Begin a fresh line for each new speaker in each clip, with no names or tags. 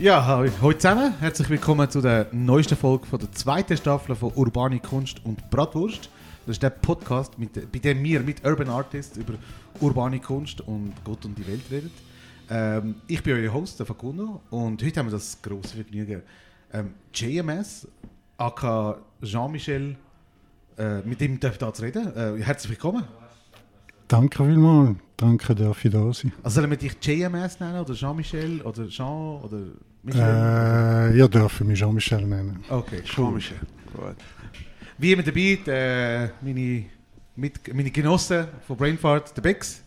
Ja, hallo zusammen. Herzlich willkommen zu der neuesten Folge von der zweiten Staffel von Urbane Kunst und Bratwurst. Das ist der Podcast, mit, bei dem wir mit Urban Artists über urbane Kunst und Gott und die Welt reden. Ähm, ich bin euer Host, der Facundo, und heute haben wir das große Vergnügen, ähm, JMS, aka Jean-Michel, äh, mit dem darf ich da reden. Äh, herzlich willkommen.
Danke vielmals. Danke, darf ich da sein.
Also sollen wir dich JMS nennen oder Jean-Michel oder Jean oder Michel?
Äh, ihr dürft mich Jean-Michel nennen.
Okay,
Jean-Michel. Gut.
Wie immer dabei, der, meine, mit, meine Genossen von Brainfart, der Bex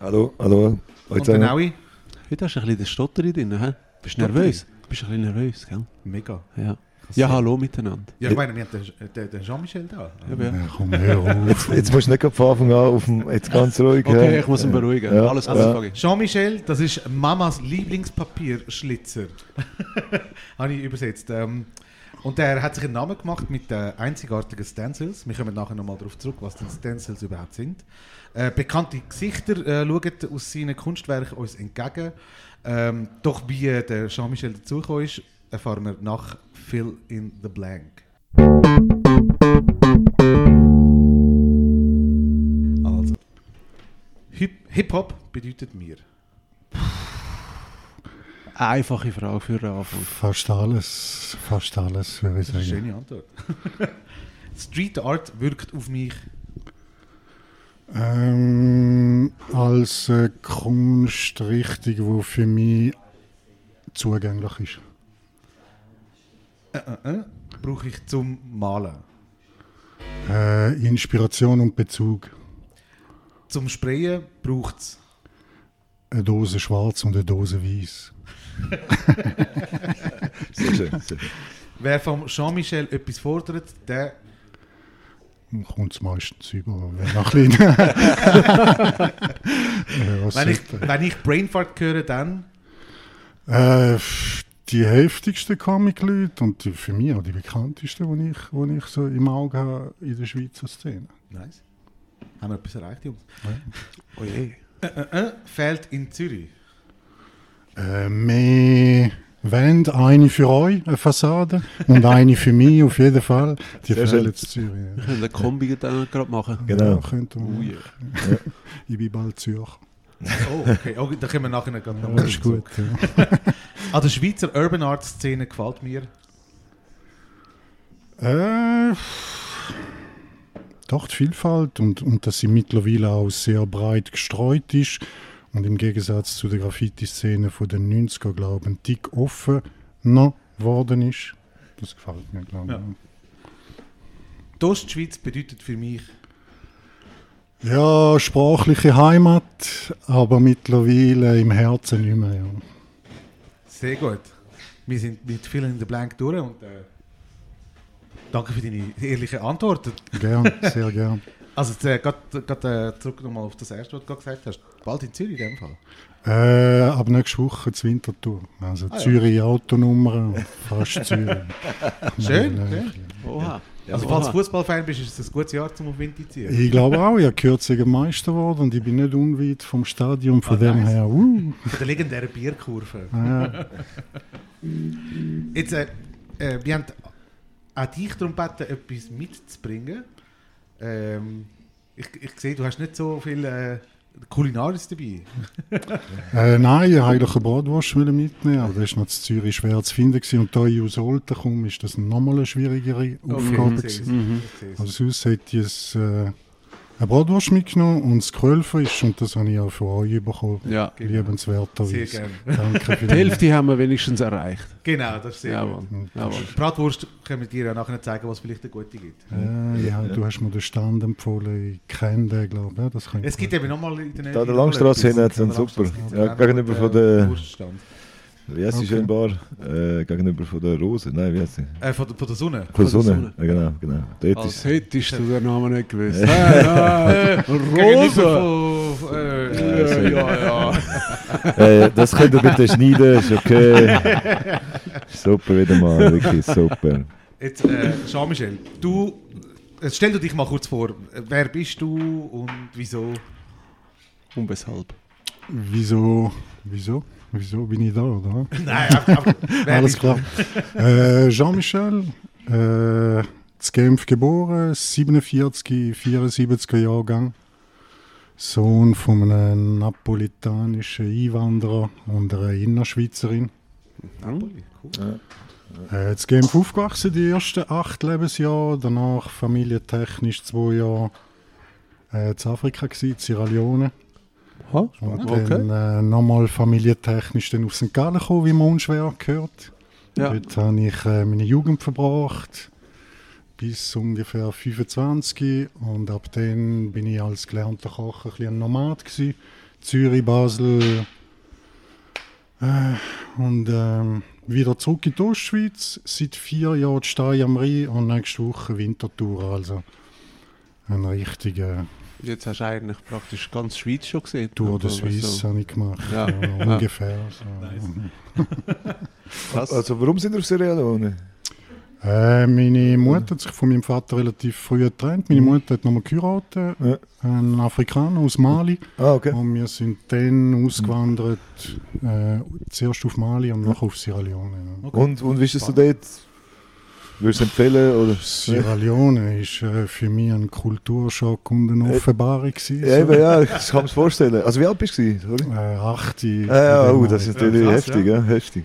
Hallo, hallo.
und der Naui.
Heute hast du ein bisschen den Stotter drin, hä? Bist du nervös? Bist du ein bisschen nervös, gell?
Mega.
Ja. Ja, hallo miteinander.
Ja, ich meine, wir haben den, den, Jean-Michel da.
Ja, ja.
Ja, komm, hör auf.
Jetzt, jetzt musst du nicht von Anfang an auf dem, jetzt ganz ruhig.
Okay,
ja.
ich muss ihn beruhigen.
Ja.
Alles
Also,
Fagi.
Jean-Michel, das ist Mamas Lieblingspapierschlitzer. Habe ich übersetzt. Ähm, und der hat sich einen Namen gemacht mit den einzigartigen Stencils. Wir kommen nachher nochmal darauf zurück, was denn Stencils überhaupt sind. Äh, bekannte Gesichter äh, schauen aus seinen Kunstwerken uns entgegen. Ähm, doch wie der Jean-Michel dazugekommen ist, erfahren wir nach Fill in the Blank. Also, Hip- Hip-Hop bedeutet mir.
Einfache Frage für Anfang.
Fast alles, fast alles, würde ich sagen.
schöne Antwort. Street Art wirkt auf mich.
Ähm, als äh, Kunstrichtung, die für mich zugänglich ist.
Äh, äh, äh, brauche ich zum Malen.
Äh, Inspiration und Bezug.
Zum Sprayen braucht es.
Eine Dose schwarz und eine Dose weiß.
Sehr schön. Sehr schön.
Wer vom Jean-Michel etwas fordert, der.
Kommt es meistens über, wenn noch ein bisschen. ja, was
Wenn ich, wenn ich Brainfart höre, dann.
Äh, die heftigsten Comic-Leute und die, für mich auch die bekanntesten, die ich, die ich so im Auge habe in der Schweizer Szene.
Nice. Haben wir etwas erreicht, Jungs?
Oh je.
Äh, äh, äh, fehlt in Zürich.
Äh, mehr Wände, eine für euch, eine Fassade, und eine für mich auf jeden Fall. Die fehlen in Zürich.
Wir können den Kombi dann gerade machen.
Genau.
Ja, könnte man.
Oh je.
Ich bin bald Zürcher.
Oh, okay. okay da können wir nachher noch
Ja, das ist gut. Ja.
An der Schweizer Urban Art Szene gefällt mir.
Äh, doch, die Vielfalt und, und dass sie mittlerweile auch sehr breit gestreut ist und im Gegensatz zu der Graffiti-Szene von den 90er, glaube ich, ein Tick offener geworden ist. Das gefällt mir, glaube ich.
Ja. Die Ostschweiz bedeutet für mich.
Ja, sprachliche Heimat, aber mittlerweile im Herzen nicht mehr. Ja.
Sehr gut. Wir sind mit Fill in the Blank durch und äh, danke für deine ehrlichen Antworten.
Gern, sehr gern.
Also äh, gerade äh, zurück nochmal auf das erste, was du gerade gesagt hast. Bald in Zürich in dem Fall.
Äh, ab nächste Woche zur Wintertour. Also
Ah, ja.
Zürich Autonummer, fast Zürich.
Schön,
Nein,
schön.
Oha.
Also falls du Fußballfan bist, ist es ein gutes Jahr zum auf Winter zu ziehen.
Ich glaube auch, ich habe kürzlich Meister geworden und ich bin nicht unweit vom Stadion, von
Ah,
dem
nice.
her. Uh,
Von der legendären Bierkurve.
ja.
Jetzt, äh, äh, wir haben auch dich darum gebeten, etwas mitzubringen. Ähm, ich, ich sehe, du hast nicht so viel äh, Kulinaris dabei.
äh, nein, ich wollte eigentlich eine Bratwurst mitnehmen, aber das war noch zu Zürich schwer zu finden. Gewesen. Und da ich aus Olten komme, ist das nochmal eine schwierigere Aufgabe. gewesen.
sehe es,
Mhm.
Also sonst hätte ich es, äh, eine Bratwurst mitgenommen und das Kröllfisch und das habe ich auch von euch bekommen.
Ja.
Genau.
Liebenswerterweise.
Sehr gerne.
Danke für
Die Hälfte haben wir wenigstens erreicht.
Genau, das ist sehr
Jawohl.
gut.
Jawohl.
Bratwurst können wir dir ja nachher zeigen, was vielleicht eine gute gibt.
Ja, ja, du hast mir den Stand empfohlen. Ich kenne den, glaube ich. Ja, das kann
Es gibt eben nochmal in der Nähe.
Da der Langstrasse hin hat es super. Ja, gegenüber von der-
Wurststand.
Wie heißt die
Okay.
schöne Bar? Äh, gegenüber von der Rose? Nein, wie heißt sie?
Äh, von, der- von der Sonne.
Von der
Von der
Sonne. Ja, genau, genau. Dort
Als
ist
hättest du den Namen nicht gewusst. Nein, nein. Rosa.
Gegenüber von, äh,
Ja, ja, ja.
äh, das könnt ihr bitte schneiden, ist okay. super wieder mal, wirklich super.
Jetzt, äh, Jean-Michel, du, jetzt stell du dich mal kurz vor. Wer bist du und wieso?
Und weshalb?
Wieso? Wieso? Wieso bin ich da, oder?
Nein, einfach wer
Alles klar. äh, Jean-Michel, äh, zu Genf geboren, 47, 74er Jahrgang. Sohn von einem napolitanischen Einwanderer und einer Innerschweizerin.
Napoli, cool.
Äh, zu Genf aufgewachsen, die ersten acht Lebensjahre. Danach familientechnisch zwei Jahre äh, zu Afrika gewesen, Sierra Leone.
Ha?
Und
Okay.
dann äh, nochmal familientechnisch dann auf St. Gallen gekommen, wie man unschwer gehört.
Ja.
Dort habe ich äh, meine Jugend verbracht, bis ungefähr 25. Und ab dann bin ich als gelernter Koch ein bisschen ein Nomad gewesen. Zürich, Basel äh, und ähm, wieder zurück in die Ostschweiz. Seit vier Jahren in Stein am Rhein und nächste Woche Wintertour. Also ein richtiger
Jetzt hast du eigentlich praktisch ganz Schweiz schon gesehen.
Tour de
Aber
Suisse
so.
habe ich gemacht.
Ja.
Ja,
Ja.
ungefähr. So.
Krass.
Also warum sind wir auf Sierra Leone?
Äh, meine Mutter hat sich von meinem Vater relativ früh getrennt. Meine Mutter hat nochmal geheiratet,
Ja.
ein Afrikaner aus Mali.
Ah, okay.
Und wir sind dann ausgewandert, äh, zuerst auf Mali und nachher auf Sierra Leone. Ja.
Und, und wie ist es so dort? Würdest du empfehlen? Oder?
Sierra Leone ist äh, für mich ein Kulturschock und eine
Äh,
Offenbarung. gewesen,
Ja, eben,
so.
ja, ich kann mir vorstellen. Also wie alt bist du? Sorry.
Äh, 80.
Ah, ja, oh, das ist natürlich
krass,
heftig, ja. heftig.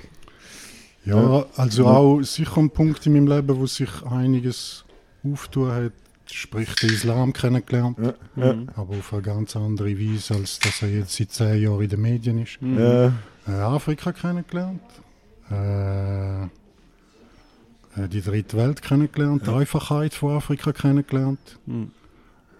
Ja, also
Ja.
auch sicher ein Punkt in meinem Leben, wo sich einiges auftun hat, sprich den Islam kennengelernt.
Ja, ja.
Mhm.
aber auf eine ganz andere Weise, als dass er jetzt seit zehn Jahren in den Medien ist.
Ja.
Äh, Afrika kennengelernt, äh, die dritte Welt kennengelernt, die Einfachheit von Afrika kennengelernt.
Mhm.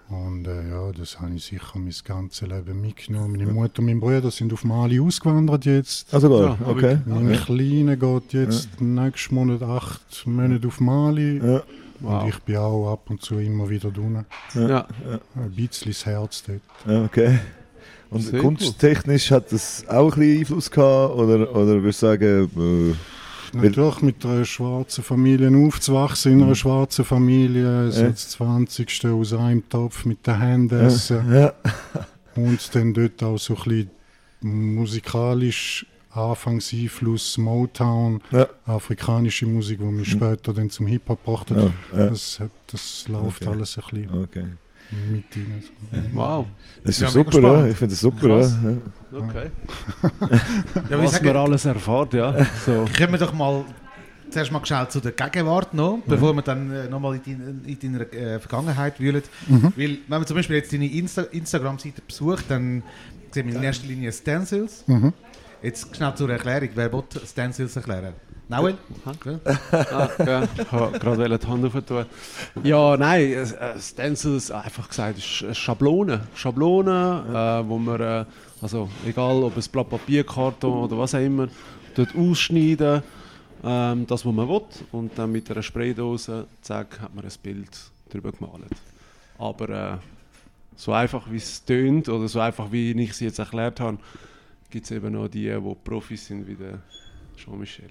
Und äh, ja, das habe ich sicher mein ganzes Leben mitgenommen. Meine Mutter und mein Bruder sind auf Mali ausgewandert jetzt.
Also
Ja,
okay.
Mein
Ja.
Kleiner geht jetzt nächsten Monat acht Monate auf Mali.
Ja.
Wow.
Und ich bin auch ab und zu immer wieder drinnen.
Ja.
Ein bisschen das Herz dort.
Ja, okay. Und
Sehr
kunsttechnisch hat das auch ein bisschen Einfluss gehabt? Oder, oder würdest du sagen, äh,
Natürlich mit einer schwarzen Familie aufzuwachsen, in einer schwarzen Familie, so
Ja.
das 20. aus einem Topf mit den Händen essen
ja,
und dann dort auch so ein bisschen musikalisch Anfangseinfluss Motown,
Ja.
afrikanische Musik, die mich später dann zum Hip-Hop gebracht hat.
ja, ja.
Das, das läuft
Okay.
alles ein bisschen
Okay.
mit rein.
Wow.
Das ist
Ja,
super, ja.
spannend.
Ich finde das super,
Krass.
Ja. ja.
Okay.
Ja,
Was man alles erfährt, ja. So.
kommen wir doch mal zuerst mal schnell zu der Gegenwart noch, bevor wir dann äh, nochmal in, dein, in deiner äh, Vergangenheit wühlen.
Mhm.
Weil, wenn man zum Beispiel jetzt deine Insta Instagram-Seite besucht, dann sieht man in erster Linie Stencils.
Mhm.
Jetzt schnell zur Erklärung. Wer will Stencils erklären? Nauel? Ja.
Ah, ja, ich wollte gerade die Hand aufentun. Ja, nein, äh, Stencils, einfach gesagt, ist eine Schablone. Schablone, äh, wo man, äh, also egal ob es Blatt Papier, Karton oder was auch immer, dort ausschneiden, ähm, das, was man will, und dann mit einer Spraydose, zack, hat man ein Bild drüber gemalt. Aber äh, so einfach wie es tönt, oder so einfach wie ich es jetzt erklärt habe, gibt es eben noch die, die Profis sind, wie der Jean-Michel.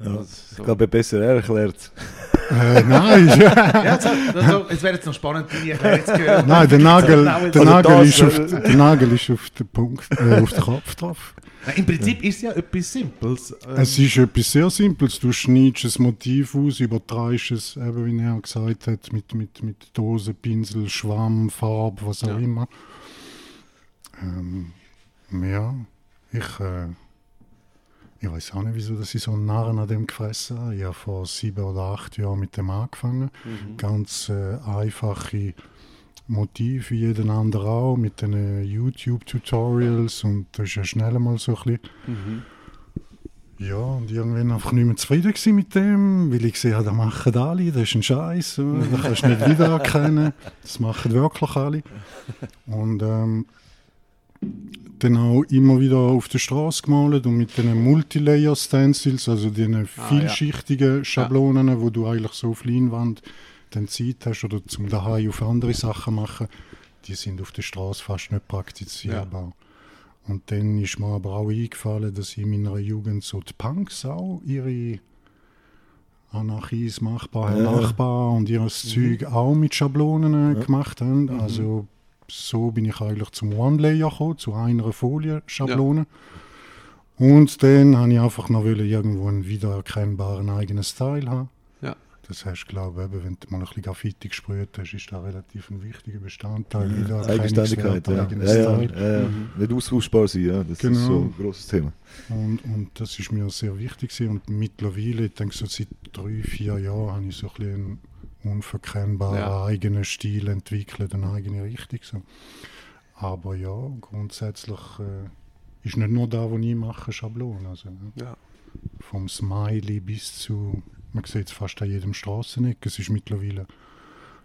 Ja.
Also,
Ich
so.
glaube, besser erklärt.
Äh, nein,
Ja, jetzt, also, jetzt wäre jetzt noch spannend, deine Erklärung zu hören.
nein, der Nagel, der,
Also
Nagel
das,
ist auf, der Nagel ist auf den Punkt, äh, auf den Kopf drauf.
Nein, Im Prinzip ist es ja etwas Simples. Ähm,
Es ist etwas sehr Simples. Du schneidest ein Motiv aus, übertreibst es, eben wie er gesagt hat, mit, mit, mit Dose, Pinsel, Schwamm, Farbe, was auch
Ja.
immer. Ähm, ja, ich, äh, ich weiß auch nicht, wieso dass ich so einen Narren an dem gefressen habe. Ich habe vor sieben oder acht Jahren mit dem angefangen.
Mhm.
Ganz äh, einfache Motive, wie jeden anderen auch, mit den YouTube-Tutorials und das ist ja schnell mal so ein bisschen
Mhm.
ja, und irgendwann einfach nicht mehr zufrieden mit dem, weil ich gesehen habe, das machen alle, das ist ein Scheiß, das kannst du nicht wiedererkennen, das machen wirklich alle. Und ähm, dann auch immer wieder auf der Straße gemalt und mit den Multilayer-Stencils, also den
Ah, ja.
vielschichtigen Schablonen, wo du eigentlich so auf Leinwand dann Zeit hast oder zum daheim auf andere Sachen machen, die sind auf der Straße fast nicht praktizierbar. Und dann ist mir aber auch eingefallen, dass in meiner Jugend so die Punks auch ihre Anarchies machbar,
Ja.
Nachbar und ihr Zeug auch mit Schablonen äh, gemacht haben. Also so bin ich eigentlich zum One-Layer gekommen, zu einer Folie Schablone. Und dann habe ich einfach noch wollen, irgendwo einen wiedererkennbaren eigenen Style haben.
Ja.
Das heißt, glaube ich, wenn du mal ein bisschen Graffiti gesprüht hast, ist da relativ ein wichtiger Bestandteil.
Eigenständigkeit, ja.
eigener
Ja, ja, ja, ja. Nicht austauschbar sein, ja. das
Genau.
ist so ein grosses Thema.
Und, und das ist mir sehr wichtig gewesen. Und mittlerweile, ich denke so seit drei, vier Jahren, habe ich so ein bisschen einen unverkennbaren
Ja.
eigenen Stil entwickelt, eine eigene Richtung. So. Aber ja, grundsätzlich äh, ist nicht nur da, wo ich mache, Schablon. Also, ja.
Ja.
Vom Smiley bis zu, man sieht es fast an jedem Straßeneck. Es ist mittlerweile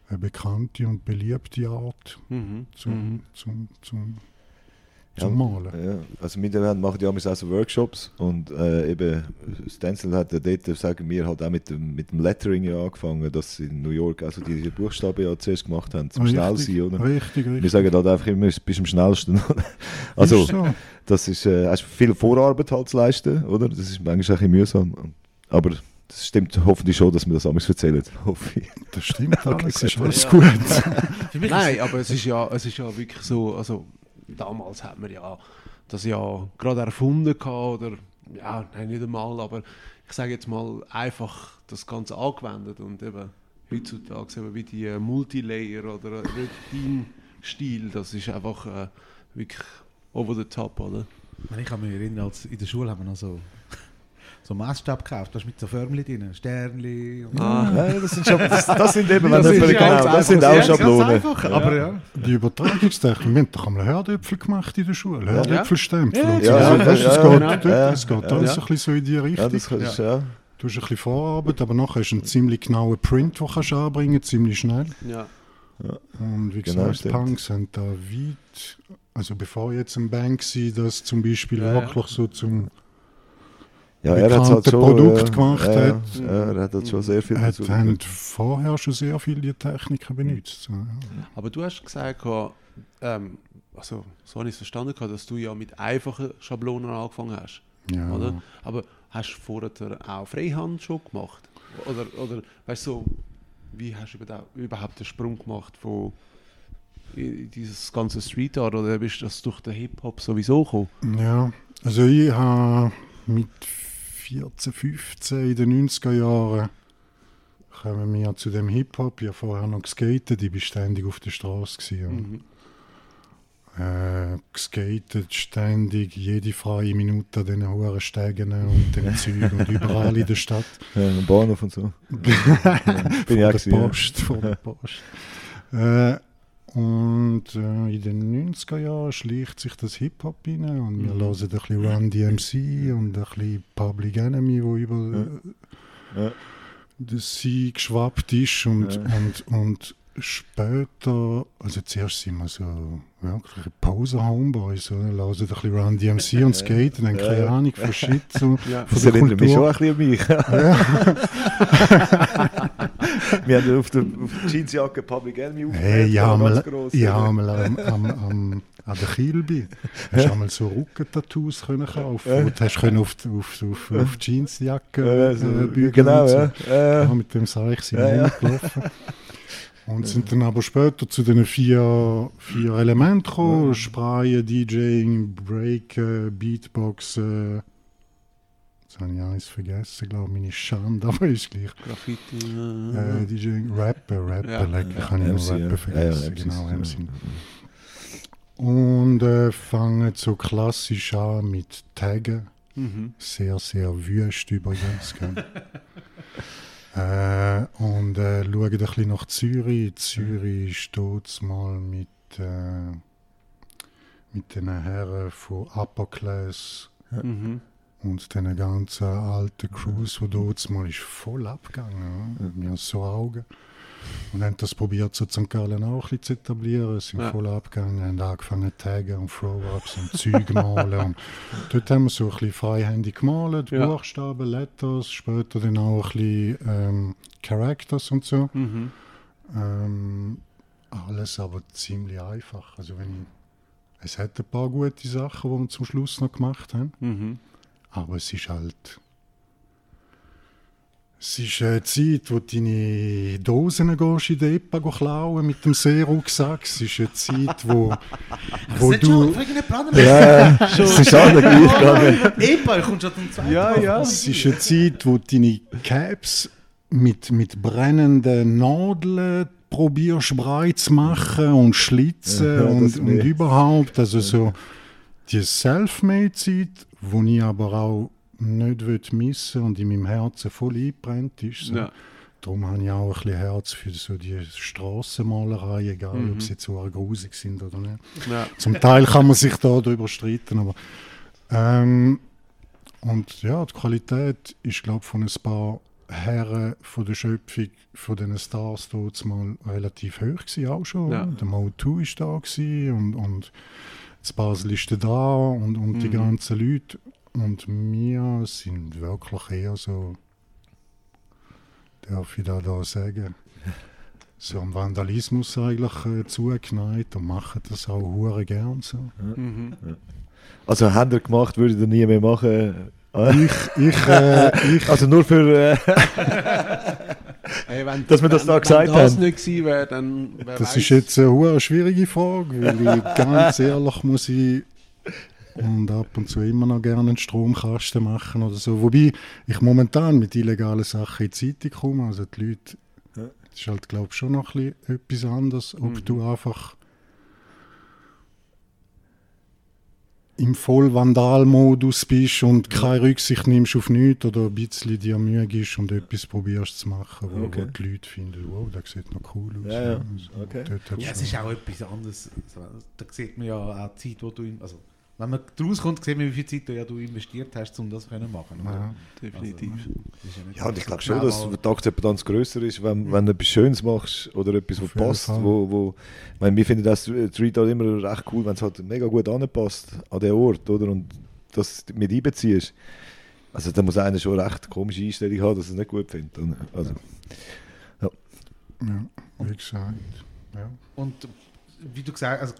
eine bekannte und beliebte Art
Mhm.
zum,
Mhm.
zum, zum, zum Malen.
Ja, also wir haben- machen ja auch so Workshops und äh, eben Stencil hat ja dort, sagen wir, halt auch mit dem, mit dem Lettering ja angefangen, dass sie in New York also die Buchstaben ja zuerst gemacht haben, zum schnell
Richtig,
sein, oder?
Richtig, richtig.
Wir sagen halt einfach immer, du bist am schnellsten. also,
Ist so.
das ist, äh, hast viel Vorarbeit halt zu leisten, oder? Das ist manchmal ein bisschen mühsam. Aber das stimmt hoffentlich schon, dass wir das alles erzählen. Hoffe ich.
Das stimmt alles, ist alles
Ja.
gut.
Nein, aber es ist ja, es ist ja wirklich so, also damals hat man ja das ja gerade erfunden gehabt, oder ja, nein, nicht einmal, aber ich sage jetzt mal einfach das Ganze angewendet und eben heutzutage eben wie die äh, Multilayer oder dein Stil, das ist einfach äh, wirklich over the top, oder?
Ich kann mich erinnern, als in der Schule haben wir noch so, so Maßstab gekauft, das mit so Förmchen drin, Sternli und
Ah.
Ja, das, sind schon, das, das sind eben,
Das
wenn
ist
jemand-
ja ganz
genau, das sind
einfach.
auch
Ja,
Schablonen.
einfach, aber ja.
Die Übertragungstechnik, wir haben doch einmal Herdöpfel gemacht in der Schule. Herdöpfelstempel.
Ja,
ja, ja, ja,
es
ja,
geht,
genau. Ja,
es geht
ja.
alles
Ja.
ein bisschen so in die
Ja,
Richtung.
das kannst du, ja.
Du hast ein bisschen Vorarbeit, aber nachher hast du einen ziemlich genauen Print, den kannst du anbringen, ziemlich schnell.
Ja.
Und wie
Genau,
gesagt,
stimmt.
Punks haben da weit, also bevor jetzt ein Banksy das zum Beispiel
Ja, ja.
wirklich so zum,
Ja, er hat halt schon,
Produkt
äh,
gemacht
ja,
hat.
Ja, er hat halt schon sehr viel
hat, haben vorher schon sehr viel die Techniken benutzt.
Aber du hast gesagt, ähm, also so habe ich es verstanden, dass du ja mit einfachen Schablonen angefangen hast.
Ja.
Oder? Aber hast du vorher auch Freihand schon gemacht? Oder, oder weißt du, wie hast du überhaupt- überhaupt den Sprung gemacht von in dieses ganze Street Art oder bist du das durch den Hip-Hop sowieso gekommen?
Ja, also ich habe mit 14, 15 in den 90er Jahren kommen wir zu dem Hip-Hop. Ich habe vorher noch geskatet, ich war ständig auf der Straße. Und, äh, geskatet ständig, jede freie Minute an diesen hohen Stegen und den Zügen und überall in der Stadt.
Ja, am Bahnhof und so. Bin ich
vor
auch
der
gewesen, ja.
Post, vor der Post. Äh, und äh, in den 90er Jahren schleicht sich das Hip-Hop rein und wir
Mhm.
hören ein bisschen Run DMC und ein bisschen Public Enemy, wo über
Ja.
äh, das Sea geschwappt ist und,
Ja.
und, und später, also zuerst sind wir so wirklich Poser-Homeboys, oder? hören ein bisschen Run DMC und skaten, dann keine
Ja.
Ahnung von Shit, so,
Ja.
von
Das
der
erinnert mich schon ein bisschen an mich. Wir haben auf der, auf der Jeansjacke Public Enemy
Hey, ich habe mal,
gross,
ich
oder?
habe mal am, am, am, an der Kilby hast du einmal so Rückentattoos können kaufen
Ja.
und hast können auf, auf, auf, auf Jeansjacke
Ja,
äh,
so,
bügeln
genau,
so.
ja. Äh,
Ja, mit dem Seich sind wir
ja.
rumgelaufen. Und sind dann aber später zu den vier, vier Elementen gekommen. Sprayen, DJing, Breaken, Beatboxen. Jetzt habe ich eins vergessen, glaube ich, meine Schande, aber ist gleich.
Graffiti.
Äh, DJing, Rapper, Rapper,
Ja,
lecker,
ja.
kann ich noch
MC,
Rapper
ja.
vergessen.
Ja, ja,
genau, MC. Und äh, fangen so klassisch an mit Taggen.
mhm.
Sehr, sehr wüst übrigens. äh, und äh, schauen ein bisschen nach Zürich. Zürich steht mal mit, äh, mit den Herren von Upper Class
Mhm.
Und den ganzen alten Crews, die dort mal ist voll abgegangen. Ja? Mir so Augen. Und haben das probiert, so St. Gallen auch ein bisschen zu etablieren. Sind
Ja.
voll abgegangen, haben angefangen zu taggen und Throw-Ups und Zeug malen. Und dort haben wir so ein bisschen freihändig gemalt,
Ja.
Buchstaben, Letters, später dann auch ein bisschen ähm, Characters und so.
Mhm.
Ähm, alles aber ziemlich einfach. Also wenn ich, es hat ein paar gute Sachen, die wir zum Schluss noch gemacht haben.
Mhm.
Aber es ist halt. Es ist eine Zeit, wo du deine Dosen gehst in der EPA klauen mit dem Seerucksack. Es ist eine Zeit, wo, wo du...
Ja, es ist alle gleich gegangen.
Epa, kommt schon zum zweiten
Ja,
Mal.
ja.
Es ist eine Zeit, wo du deine Caps mit, mit brennenden Nadeln probierst breit zu machen und schlitzen
Ja, das
und, und
nicht.
überhaupt. Also so die Selfmade-Zeit, wo ich aber auch nicht missen und in meinem Herzen voll eingebrannt ist. So.
Ja.
Darum habe ich auch ein bisschen Herz für so die Strassenmalerei, egal
Mhm.
ob sie jetzt so grusig sind oder nicht.
Ja.
Zum Teil kann man sich da darüber streiten, aber ähm, und ja, die Qualität ist glaube von ein paar Herren von der Schöpfung von diesen Stars dort mal relativ hoch gewesen, auch schon.
Ja.
Der Mo2 ist da gewesen und, und das Basel ist da und, und die
Mhm.
ganzen Leute und wir sind wirklich eher so, darf ich da, da sagen, so am Vandalismus eigentlich äh, zugeneigt und machen das auch hure gern so.
Mhm.
Also, haben wir gemacht, würde ich nie mehr machen.
Ich, ich, äh, ich,
Also nur für... Äh,
Hey, wenn,
Dass wir das
wenn,
da gesagt
wenn das
haben.
nicht gewesen wäre, dann wer
das
weiss.
ist jetzt eine hure schwierige Frage, weil ich ganz ehrlich muss ich und ab und zu immer noch gerne einen Stromkasten machen oder so. Wobei ich momentan mit illegalen Sachen in die Zeitung komme. Also die Leute, das ist halt glaube ich schon noch ein bisschen etwas anderes, ob
Mhm.
du einfach im Vollvandalmodus bist und keine Rücksicht nimmst auf nichts oder ein bisschen dir Mühe gibst und etwas probierst zu machen, wo,
Okay.
wo die Leute finden, wow, das sieht noch cool aus.
Ja, ja.
Also,
Okay,
hat's
Ja, es ist auch etwas anderes. Also, da sieht man ja auch die Zeit, wo du... In, also, wenn man daraus kommt, sieht man, wie viel Zeit du, ja, du investiert hast, um das zu können machen. oder?
Ja.
Definitiv.
Also, das ist ja,
ja, und ich glaube schon, dass die Akzeptanz grösser ist, wenn, wenn du etwas Schönes machst oder etwas, was passt.
Fall.
Wo, wo, ich meine, wir finden das Street Art immer recht cool, wenn es halt mega gut anpasst an den Ort, oder? Und das mit einbeziehst. Also da muss einer schon recht komische Einstellung haben, dass er es nicht gut findet. Also,
Ja, wie gesagt. Ja.
Und wie du gesagt hast,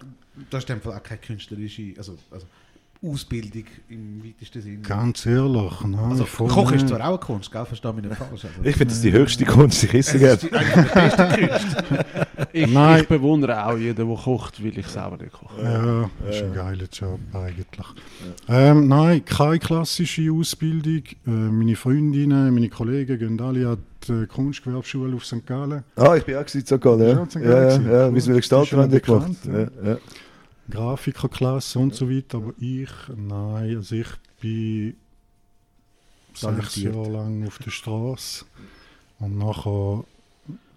also, in dem Fall auch keine künstlerische also, also Ausbildung im weitesten Sinne.
Ganz ehrlich, nein.
also, Kochen ist zwar auch eine Kunst, gell? versteh mich nicht falsch.
Ich finde das die höchste Kunst, ich
ist die, die beste Kunst.
Ich, ich bewundere auch jeden, der kocht, weil ich selber nicht koche.
Ja, das ist ein geiler Job eigentlich. Ähm, nein, keine klassische Ausbildung. Äh, meine Freundinnen, meine Kollegen gehen alle an die Kunstgewerbeschule auf St. Gallen.
Ah, ich bin auch in St. Gallen,
Ja,
ja. Ja, ja, ja,
Ist schon
haben, die gemacht.
bekannt,
Ja, ja.
Grafikerklasse und so weiter. Aber ich, nein, also ich bin sechs. Jahre lang auf der Straße. Und nachher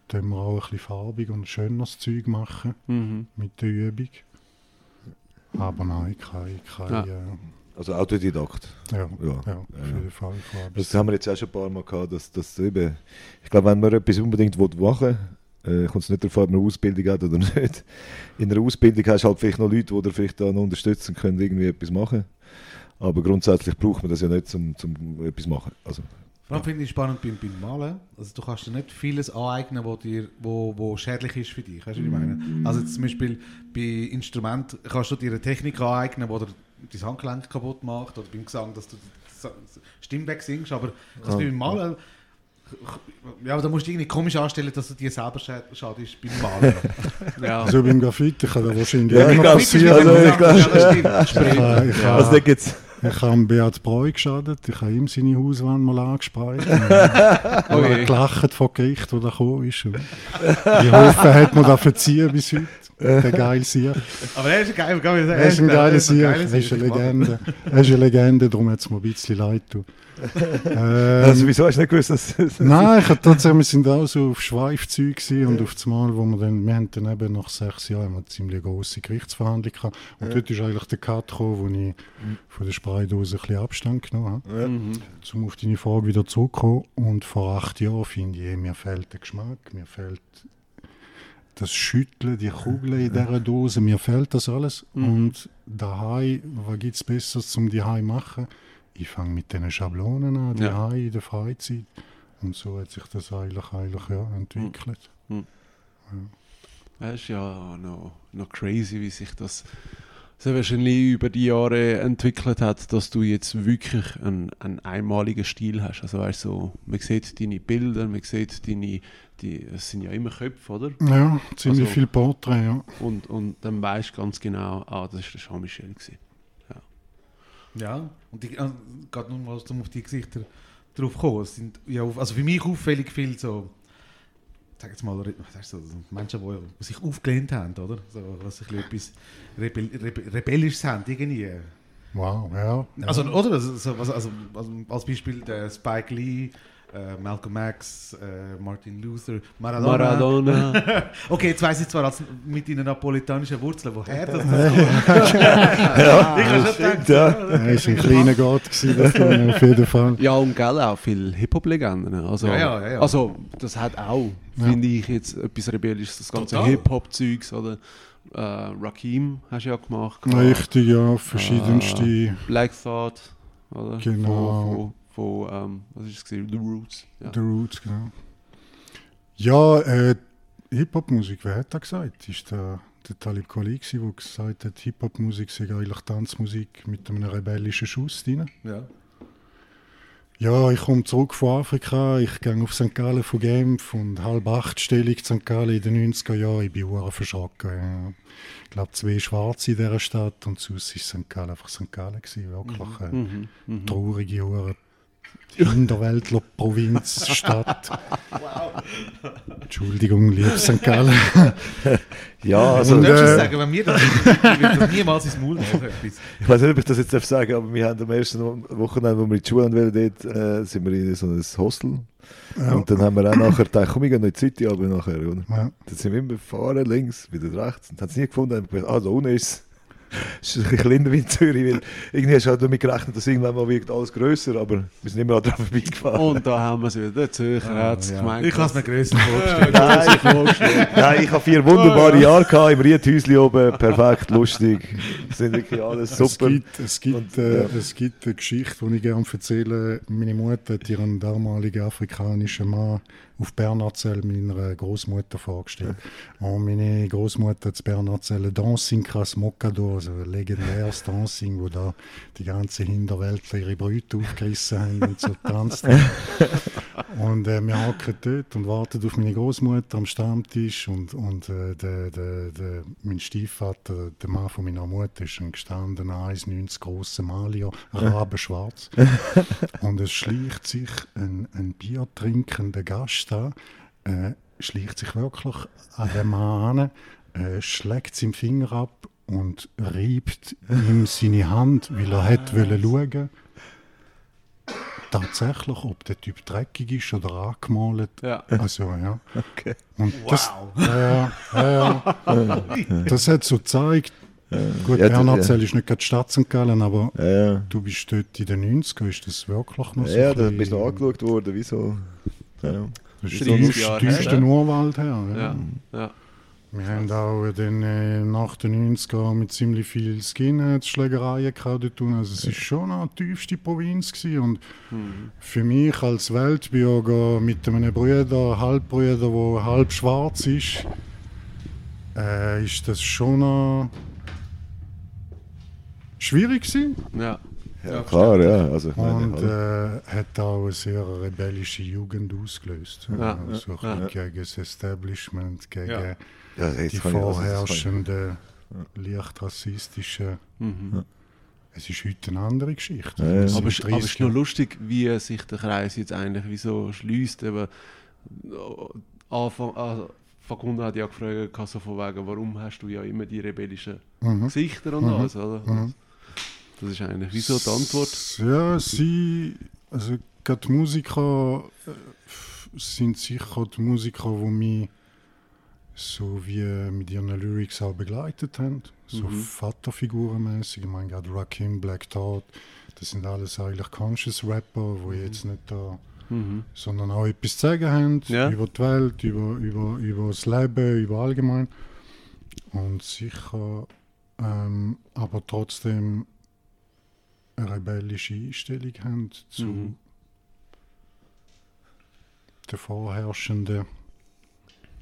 tun wir auch ein bisschen farbig und schöneres Zeug machen
Mhm.
mit der Übung. Aber nein, kein, kein,
Ja.
ja.
Also Autodidakt.
Ja,
Ja.
ja, auf
Ja.
jeden Fall.
Das haben wir jetzt auch schon ein paar Mal gehabt, dass, dass eben, ich glaube, wenn man etwas unbedingt machen will, äh, kommt es nicht darauf an, ob man eine Ausbildung hat oder nicht. In einer Ausbildung hast du halt vielleicht noch Leute, die dir vielleicht dann unterstützen können, irgendwie etwas machen. Aber grundsätzlich braucht man das ja nicht, zum, zum etwas machen. Also,
Vor allem finde ich spannend beim, beim Malen. Also du kannst dir nicht vieles aneignen, wo, dir, wo, wo schädlich ist für dich. Weißt du, was ich meine? Also zum Beispiel bei Instrument kannst du dir eine Technik aneignen, die dir dein Handgelenk kaputt macht oder beim Gesang, dass du die Stimme wegsingst. Aber kannst du
Ah,
beim Malen... Ja, aber da musst du irgendwie komisch anstellen, dass du dir selber schad- schadest beim Malen.
Ja.
Also beim Graffiti kann das wahrscheinlich
Ja,
immer passieren.
also ich glaub-
Ja, das stimmt.
Ich habe, ich,
also da gibt's,
ich habe Beat Breu geschadet, ich habe ihm seine Hauswand mal angespreit. Er
Okay.
hat gelacht vor Gericht, wo er gekommen ist. Ich hoffe, er hat mir das verziehen bis heute. Der geil Sieg.
Aber er ist ein geiler, kann ich sagen.
Er ist ein geiler Sieg. Er ist eine. Legende. Er ist eine Legende, darum hat es mir ein bisschen leid getan. Ähm,
also wieso hast du nicht gewusst, dass...
Nein, ich hab trotzdem, wir sind auch so auf Schweifzeug gewesen und auf das Mal, wo wir dann, wir haben dann eben nach sechs Jahren eine ziemlich grosse Gerichtsverhandlung gehabt. Und
Ja.
dort ist eigentlich der Cut gekommen, wo ich von der Spraydose ein bisschen Abstand genommen habe.
Ja.
Mhm.
Um auf deine Frage wieder zurückzukommen. Und vor acht Jahren finde ich, mir fehlt der Geschmack, mir fehlt das Schütteln, die Kugeln in dieser Dose, mir fehlt das alles.
Mhm.
Und daheim, was gibt es Besseres zum daheim machen? Ich fange mit diesen Schablonen an,
Ja.
daheim in der Freizeit. Und so hat sich das eigentlich, eigentlich ja, entwickelt.
Das ist ja noch, noch crazy, wie sich das sehr wahrscheinlich über die Jahre entwickelt hat, dass du jetzt wirklich einen, einen einmaligen Stil hast. Also weißt so, man sieht deine Bilder, man sieht deine, die, es sind ja immer Köpfe, oder?
Ja, ziemlich
Also-
viel Porträt, ja.
Und, und dann weißt du ganz genau, ah, das ist der Jean-Michel gewesen.
Ja, und die, also, gerade nur mal um auf die Gesichter drauf kommen. Es sind ja, also für mich auffällig viel so, sag jetzt mal, so Menschen, die, die sich aufgelehnt haben, oder? So, was sich etwas Rebell, Rebe, Rebellisches haben, irgendwie.
Wow, ja.
Also, oder? Also, also, also, als Beispiel der Spike Lee, äh, Malcolm X, äh, Martin Luther, Maradona.
Maradona.
Okay, jetzt weiss ich zwar als, mit deinen napolitanischen Wurzeln, woher das, das kommt.
Ja,
Ich habe schon gedacht,
ja.
Er war ein kleiner Gott, gewesen, das war auf jeden Fall.
ja, und gell, auch viele Hip-Hop-Legenden. Also,
Ja, ja, ja, ja.
also, das hat auch,
Ja.
finde ich, jetzt etwas Rebellisches, das ganze. Hip-Hop-Zeugs. Oder äh, Rakim hast du ja gemacht.
Richtig, ja, verschiedenste.
Äh, Black Thought. Oder?
Genau.
Von, von ähm, was ist es? The Roots. Ja.
The Roots, genau. Ja, äh, Hip-Hop-Musik, wer hat das gesagt? Ist der, der Talib Kweli, der gesagt hat, Hip-Hop-Musik sei eigentlich Tanzmusik mit einem rebellischen Schuss drin?
Ja.
Ja, ich komme zurück von Afrika, ich gehe auf St. Gallen von Genf und halb acht Stellung St. Gallen in den 90er Jahren. Ich bin hure verschrocken. Ja. Ich glaube, zwei Schwarze in dieser Stadt und sonst war St. Gallen einfach St. Gallen. Gewesen, wirklich eine
Mhm.
Traurige, hure Hinterwäldler Provinzstadt. Entschuldigung, lieb St. Gallen.
Ja, also,
Und,
Du darfst
äh,
sagen, wenn wir das, ich würde das niemals ins Maul machen. Etwas.
ich weiß nicht, ob ich das jetzt darf sagen aber wir haben am ersten Wochenende, wo wir in die Schule wollen, dort, äh, sind wir in so ein Hostel.
Ja.
Und dann haben wir auch nachher gedacht, komm, wir gehen noch in die City, aber nachher, oder?
Ja.
Dann sind wir immer gefahren, links, wieder rechts. Und haben es nie gefunden. Haben gedacht, ah, da unten ist es. Es ist ein bisschen kleiner wie in Zürich, weil irgendwie hast du halt damit gerechnet, dass irgendwann mal wird alles grösser, aber wir sind immer daran vorbeigefahren.
Und da haben wir es wieder. Der Zürcher hat es gemeint.
Ich habe es mir grösser vorgestellt.
Nein, Nein, ich habe vier wunderbare Jahre gehabt, im Riethäuschen oben, perfekt, lustig. Das sind wirklich alles super.
Es gibt, es, gibt,
Und,
äh,
ja.
es gibt eine Geschichte, die ich gerne erzähle. Meine Mutter hat ihren damaligen afrikanischen Mann auf Bernazell meiner Großmutter vorgestellt. Und meine Großmutter hat Bernazell ein Dancing Cras Mocador, also ein legendäres Dancing, wo da die ganze Hinterwelt ihre Brüte aufgerissen haben und so tanzt. Und äh, wir hocken dort und warten auf meine Großmutter am Stammtisch und, und äh, der, der, der, mein Stiefvater, der Mann von meiner Mutter, ist ein gestandener 1,90 grosser Malier, rabenschwarz. und es schleicht sich ein, ein Bier trinkender Gast da, äh, schleicht sich wirklich an den Mann an, äh, schlägt seinen Finger ab und reibt ihm seine Hand, weil er hätte wollen schauen tatsächlich, ob der Typ dreckig ist oder angemalt.
Ja.
Also, ja.
Okay.
Und das, ja, ja, ja, das hat so gezeigt, gut,
Ja, du-
Bernhard ist nicht gerade die Stadt St. Gallen, aber
Ja, ja.
du bist dort in den 90er, ist das wirklich noch so
Ja, da bist du angeschaut worden, wieso? Ja.
Das ist
30
tiefst-
Jahre
tiefster
her, ja.
Urwald her. Ja.
Ja. Ja.
Wir haben auch den, äh, nach den 90er mit ziemlich viel Skinheads-Schlägereien unten. Also es war schon eine tiefste Provinz. Gewesen. Und für mich als Weltbürger mit einem Bruder, Halbbruder, der halb schwarz ist, äh, ist das schon noch schwierig gewesen.
ja.
Ja, klar, ja. Also, ich meine,
Und
hallo.
äh, hat auch eine sehr rebellische Jugend ausgelöst.
Ja,
also
ja.
ein bisschen gegen das Establishment, gegen
Ja.
die
also,
vorherrschenden, leicht rassistischen.
Mhm.
Es ist heute eine andere Geschichte.
Ja,
Aber, es- aber es ist
30
noch lustig, wie sich der Kreis jetzt eigentlich wieso schließt. Eben, Anfang, also, Facundo hat ja gefragt, so von wegen, warum hast du ja immer die rebellischen
Mhm.
Gesichter und
Mhm.
alles, oder?
Mhm.
Das ist eigentlich wieso die Antwort.
Ja, sie, also gerade die Musiker äh, sind sicher die Musiker, die mich so wie mit ihren Lyrics auch begleitet haben. So
Mhm.
Vaterfigurenmäßig. Ich meine, gerade Rakim, Black Thought, das sind alles eigentlich Conscious Rapper, die jetzt nicht da
Mhm.
sondern auch etwas zu sagen haben
Ja.
über die Welt, über, über, über das Leben, über allgemein. Und sicher, ähm, aber trotzdem eine rebellische Einstellung haben zu
Mhm.
der vorherrschenden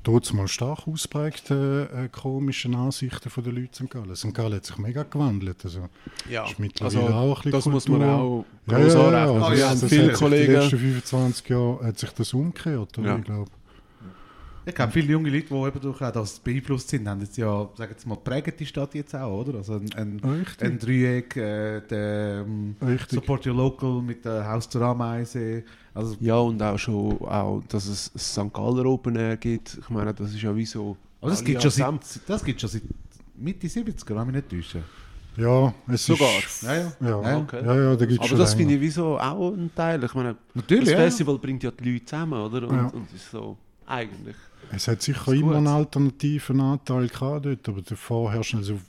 dort mal stark ausprägte äh, komischen Ansichten von den Leuten St. Gallen. St. Gallen hat sich mega gewandelt. Also,
Ja,
ist mittlerweile
also
auch ein
das muss man
Kultur.
auch
Ja,
gross
ja, ja,
anrechnen.
also
Ah, ja,
das,
viele
hat sich Die
Kollegen,
letzten 25 Jahre hat sich das umgekehrt, oder?
Ja.
Ich glaube.
Ich glaube, viele junge Leute, die eben durch auch das beeinflusst sind, haben jetzt ja, sagen wir mal, prägen die Stadt jetzt auch, oder? Also ein, ein,
Richtig.
ein Dreieck, äh, der ähm. Support Your Local mit der Haus zur Ameise. Also,
Ja, und auch schon, auch, dass es das St. Galler Open Air gibt. Ich meine, das ist ja wie so...
aber das gibt schon seit, das gibt schon seit Mitte 70er, wenn mich nicht täuschen.
Ja, es
Sogar.
ist.
Ja, ja.
Ja,
Ja,
ja,
okay.
ja, da gibt
Aber
schon
das finde ich wie so auch ein Teil. Ich meine,
Natürlich,
das
ja.
Festival bringt ja die Leute zusammen, oder? Und,
Ja.
und ist so, eigentlich.
Es hat sicher
ist
immer einen alternativen Anteil gehabt dort, aber davor herrscht also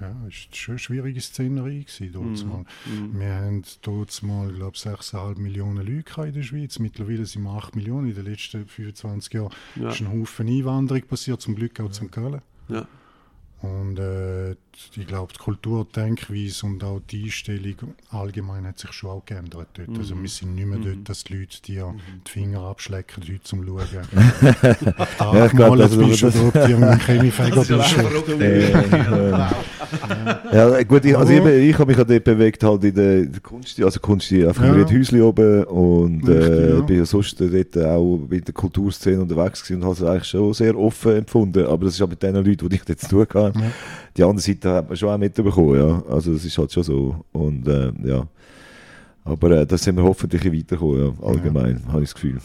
ja, es war schon eine schwierige Szenerie gewesen, dort mal.
Mhm.
Wir haben dort mal, ich glaube 6,5 Millionen Leute in der Schweiz. Mittlerweile sind wir 8 Millionen. In den letzten 25 Jahren
Ja.
ist ein Haufen Einwanderung passiert, zum Glück auch zu St. Gallen.
Ja.
Und äh, ich glaube, die Kultur, die Denkweise und auch die Einstellung allgemein hat sich schon auch geändert dort. Also wir sind nicht mehr dort, dass die Leute dir die Finger abschlecken, Leute zum Schauen.
Ich glaub,
mal
also,
bist oder ob du irgendein
ja
bist.
Äh, Ja, gut, ich, also eben, ich habe mich auch dort bewegt halt in der, Kunst, also Kunst, einfach
Ja.
in Häusli oben und äh,
Richtig, ja.
bin ja sonst dort auch in der Kulturszene unterwegs gewesen und habe es eigentlich schon sehr offen empfunden, aber das ist auch mit den Leuten, die ich dort zu tun hatte.
Ja.
Die andere Seite hat man schon auch mitbekommen, ja, also das ist halt schon so und äh, ja, aber äh, da sind wir hoffentlich weitergekommen, ja, allgemein, habe ich das Gefühl.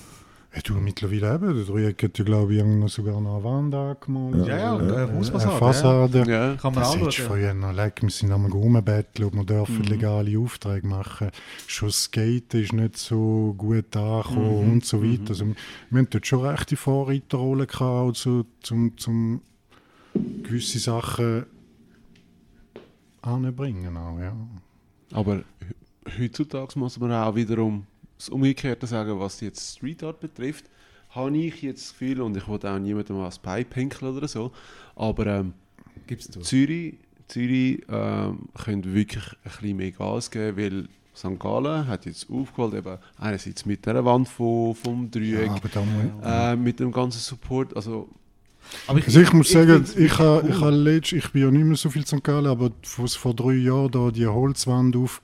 Ja, du, mittlerweile eben, der Dreieck hat ja, glaube ich, sogar noch eine Wand angemalt.
Ja, ja, eine
äh,
Hausfassade,
Eine Fassade.
Ja.
Kann man
Das du
anschauen.
früher noch leck, wir sind einmal rumbetteln, ob wir dürfen
Mhm.
legale Aufträge machen. Schon das Skaten ist nicht so gut angekommen
Mhm.
und so weiter. Also, wir wir haben dort schon rechte Vorreiterrolle gehabt, also, zum, zum gewisse Sachen anbringen. Auch, ja.
Aber he- heutzutage muss man auch wiederum das Umgekehrte sagen, was jetzt Street Art betrifft. Habe ich jetzt das Gefühl, und ich wollte auch niemandem als Bein pinkeln oder so, aber ähm,
Gibt's du.
Zürich, Zürich ähm, könnte wirklich ein bisschen mehr Gas geben, weil St. Gallen hat jetzt aufgeholt, eben einerseits mit der Wand von, vom Dreieck,
Ja,
äh, mit dem ganzen Support, also
Aber
Also ich muss sagen,
find's
ich, ha,
wirklich
ich, ha letzt, ich bin ja nicht mehr so viel St. Gallen, aber vor drei Jahren da die Holzwand auf,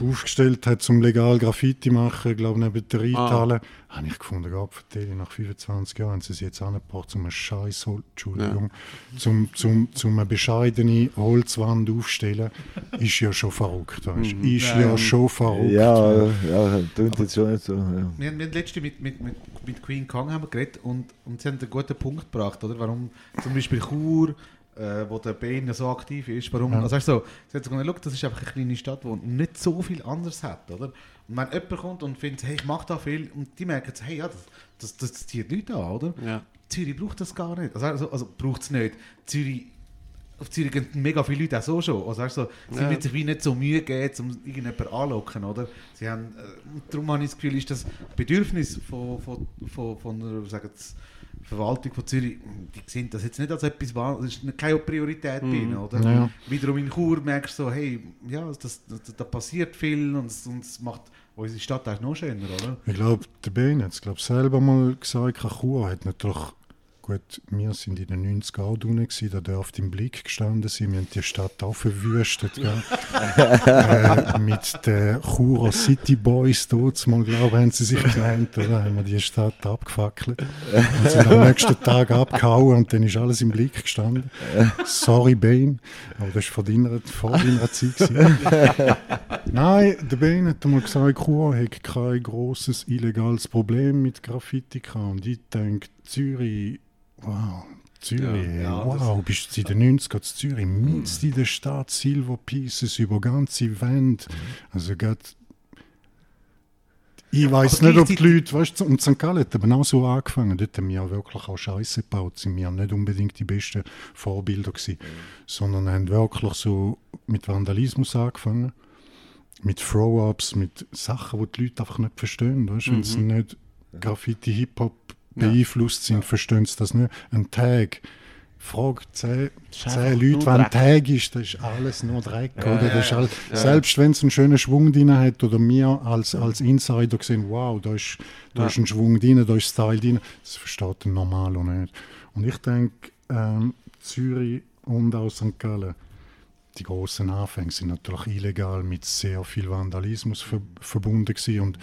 aufgestellt hat, zum legal Graffiti machen, ich glaube neben der Reithalle, habe ich gefunden, Gott, nach 25 Jahren haben sie es jetzt angebracht, zum eine scheiß Holz, Entschuldigung, zum, zum, zum eine bescheidene Holzwand aufstellen, ist ja schon verrückt, weißt?
Mhm.
ist
Ja,
ja,
ja.
schon verrückt.
Ja, ja, klingt jetzt schon nicht so. Ja.
Wir haben, wir haben letzte mit, mit, mit, mit Queen Kong haben wir geredet und, und sie haben einen guten Punkt gebracht, oder? Warum zum Beispiel Chur, äh, wo der Bane so aktiv ist, warum,
Ja.
also weißt du, so, sie hat so gesagt, «Schau, das ist einfach eine kleine Stadt, die nicht so viel anderes hat, oder? Und wenn jemand kommt und findet, hey, ich mache da viel, und die merken, hey, ja, das, das, das zieht Leute an, oder?
ja.
Zürich braucht das gar nicht. Also, also, also braucht es nicht. Zürich, auf Zürich gehen mega viele Leute auch so schon. Also, weißt du, sie
Ja.
sich wie nicht so Mühe geben, um irgendjemanden anlocken, oder? Sie haben, äh, darum habe ich das Gefühl, ist das Bedürfnis von, von, von, von der sagen wir, Verwaltung von Zürich, die sehen das jetzt nicht als etwas, das ist keine Priorität bei ihnen, oder?
Ja.
Wiederum in Chur merkst du so, hey, ja, das, das, da passiert viel und es, macht unsere Stadt eigentlich noch schöner, oder?
Ich glaube, der Ben hat es selber mal gesagt, Chur hat natürlich, gut, wir sind in den 90er auch unten da dürfte im Blick gestanden sein, wir haben die Stadt auch verwüstet, äh, mit den Churer City Boys dort mal, glaube haben sie sich genannt, oder? haben wir die Stadt abgefackelt und sind am nächsten Tag abgehauen und dann ist alles im Blick gestanden. Sorry, Bane, aber das war vor deiner, vor deiner Zeit. Nein, der Ben hat mal gesagt, Chur hat kein grosses illegales Problem mit Graffiti gehabt. Und ich denke, Zürich, wow, Zürich,
Ja, ja,
wow, bist du in den 90er zu Zürich, mitten in der Stadt, Silver Pieces über ganze Wände. Also gerade ich weiß nicht, ob die Leute, weißt du, und St. Gallen hat eben auch so angefangen. Dort haben wir ja wirklich auch Scheiße gebaut. Sind wir nicht unbedingt die besten Vorbilder gewesen, sondern haben wirklich so mit Vandalismus angefangen. Mit Throw-Ups, mit Sachen, die die Leute einfach nicht verstehen. Weißt? Wenn sie nicht Graffiti, Hip-Hop. Beeinflusst sind, verstehen sie das nicht. Ein Tag frag 10,
ist einfach
10
nur
Leute,
Dreck.
Tag ist, das ist alles nur Dreck.
Ja,
oder?
ja,
Das
ja.
all,
Ja.
Selbst wenn es einen schönen Schwung drin hat oder wir als, als Insider sehen, wow, da ist, da
Ja.
ist ein Schwung drin, da ist Style drin, das versteht ein Normaler nicht. Und ich denke, ähm, Zürich und auch St. Gallen, die großen Anfänge sind natürlich illegal mit sehr viel Vandalismus ver verbunden gewesen. und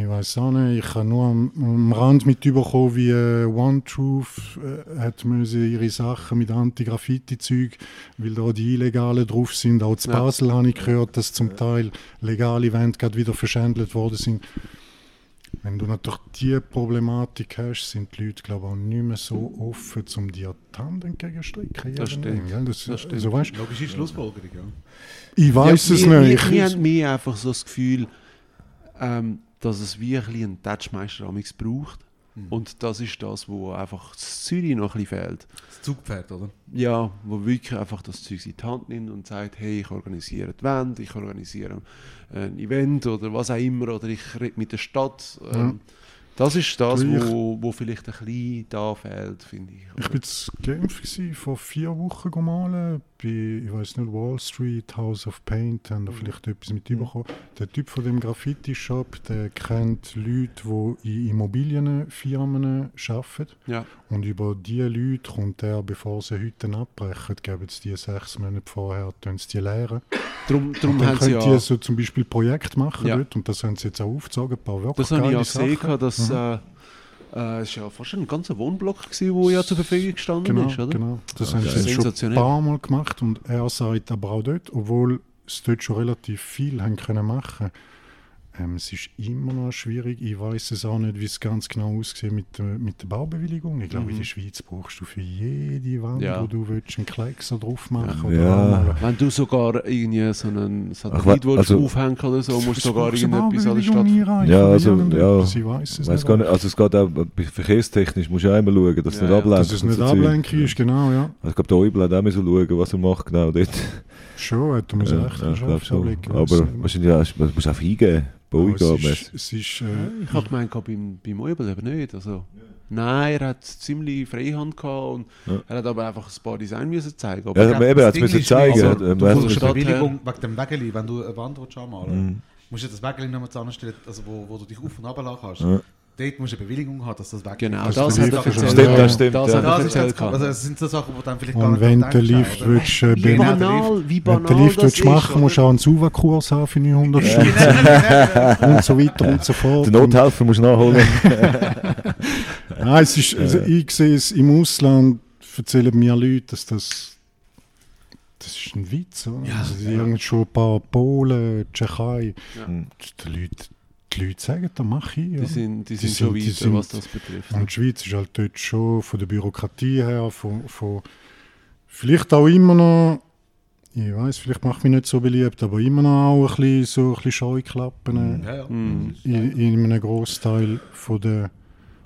ich weiß auch nicht, ich habe nur am, am Rand mitbekommen, wie äh, One Truth äh, hat müssen ihre Sachen mit Anti-Graffiti-Zeug, weil da die Illegalen drauf sind. Auch zu
Ja.
Basel habe ich gehört, dass zum Teil legale Events gerade wieder verschändelt worden sind. Wenn du natürlich diese Problematik hast, sind die Leute, glaube ich, auch nicht mehr so offen, um dir die Hand entgegenstrecken.
Das stimmt.
gell? Das,
Das stimmt.
So, weißt,
Logische Schlussfolgerung, ja.
ich weiß
ja,
es
wir,
nicht.
Wir, wir
Ich-
haben mir einfach so das Gefühl, ähm, dass es wie ein bisschen einen Touchmeister amigs braucht.
Mhm.
Und das ist das, wo einfach das Zürich noch ein bisschen fehlt.
Das Zugpferd, oder?
Ja, wo wirklich einfach das Zeug in die Hand nimmt und sagt, hey, ich organisiere die Wand, ich organisiere ein Event oder was auch immer, oder ich rede mit der Stadt. Ähm, Das ist das,
Du, ich-
wo, wo vielleicht ein bisschen da fehlt, finde ich.
Ich war in Genf vor vier Wochen gemalt, bei, ich weiß nicht, Wall Street, House of Paint, haben da vielleicht etwas mit überkommen. Der Typ von dem Graffiti-Shop, der kennt Leute, die in Immobilienfirmen arbeiten.
Ja.
Und über diese Leute kommt er, bevor sie heute abbrechen, geben sie die sechs Monate vorher, tun sie die leeren.
Darum, darum
Und dann
ja...
ihr so zum Beispiel Projekte machen
Ja.
dort, und das haben sie jetzt auch aufgezogen, ein paar wirklich
Das habe ich
geile
gesehen, dass
Mhm.
äh, äh, es ist ja fast ein ganzer Wohnblock der ja zur Verfügung gestanden
Genau,
ist, oder?
genau. Das
Ja,
haben sie schon ein paar Mal gemacht und er sagt aber auch dort, obwohl es dort schon relativ viel haben können machen ähm, es ist immer noch schwierig. Ich weiß es auch nicht, wie es ganz genau aussieht mit, der- mit der Baubewilligung. Ich glaube,
Mhm.
in der Schweiz brauchst du für jede Wand,
Ja.
wo du willst, einen Kleckser drauf machen
Ja.
oder.
Wenn du sogar irgendwie so einen
Ach,
Satellit willst
also-
aufhängen oder so, musst du sogar irgendetwas an der
Baubewilligung
Stadt...
Ja, also, ja.
Ich weiß es
Weiß
nicht.
gar nicht, also es geht auch verkehrstechnisch, musst du auch immer schauen, dass es
Ja,
nicht
ja.
ablenkt.
Dass es nicht ablenken ist, genau, ja.
Also ich glaube, der Eubel hat auch müssen schauen, was er macht, genau dort.
Schon, hat er mir
Ja, ja, schon.
ablicken.
Aber wahrscheinlich ja, du musst einfach eingeben, Baueingaben.
es ist, es ist äh,
Ich habe gemeint, beim, beim Möbel eben nicht. Also, Nein, er hat ziemlich Freihand gehabt und
Ja.
er hat aber einfach ein paar Design müssen zeigen. Aber
Ja, aber eben, er hat es müssen zeigen.
also, du
man
brauchst
es
eine Bewilligung wegen dem Wägeli, wenn du eine Wand willst anmalen
Mhm.
musst du das Wägeli nochmal zusammenstellen, also wo, wo du dich auf- und runterlassen kannst.
Ja.
Dort musst du eine Bewilligung haben, dass das Wägeli...
Genau,
Also
das hat er erzählt.
Stimmt, das
stimmt,
Das
ja.
hat er
Das, ist
erzählt.
ganz, also das sind so Sachen, wo dann vielleicht gar
Und
nicht
wenn
denkst,
Lift willst, äh,
Wie banal, wie
wenn
banal
der Lift
das
willst
ist,
machen
oder?
musst du auch einen Suva-Kurs haben für 900
Genau.
Stunden und so weiter und so fort.
Den Nothelfer musst du nachholen.
Nein, es ist, also ich sehe es im Ausland, erzählen mir Leute, dass das das ist ein Witz. Oder?
Ja,
also, die
ja.
haben schon ein paar Polen, Tschechei.
Mhm.
Die Leute, die Leute sagen, das mache ich. Ja.
Die sind, die
Die
sind schon
sind- die
weiter,
sind-
was das betrifft.
Und die Schweiz ist halt dort schon von der Bürokratie her, von, von vielleicht auch immer noch, ich weiß, vielleicht macht mich nicht so beliebt, aber immer noch auch ein bisschen, so ein bisschen Scheuklappen
Ja, ja.
Mhm.
in, in einem Großteil von der,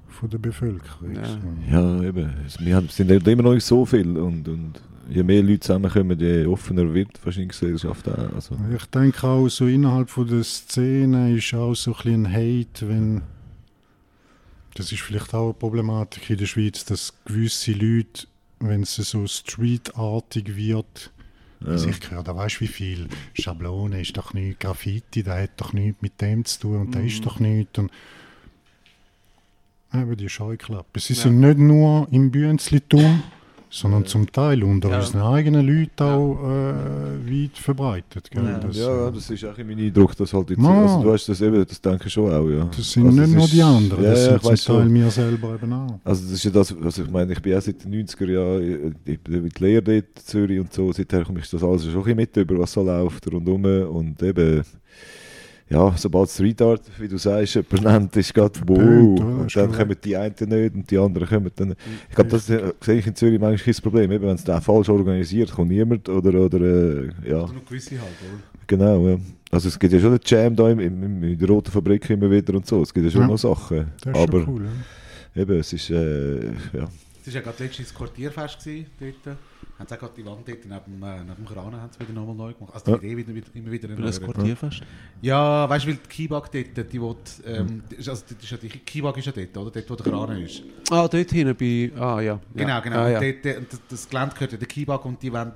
von der Bevölkerung.
Ja.
Ja, eben. Wir haben- sind immer noch nicht so viel. Und, und je mehr Leute zusammenkommen, je offener wird wahrscheinlich die Gesellschaft auch. Also,
Ich denke auch, so innerhalb von der Szene ist auch so ein bisschen ein Hate, wenn. Das ist vielleicht auch eine Problematik in der Schweiz, dass gewisse Leute, wenn es so streetartig wird,
ja.
also ich höre, da weißt du wie viel Schablone ist doch nicht Graffiti, der hat doch nichts mit dem zu tun und
Mhm.
ist doch nichts. Und eben die Scheuklappe. Sie
Ja.
sind nicht nur im Bünzlitum, sondern zum Teil unter
Ja.
unseren eigenen Leuten auch äh, weit verbreitet. Gell?
Ja.
Das,
ja,
äh,
das ist auch mein Eindruck, dass halt jetzt,
Ja.
also du hast das eben, das denke ich schon auch, ja.
Das sind
also,
nicht nur
ist-
die anderen,
ja,
das
ja,
sind
ich
zum Teil
schon.
wir selber eben auch.
Also das ist ja das, was ich meine, ich bin auch seit den 90er Jahren, ich bin mit Lehre dort in Zürich und so, seither komme ich das alles schon ein bisschen mit über, was so läuft rundum und eben, ja, sobald Street Art, wie du sagst, jemand nennt, ist gerade wow, und dann kommen die einen nicht und die anderen kommen dann, ich glaube, das äh, sehe ich in Zürich manchmal kein Problem, eben, wenn es da falsch organisiert, kommt niemand oder, oder äh, ja,
Oder nur gewisse halt, oder?
genau, ja. Also es gibt ja schon den Jam da im, im, in der Roten Fabrik immer wieder und so, es gibt ja schon
Ja.
noch Sachen,
Das ist
aber
schon cool. Ja.
eben, es ist, äh, ja,
Es war ja gerade letztens das Quartierfest gewesen, dort. Haben sie auch gerade die Wand dort neben, äh, neben dem Kran haben sie wieder nochmal neu gemacht. Also die Idee wieder, wieder, immer wieder
Für das
erneuern.
Quartierfest.
Ja, weißt du, weil die Keybag dort, die will, ähm, die also die, ist ja, die Keybag ist ja dort, oder? Dort, wo der Kran ist.
Ah, dort hinten bei. Ah, ja.
Genau, genau.
Ah, ja.
Dort, dort, das, Gelände gehört ja der Keybag und die wollen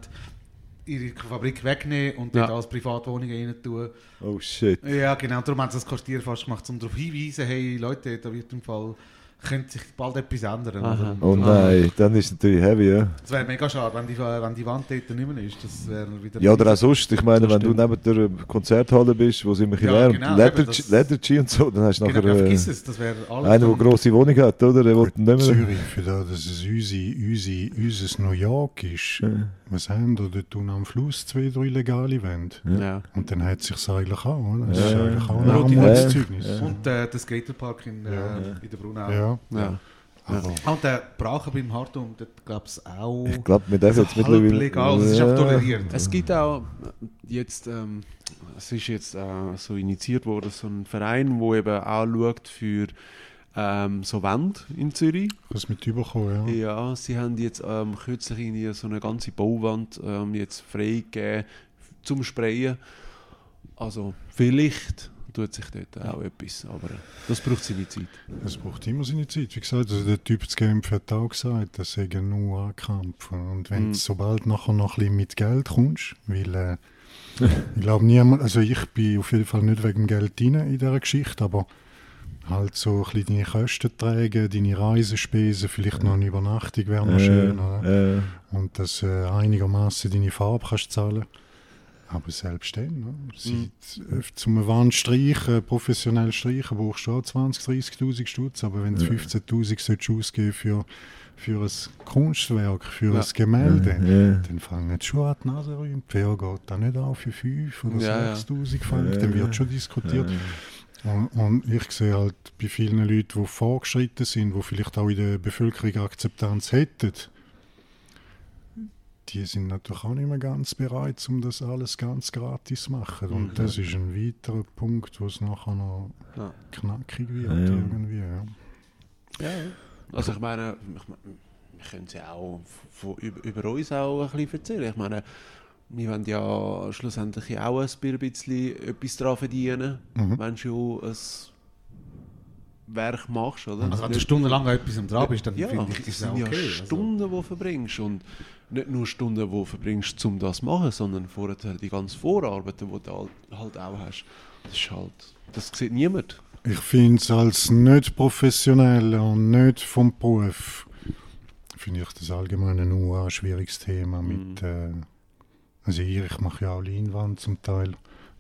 ihre Fabrik wegnehmen und dort
Ja.
als Privatwohnungen rein tun.
Oh shit.
Ja, genau. Darum haben sie das Quartier fast gemacht, um darauf hinzuweisen, hey Leute, da wird im Fall, könnte sich bald etwas ändern.
Aha.
Oder?
Oh nein, dann ist es natürlich heavy, ja.
Es wäre mega schade, wenn die, wenn die Wand dort nicht mehr ist. Das wäre wieder...
Ja, oder auch sonst. Ich meine,
Das
wenn du neben der Konzerthalle bist, wo es immer ein bisschen
Ja,
wärmt,
genau, das-
Ledergy und so, dann hast du
Genau,
nachher
ja,
äh,
vergiss es, das wäre alles...
einer, der eine grosse Wohnung hat, oder? Der will nicht mehr.
Zürich, für das, dass es unsere, unsere, unser New York ist. Was haben wir dort unten am Fluss zwei, drei legale Wände?
Ja.
Und dann hat es sich eigentlich auch, oder? Das
Ja.
ist eigentlich auch ein
Ja.
Armutszeugnis.
Ja.
Und äh, der Skaterpark in, äh, in der Brunau.
Ja,
Ja.
aber
Ah, Und der Brachen beim Hartum, dort glaube ich auch...
Ich glaube, wir dürfen jetzt mittlerweile.
legal, es ist auch toleriert.
Es gibt auch äh, jetzt, ähm, es ist jetzt äh, so initiiert worden, so ein Verein, wo eben auch schaut für ähm, so Wände in Zürich.
das mit überkommen, ja.
Ja, sie haben jetzt ähm, kürzlich so eine ganze Bauwand ähm, jetzt freigegeben zum Sprayen. Also vielleicht tut sich dort auch etwas, aber das braucht seine Zeit.
Es braucht immer seine Zeit. Wie gesagt, also der Typ zu Genf hat auch gesagt, das sei nur Kampf. Und wenn
Mhm.
du sobald nachher noch ein bisschen mit Geld kommst, weil äh, ich glaube niemand, also ich bin auf jeden Fall nicht wegen Geld drin in dieser Geschichte, aber halt so ein bisschen deine Kosten tragen, deine Reisespesen, vielleicht noch eine Übernachtung wäre noch schön. Oder?
Äh, äh,
Und dass äh, einigermaßen deine Farbe kannst zahlen. Aber selbst dann, ne? Seit, äh, zum Wand streichen, professionell streichen, brauchst du auch 20.000, 30'000 Stutz. Aber wenn du 15'000 solltest ausgeben für, für ein Kunstwerk, für
Ja.
ein Gemälde,
ja.
dann fangen die schon an die Nase. Die Wer geht da nicht auf für 5 oder
Ja, ja.
6'000 Franken,
Ja,
dann
ja.
wird schon diskutiert. Und, und ich sehe halt bei vielen Leuten, die vorgeschritten sind, die vielleicht auch in der Bevölkerung Akzeptanz hätten, die sind natürlich auch nicht mehr ganz bereit, um das alles ganz gratis zu machen. Und
Mhm.
das ist ein weiterer Punkt, wo es nachher noch
Ja.
knackig wird
Ja.
irgendwie. Ja.
Ja, also ich meine, ich meine, wir können ja auch von, über, über uns auch ein bisschen erzählen. Ich meine, wir wollen ja schlussendlich auch ein bisschen etwas daran verdienen,
Mhm.
wenn du schon ein Werk machst, oder?
Also wenn du stundenlang an etwas am dran bist, dann
ja,
finde ich,
das
ist
sind
auch
ja
okay. Also,
Stunden, die du verbringst und nicht nur Stunden, die du verbringst, um das zu machen, sondern vorher die ganzen Vorarbeiten, die du halt- halt auch hast. Das ist halt, das sieht niemand.
Ich finde es als nicht professioneller und nicht vom Beruf, finde ich das allgemein nur ein schwieriges Thema. Mit, äh, also ich, ich mache ja auch Leinwand zum Teil,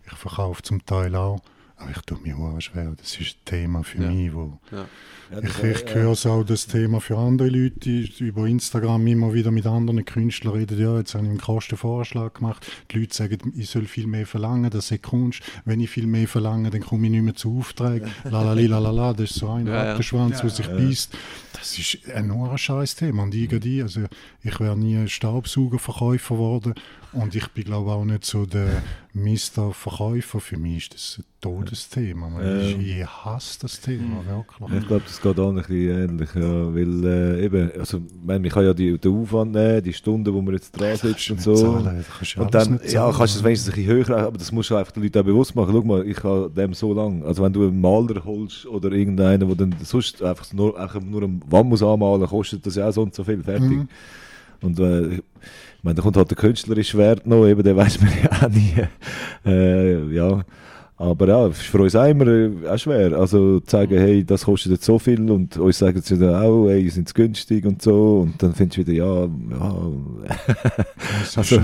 ich verkaufe zum Teil auch, aber ich tue mir auch schwer. Das ist ein Thema für
Ja.
mich, wo
Ja.
Ja,
ich, ich höre es auch das Thema für andere Leute, die über Instagram immer wieder mit anderen Künstlern reden. Ja, jetzt habe ich einen Kostenvorschlag gemacht. Die Leute sagen, ich soll viel mehr verlangen, das ist Kunst. Wenn ich viel mehr verlange, dann komme ich nicht mehr zu Aufträgen. Lalali, lalala, das ist so ein. Rattenschwanz,
Ja,
der sich
ja.
beißt. Das ist ein ein scheiß Thema. Und irgendwie, also ich wäre nie ein Staubsaugerverkäufer geworden. Und ich bin glaube auch nicht so der Mr. Verkäufer. Für mich ist das ein Todesthema. Man,
Ja.
ich, hasse das Thema, wirklich.
Ich glaube, das geht auch ein bisschen ähnlich. Ja, weil äh, eben, also, meine, man kann ja die, den Aufwand nehmen, die Stunden, wo man jetzt dran sitzt und so.
Zahlen, kannst
Und dann ja, kannst du es wenigstens ein bisschen höher, aber das musst du einfach den Leuten auch bewusst machen. Schau mal, ich habe dem so lang. Also wenn du einen Maler holst oder irgendeinen, der dann sonst einfach nur, einfach nur eine Wand muss anmalen, kostet das ja auch so und so viel, fertig.
Mhm.
Und äh, meine, da kommt halt der künstlerische Wert noch, eben, den weiß man ja auch nie. Äh, ja. Aber ja, es ist für uns auch immer äh, auch schwer. Also zu sagen, hey, das kostet jetzt so viel und uns sagen sie dann auch, hey, sind es günstig und so. Und dann findest du wieder, ja, ja
Es ist
also,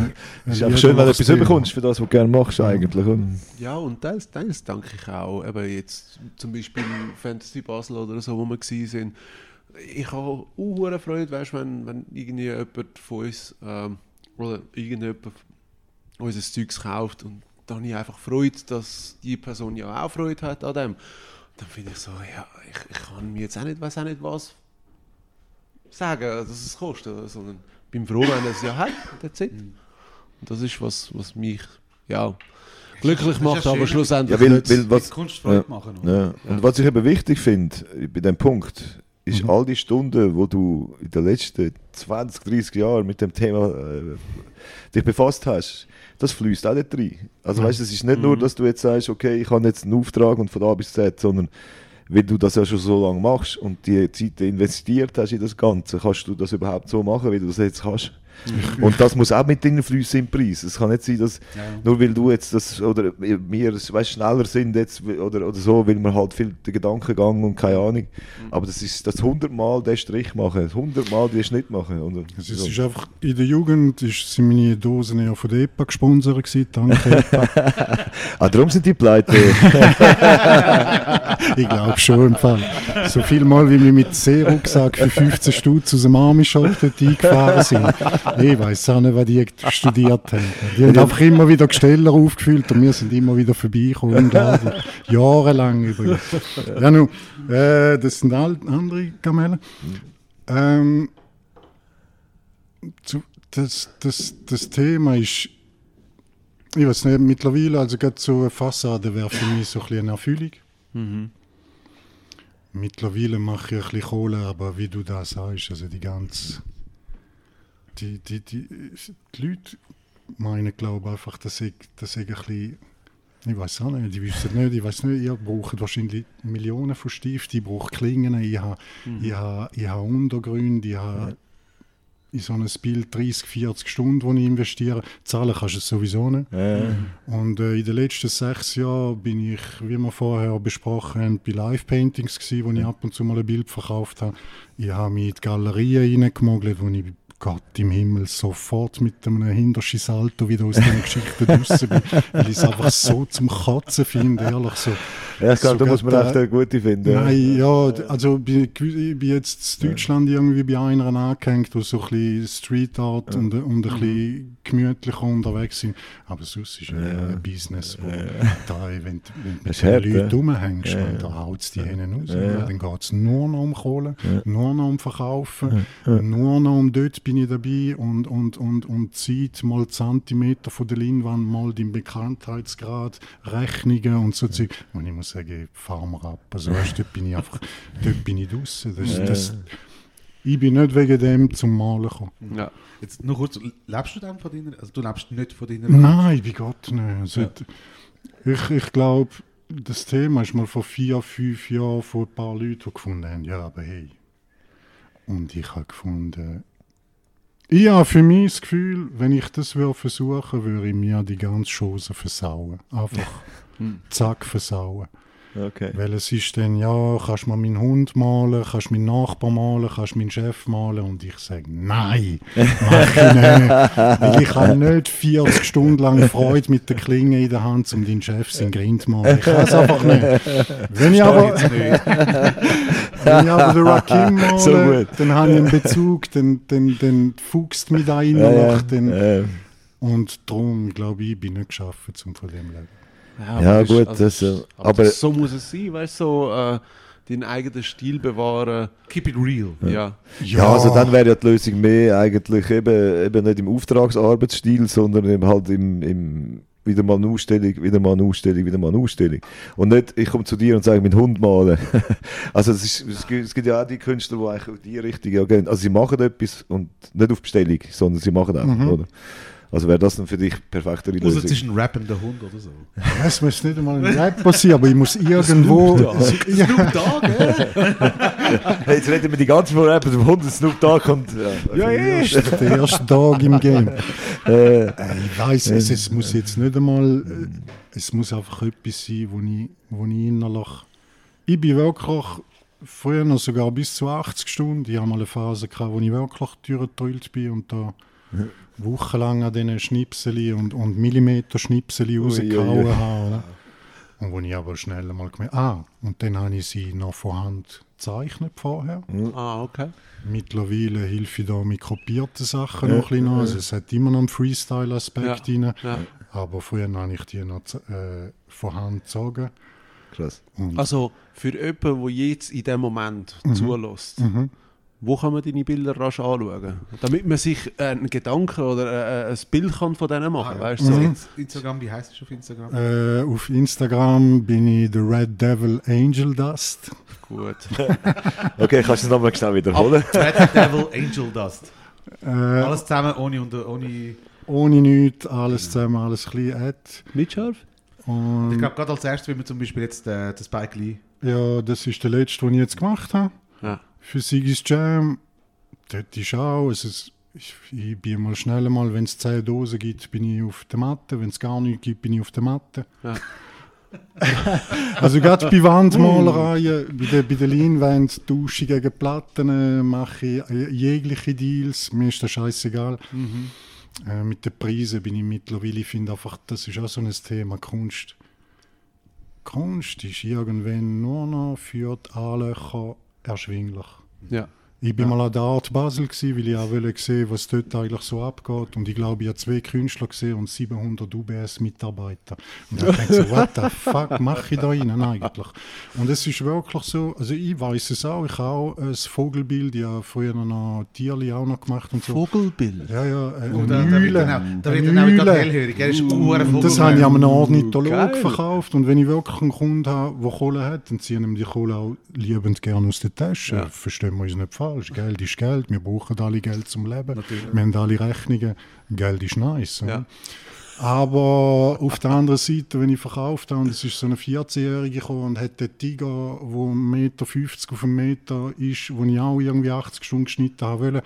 es ist
ein
einfach schön, wenn du etwas bekommst für das, was du gerne machst eigentlich. Und,
Ja, und teils, teils denke ich auch, eben jetzt zum Beispiel Fantasy Basel oder so, wo wir sind. Ich habe auch Freude, weißt, wenn, wenn irgendwie jemand von uns ähm, oder irgendjemand unser Zeugs kauft und dann habe ich einfach Freude, dass die Person ja auch Freude hat an dem. Dann finde ich so, ja, ich, ich kann mir jetzt auch nicht, weiß auch nicht was sagen, dass es kostet, sondern bin froh, wenn es ja hat, that's it. Und das ist was, was mich, ja, glücklich macht,
ja
aber schlussendlich
ja, weil,
nicht.
weil was,
Kunst Freude
ja.
machen.
ja. Und was ich eben wichtig finde, bei dem Punkt, ist
Mhm.
all die Stunden, wo du in den letzten 20, 30 Jahren mit dem Thema äh, dich befasst hast, das fließt auch nicht rein. Also
Mhm.
weißt, es ist nicht nur, dass du jetzt sagst, okay, ich habe jetzt einen Auftrag und von A bis Z, sondern wenn du das ja schon so lange machst und die Zeit investiert hast in das Ganze, kannst du das überhaupt so machen, wie du das jetzt kannst. Und das muss auch mit fließen im Preis. Es kann nicht sein, dass nur weil du jetzt das oder wir weißt, schneller sind jetzt oder, oder so, weil wir halt viel den Gedankengang und keine Ahnung. Aber das ist das hundertmal den Strich machen, hundertmal den Schnitt machen. Und,
Es ist,
so.
es ist einfach, in der Jugend ist, sind meine Dosen ja von der EPA gesponsert gewesen, danke EPA.
Ah, darum sind die pleite.
ich glaube schon im Fall. So viel Mal, wie wir mit Seerucksack für 15 Stutz aus dem Army-Shop eingefahren sind. Ich weiß auch nicht, was die studiert haben. Die haben einfach immer wieder Gesteller aufgefüllt und wir sind immer wieder vorbeigekommen. Jahrelang übrigens. Ja, nun, äh, das sind all, andere Kamellen. Ähm, das, das, das Thema ist, ich weiß nicht, mittlerweile, also gerade so eine Fassade wäre für mich so ein bisschen eine Erfüllung. Mittlerweile mache ich ein bisschen Kohle, aber wie du das sagst, also die ganze. Die, die, die, die Leute meinen, glaube ich, einfach, dass ich, dass ich ein bisschen. Ich weiß auch nicht, die wissen nicht, ich weiß nicht, ihr braucht wahrscheinlich Millionen von Stiften, ich brauche Klingen, ich habe, ich habe, ich habe Untergründe, ich habe in so ein Bild 30, 40 Stunden, die ich investiere. Zahlen kannst du es sowieso nicht.
äh,
Und äh, in den letzten sechs Jahren bin ich, wie wir vorher besprochen haben, bei Live-Paintings gewesen, wo ich ab und zu mal ein Bild verkauft habe. Ich habe mich in die Galerien reingemogelt, wo ich Gott im Himmel sofort mit einem hintersten Salto wieder aus diesen Geschichten draussen bin, weil ich es einfach so zum Kotzen finde, ehrlich so.
ja, ich glaube, da muss man
der-
echt eine gute finden.
Nein, ja, also ich bin jetzt in Deutschland irgendwie bei einer angehängt, die so ein bisschen Street Art und, und ein bisschen gemütlicher unterwegs sind. Aber sonst ist es ein Business, wo da, wenn, wenn du mit den Leuten
ja.
rumhängst,
Ja, ja.
da haut es die hinten raus.
Ja.
Dann geht es nur noch um Kohle, nur noch um Verkaufen, nur noch um dort bin ich dabei und, und, und, und Zeit mal Zentimeter von der Leinwand, mal den Bekanntheitsgrad, Rechnungen und so Zeug. Und ich muss sagen, fahr mal ab. Also weißt, dort bin ich einfach, dort bin ich draußen. Das, das, ich bin nicht wegen dem zum Malen gekommen.
Ja.
Jetzt nur kurz, lebst du dann von deiner, also du lebst nicht von deiner
Nein, bei Gott nicht. Also, Ich, ich glaube, das Thema ist mal vor vier, fünf Jahren von ein paar Leuten, die gefunden haben, ja, aber hey. Und ich habe gefunden, ich habe für mich das Gefühl, wenn ich das würde versuchen würde, ich mir die ganze Chose versauen. Einfach zack versauen.
Okay.
Weil es ist dann, ja, kannst du mal meinen Hund malen, kannst du meinen Nachbar malen, kannst du meinen Chef malen und ich sage, nein, mach ich nicht. Weil ich habe nicht 40 Stunden lang Freude mit der Klinge in der Hand, um deinen Chef sein Grind zu machen. Ich kann es einfach nicht. Wenn ich aber, wenn ich aber den Rakim male,
So
dann habe ich einen Bezug, dann, dann, dann fuchst mich da rein
Ja, ja.
dann,
Äh,
und darum, glaube ich, bin ich nicht geschaffen, um von dem zu leben.
Ja,
aber
gut,
das,
das,
ist-
äh,
aber,
aber-
das, so muss es sein, weißt du, so äh, deinen eigenen Stil bewahren.
Keep it real.
Ja.
Ja, also dann wäre ja die Lösung mehr eigentlich eben, eben nicht im Auftragsarbeitsstil, sondern eben halt im, im wieder mal eine Ausstellung, wieder mal eine Ausstellung, wieder mal eine Ausstellung. Und nicht, ich komme zu dir und sage, mit Hund malen. also es, ist, es, gibt, es gibt ja auch die Künstler, die eigentlich in die Richtung ja gehen. Also sie machen etwas und nicht auf Bestellung, sondern sie machen einfach, oder? Also wäre das dann für dich perfekte
Außer
Lösung?
es ist ein rappender Hund oder so.
Ja, Es muss nicht einmal ein Rapper sein, aber ich muss irgendwo.
Snoop Dogg, hä?
Hey, jetzt reden wir die ganze Zeit von Rap, der Hund Snoop Dogg und... Ja, ja,
das ist der erste Tag im Game.
Äh,
Äh, Ich weiß es, es muss jetzt nicht einmal. äh, Es muss einfach etwas sein, wo ich, wo ich innerlich. Ich bin wirklich früher noch sogar bis zu 80 Stunden. Ich habe mal eine Phase gehabt, wo ich wirklich durchgedrillt bin und da wochenlang an diesen Schnipseli und, und Millimeter-Schnipseli rausgehauen habe. oder? Und wo ich aber schnell mal gemerkt ah, und dann habe ich sie noch von Hand gezeichnet vorher.
Ah, okay.
Mittlerweile hilfe ich da mit kopierten Sachen noch ein bisschen. Also es hat immer noch einen Freestyle-Aspekt
Ja,
rein.
ja.
Aber früher habe ich die noch äh, von Hand gezogen.
krass.
Und
Also für jemanden, der jetzt in dem Moment zulässt, Wo kann man deine Bilder rasch anschauen? Damit man sich äh, einen Gedanken oder äh, ein Bild kann von denen machen
Ah, ja.
weißt du? So.
Mhm.
Instagram, wie heißt es auf Instagram?
Äh, auf Instagram bin ich The Red Devil Angel Dust.
Gut.
Okay, kannst du es nochmal schnell wiederholen?
Red Devil Angel Dust.
Äh,
Alles zusammen ohne, unter, ohne
ohne nichts, alles zusammen, alles klein. Ad.
Mit scharf?
Ich
Und
glaube, gerade als erstes, wie wir zum Beispiel jetzt äh, den Spike Lee.
ja, das ist der letzte, den ich jetzt gemacht habe.
Ja.
Für Sigis Jam. Dort ist auch, es ist, ich, ich bin mal schnell mal, wenn es 10 Dosen gibt, bin ich auf der Matte. Wenn es gar nichts gibt, bin ich auf der Matte.
Ja.
also gerade bei Wandmalereien, bei der, bei der Leinwand, Dusche gegen Platten, äh, mache ich äh, jegliche Deals. Mir ist das scheißegal. Äh, mit den Preisen bin ich mittlerweile, ich finde einfach, das ist auch so ein Thema, Kunst. Kunst ist irgendwann nur noch für die Anlöcher erschwinglich.
Ja.
Ich bin mal an der Art Basel, gewesen, weil ich auch wollte sehen was dort eigentlich so abgeht. Und ich glaube, ich habe zwei Künstler gesehen und 700 UBS-Mitarbeiter. Und ich denke so, what the fuck mache ich da rein eigentlich? Und es ist wirklich so, also ich weiß es auch, ich habe auch ein Vogelbild, ich habe früher noch Tierli auch noch gemacht und so.
Vogelbild.
Ja, ja, äh,
Und
eine
da, da wird
Mühle.
da wird dann auch
Mühle.
hellhörig. Er ist uh,
Und das habe ich an einem Ornithologen verkauft. Und wenn ich wirklich einen Kunden habe, der Kohle hat, dann ziehen ihm die Kohle auch liebend gerne aus der Tasche.
Ja.
Verstehen wir uns nicht falsch. Geld ist Geld. Wir brauchen alle Geld zum Leben.
Natürlich.
Wir haben alle Rechnungen. Geld ist nice.
Ja.
Aber auf der anderen Seite, wenn ich verkauft habe, und es ist so eine 14-Jährige gekommen und hat den Tiger, der 1,50 Meter auf einen Meter ist, wo ich auch irgendwie 80 Stunden geschnitten haben wollte,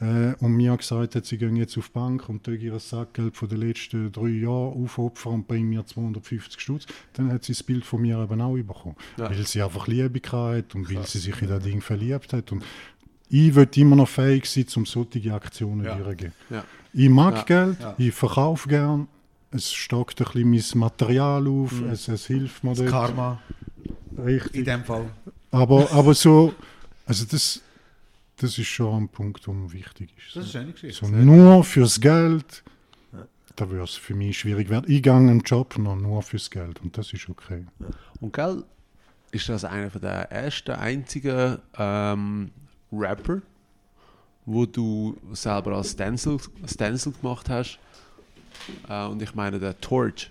äh, und mir gesagt hat, sie gehen jetzt auf die Bank und tun ihr Sackgeld von den letzten drei Jahren aufopfern und bringen mir 250 Stutz, dann hat sie das Bild von mir eben auch bekommen.
Ja.
Weil sie einfach Liebe hatte und weil sie sich in das Ding verliebt hat. Und ich will immer noch fähig sein, um solche Aktionen
Ja.
durchzugehen.
Ja.
Ich mag
Ja.
Geld,
Ja.
ich verkaufe gern, es stockt ein bisschen mein Material auf, es, es hilft mir
Mhm. Das
dort.
Karma in
Richtig.
dem Fall.
Aber, aber so, also das, das ist schon ein Punkt, der wichtig ist.
Das ist eine Geschichte.
So nur fürs Geld, da würde es für mich schwierig werden. Ich gehe einen Job noch nur fürs Geld und das ist okay.
Und gell, ist das einer von der ersten, einzigen ähm, Rapper, wo du selber als Stencil, Stencil gemacht hast? Äh, und ich meine der Torch.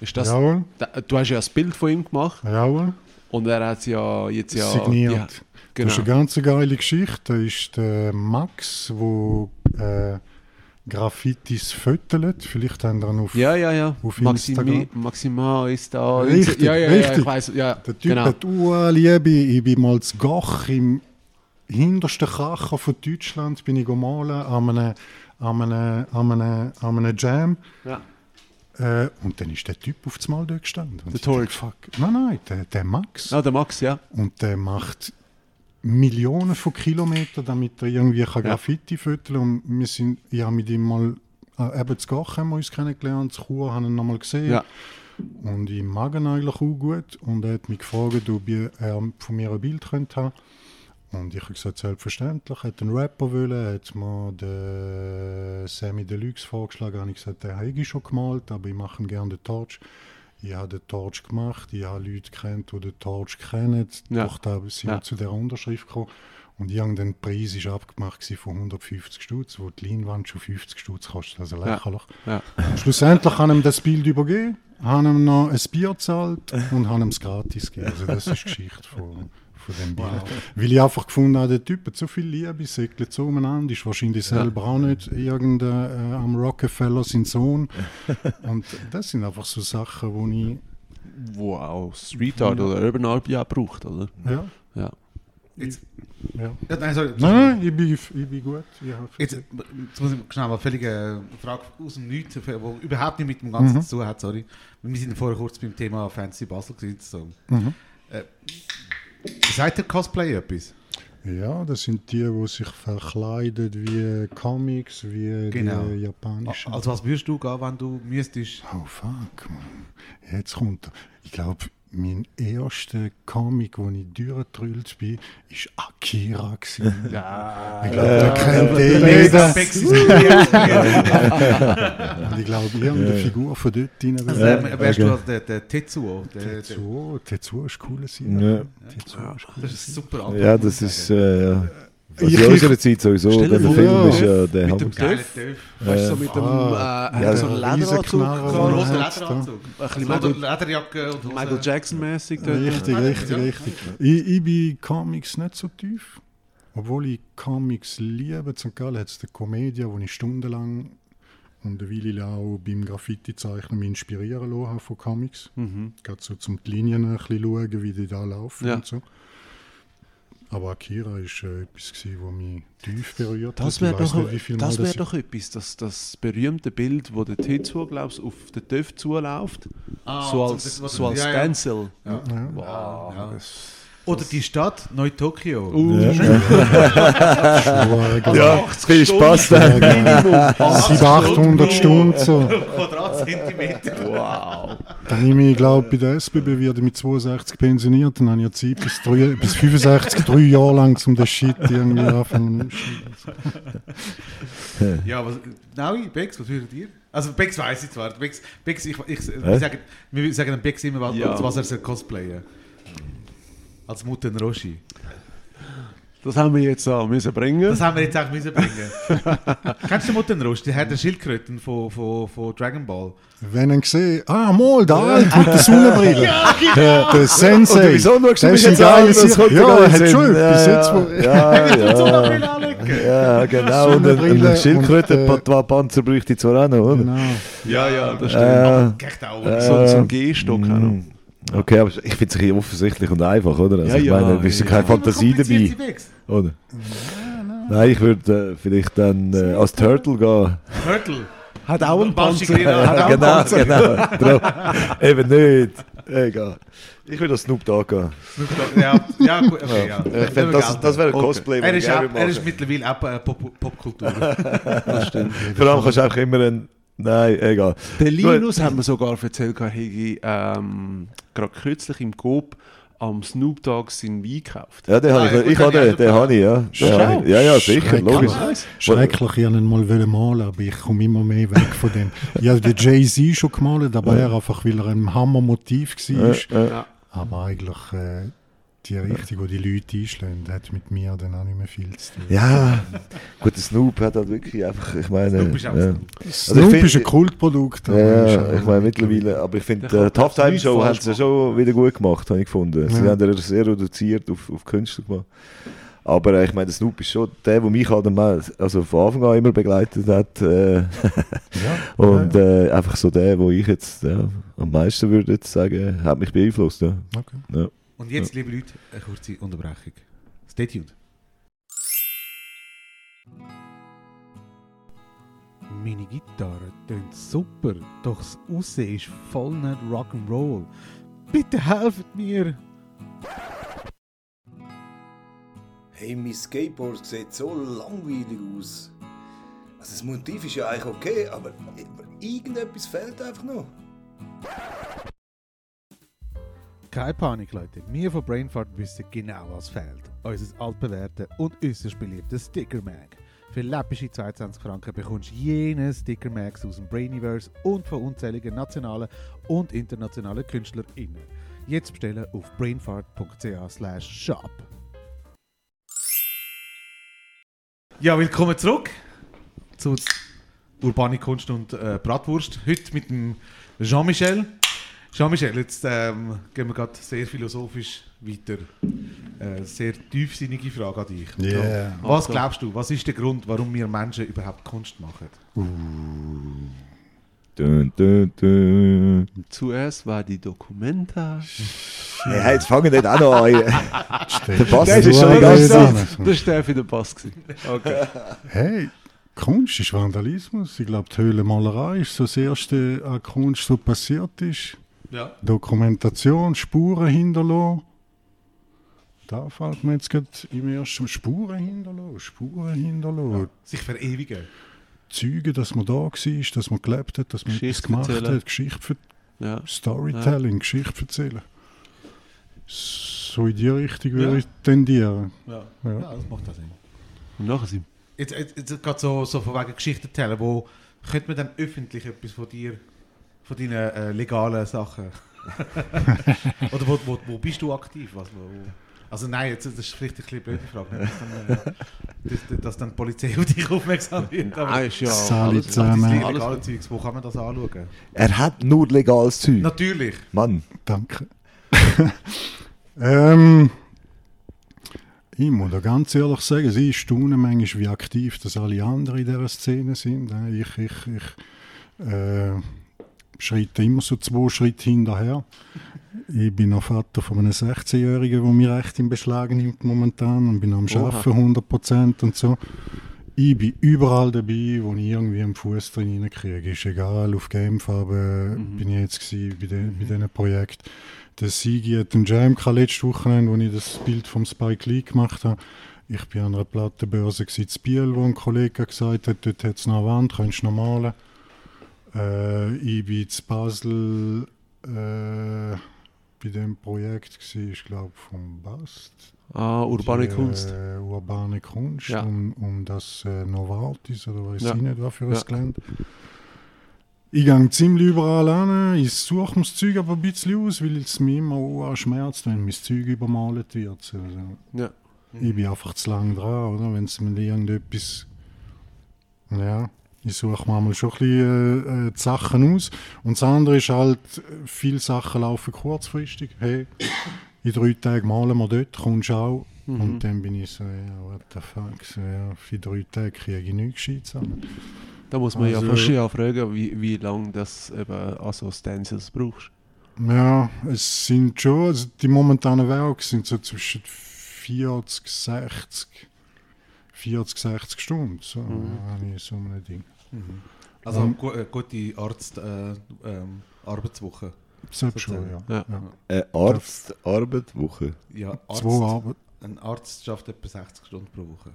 Ist das,
Jawohl,
da, du hast ja das Bild von ihm gemacht
jawohl,
und er hat ja jetzt ja
signiert.
Ja,
Das
genau.
ist eine ganz geile Geschichte. Da ist der Max, der äh, Graffitis fötelt. Vielleicht haben wir ihn auf
ja, ja, ja.
Auf Instagram.
Maxima ist da.
Richtig,
ja, ja, ja,
richtig.
ich weiß, ja,
Der Typ
genau.
hat Liebe. Ich bin mal zu Gach im hintersten Kracher von Deutschland bin ich malen an einem, an einem, an einem, an einem Jam.
Ja.
Äh, und dann ist der Typ auf das Mal dort gestanden. Und
Der.
Fuck. Nein, nein, der, der Max.
Ah, der Max, ja.
Und der macht Millionen von Kilometern, damit er irgendwie kann
Ja.
Graffiti fütteln Und wir sind, ich habe mit ihm mal, äh, eben zu Gach haben wir uns kennengelernt, zu Chur haben ihn noch mal gesehen.
Ja.
Und ich mag ihn eigentlich auch gut. Und er hat mich gefragt, ob ich, er von mir ein Bild könnte haben Und ich habe gesagt, selbstverständlich. Er hat einen Rapper wollen, hat mir den Sammy Deluxe vorgeschlagen. habe ich gesagt, den habe ich schon gemalt, aber ich mache ihm gerne den Torch. Ich habe den Torch gemacht, ich habe Leute kennt, die den Torch kennen.
Ja.
Durch da sind
Ja.
wir zu der Unterschrift gekommen. Und irgendein Preis ist abgemacht von 150 Stutz, wo die Leinwand schon 50 Stutz kostet. Also
Ja.
lächerlich.
Ja.
Und schlussendlich haben ihm das Bild übergeben, haben ihm noch ein Bier gezahlt und haben ihm es gratis gegeben. Also das ist die Geschichte von, von dem Bild. Weil ich einfach gefunden habe, der Typ hat so viel Liebe, segelt so umeinander, ist wahrscheinlich selber auch nicht irgendein äh, am Rockefeller sein Sohn. Und das sind einfach so Sachen, wo ich,
Wo auch Street Art oder Urban Art ja braucht, oder?
ja,
Ja.
Jetzt,
ja.
ja, nein, sorry.
Nein, nein, ich bin, ich bin gut. Ich habe
Jetzt, jetzt muss ich schnell mal völlige Frage aus dem Nichts, die überhaupt nicht mit dem Ganzen
Mhm.
zu tun hat, sorry. Wir sind vorher kurz beim Thema Fancy Basel gewesen, so.
Mhm.
Seid ihr Cosplay etwas?
Ja, das sind die, die sich verkleiden wie Comics, wie
Genau.
die japanischen.
Also was würdest du gehen, wenn du müsstest?
Oh fuck, man. Jetzt kommt er. Ich glaube, mein erster Comic, wo ich durchgetrüllt bin, war Akira.
Ja.
Ich glaube, der kennt jeder.
Also
Und ich glaube, irgendeine Figur von dort rein.
ähm, wärst du also der, der Tetsuo? Der,
Tetsuo, Tetsuo ist cool.
Ja.
Tetsuo ist cool.
das ist super.
Ja, das ist. Äh. Also
Ich-
in unserer Zeit sowieso, der Film
ja.
ist ja der
Mit dem. Töff. Weißt du, so mit dem
Ah,
äh,
ja,
so einen
der
Lederanzug
er hat,
Lederanzug.
Ein bisschen
Lederjacke und Hose.
Michael Jackson-mäßig.
Richtig, richtig, richtig. Ich, ich bin Comics nicht so tief. Obwohl ich Comics liebe. In St. Gallen hat es eine Komödie, wo ich stundenlang und eine Weile auch beim Graffiti-Zeichnen mich inspirieren lassen habe von Comics.
Mhm.
Gerade so zum die Linien ein bisschen schauen, wie die da laufen
Ja.
und so. Aber Akira war äh, etwas, gewesen, was mich tief berührt
Das
hat.
wäre doch,
nicht, wie viel Mal
das wär
ich-
doch etwas, das, das berühmte Bild, wo der Tetsuo, glaubst auf den Töff zuläuft.
Ah,
so als,
das-
so als
ja, ja.
Stencil.
Ja.
Ja.
Wow.
Oder die Stadt Neu-Tokio.
Uh,
Ja,
Ja, viel Spaß
ja, 800 Stunden so.
Quadratzentimeter.
Wow.
Dann habe ich mich, glaube bei der SBB wieder mit 62 pensioniert. Dann habe ich ja Zeit bis, drei, bis 65, drei Jahre lang, um den Shit irgendwie anfangen
Ja, was, Naui, Bex, was würdet ihr? Also Bex weiß ich zwar. Bex, Bex ich, ich,
Hä?
wir, sagen, wir sagen dem Bex immer, was,
Ja.
was er soll cosplayen Als Mutter Roshi.
Das haben wir jetzt auch müssen bringen.
Das haben wir jetzt auch müssen bringen. Kennst du Mutter Roshi? Der hat den Schildkröten von, von, von Dragon Ball.
Wenn ich sehe, ah, mal, da alt mit der Sonnenbrille. der, der Sensei.
Oder wieso schaust du mich
ist ein
jetzt an? Das kommt
Ja, er hat schon etwas.
Sinn.
Jetzt, wo,
Ja, ja,
Sonnenbrille
ja.
anschauen.
Ja, genau. Und ein,
Sonnenbrille
ein Schildkröte,
und, äh,
Panzer bräuchte ich zwar auch noch, oder?
Genau.
ja, ja, das
Äh,
Echt auch.
Äh,
So, so ein Gehstock auch
Okay, aber ich finde es ein bisschen offensichtlich und einfach, oder? Also
Ja,
ich
ja,
meine, du hast ja
ja.
keine Fantasie dabei, oder? Nein, ich würde äh, vielleicht dann äh, als Turtle gehen.
Turtle.
Hat auch einen Panzer. Hat auch einen
genau,
Panzer.
genau. Drum. Eben nicht. Egal. Ich würde als Snoop Dogg gehen.
Snoop Dogg. Ja, ja, gut, okay, ja.
Ich finde, das, das wäre ein
Okay.
Cosplay,
er, ist auch, er ist mittlerweile auch äh, Pop- Popkultur.
Das stimmt.
Vor allem kannst du einfach immer ein... Nein, egal.
Der Linus hat mir sogar erzählt, er hätte ähm, gerade kürzlich im Coop am Snoop Dogg seinen Wein gekauft.
Ja, den
Ah,
habe
ja,
ich, ich habe
ja,
den, den habe ich, ja.
Schau.
Ja, ja, sicher,
Schrecklich.
logisch.
Schrecklich, ich wollte ihn mal malen, aber ich komme immer mehr weg von dem. Ich habe den Jay-Z schon gemalt, aber er einfach, weil er ein Hammermotiv war.
Ja.
Aber eigentlich äh, die Richtung, die die Leute einschlagen, hat mit mir dann auch nicht mehr viel zu tun.
Ja, gut, der Snoop hat halt wirklich einfach, ich meine...
Snoop ist auch
ja.
Snoop.
Snoop
find-
ist ein Kultprodukt.
Ja, ja, ich meine mittlerweile, aber ich finde, äh, die Halftime
nichts
Show haben
falsch
sie schon wieder gut gemacht, habe ich gefunden. Sie
Ja.
haben er sehr reduziert auf, auf Künstler gemacht. Aber äh, ich meine, der Snoop ist schon der, der mich halt meisten- also von Anfang an immer begleitet hat. Äh,
Ja,
und
ja,
Äh, einfach so der, wo ich jetzt ja, am meisten würde jetzt sagen, hat mich beeinflusst. Ja.
okay.
Ja.
Und jetzt, liebe Leute, eine kurze Unterbrechung. Stay tuned. Meine Gitarre tönt super, doch das Aussehen ist voll nicht Rock'n'Roll. Bitte helft mir!
Hey, mein Skateboard sieht so langweilig aus. Also das Motiv ist ja eigentlich okay, aber irgendetwas fehlt einfach noch.
Keine Panik, Leute. Wir von Brainfart wissen genau, was fehlt. Unser altbewährte und äußerst beliebtes Sticker Mag. Für läppische 22 Franken bekommst du jene Sticker Mags aus dem Brainiverse und von unzähligen nationalen und internationalen KünstlerInnen. Jetzt bestellen auf brainfart.ch shop. Ja, willkommen zurück zu Urbane Kunst und äh, Bratwurst. Heute mit dem Jean-Michel. Jean-Michel, jetzt ähm, gehen wir gerade sehr philosophisch weiter. Äh, sehr tiefsinnige Frage an dich.
Yeah.
Was glaubst du, was ist der Grund, warum wir Menschen überhaupt Kunst machen?
Dun, dun, dun.
Zuerst war die Documenta.
Hey, hey, jetzt fangen nicht auch noch an. Der Bass
Das
ist schon die ganze Zeit.
Das war der für den Bass. gewesen. Okay.
Hey, Kunst ist Vandalismus. Ich glaube, die Höhlenmalerei ist so das Erste an Kunst, was passiert ist.
Ja.
Dokumentation, Spuren hinterlassen. Da fällt mir jetzt gerade im ersten Spuren hinterlassen. Spuren hinterlassen.
Sich verewigen.
Zeugen, dass man da war, dass man gelebt hat, dass man etwas
Geschichte
gemacht
erzählen.
hat. Geschichte,
Ja.
Storytelling, Geschichte erzählen. So in die Richtung würde
Ja.
ich tendieren.
Ja.
Ja.
ja, das macht auch Sinn.
Und nachher sind
Jetzt, jetzt, jetzt gerade so, so von wegen Geschichten erzählen, wo könnte man dann öffentlich etwas von dir, von deinen äh, legalen Sachen? Oder wo, wo, wo bist du aktiv? Was, wo, Also nein, jetzt, das ist vielleicht ein bisschen blöde Frage. Dass dann, äh, dass, dass dann die Polizei auf dich aufmerksam wird. Aber
Nein, ist ja alles,
zusammen.
das
alles-
legale Zeugs, wo kann man das anschauen?
Er hat nur legales Zeug.
Natürlich.
Mann.
Danke. ähm, ich muss da ganz ehrlich sagen, sie staunen manchmal, wie aktiv das alle anderen in dieser Szene sind. äh. Ich, ich, ich äh, schreite immer so zwei Schritte hinterher. Ich bin noch Vater von einem 16-Jährigen, der mich recht in Beschlag nimmt momentan und bin am. Arbeiten 100% und so. Ich bin überall dabei, wo ich irgendwie einen Fuß drin reinkriege. Ist egal, auf Gamefarbe bin ich jetzt bei, de, bei diesem Projekt. Der Sigi hat einen Jam letztes Wochenende, wo ich das Bild vom Spike Lee gemacht habe. Ich bin an einer Plattenbörse in Biel, wo ein Kollege gesagt hat, dort hat es noch eine Wand, könntest du noch malen. Äh, ich bin in Basel äh, bei dem Projekt, gewesen, ich glaube vom Bast.
Ah, urbane
Die,
Kunst.
Äh, urbane Kunst,
Ja.
um, um das äh, Novartis oder weiß
Ja.
ich nicht, was für ein
Ja.
Gelände. Ich gehe ziemlich überall an, ich suche mir das Zeug aber ein bisschen aus, weil es mich immer auch schmerzt, wenn mein Zeug übermalt wird. Also,
Ja.
ich bin einfach zu lang dran, oder? Wenn es mir irgendetwas. Ja, ich suche manchmal schon ein bisschen äh, äh, die Sachen aus. Und das andere ist halt, viele Sachen laufen kurzfristig. Hey, in drei Tagen malen wir dort, kommst du auch.
Mhm.
Und dann bin ich so, ja, what the fuck, so, ja, für drei Tage kriege ich nichts Gescheites an.
Da muss man ja
Also-
fast ja fragen, wie, wie lange das eben also Stencils brauchst.
Ja, es sind schon, also die momentanen Werke sind so zwischen 40, 60, 40, 60 Stunden. So,
Mhm.
habe ich so ein Ding.
Also
Ähm,
gu äh, gute Arzt, äh, ähm, Arbeitswoche.
Sollte schon, ja.
Ja.
ja.
Eine Arztarbeitwoche.
Ja, Arzt,
Zwei Arbeit,
ein Arzt schafft etwa 60 Stunden pro Woche.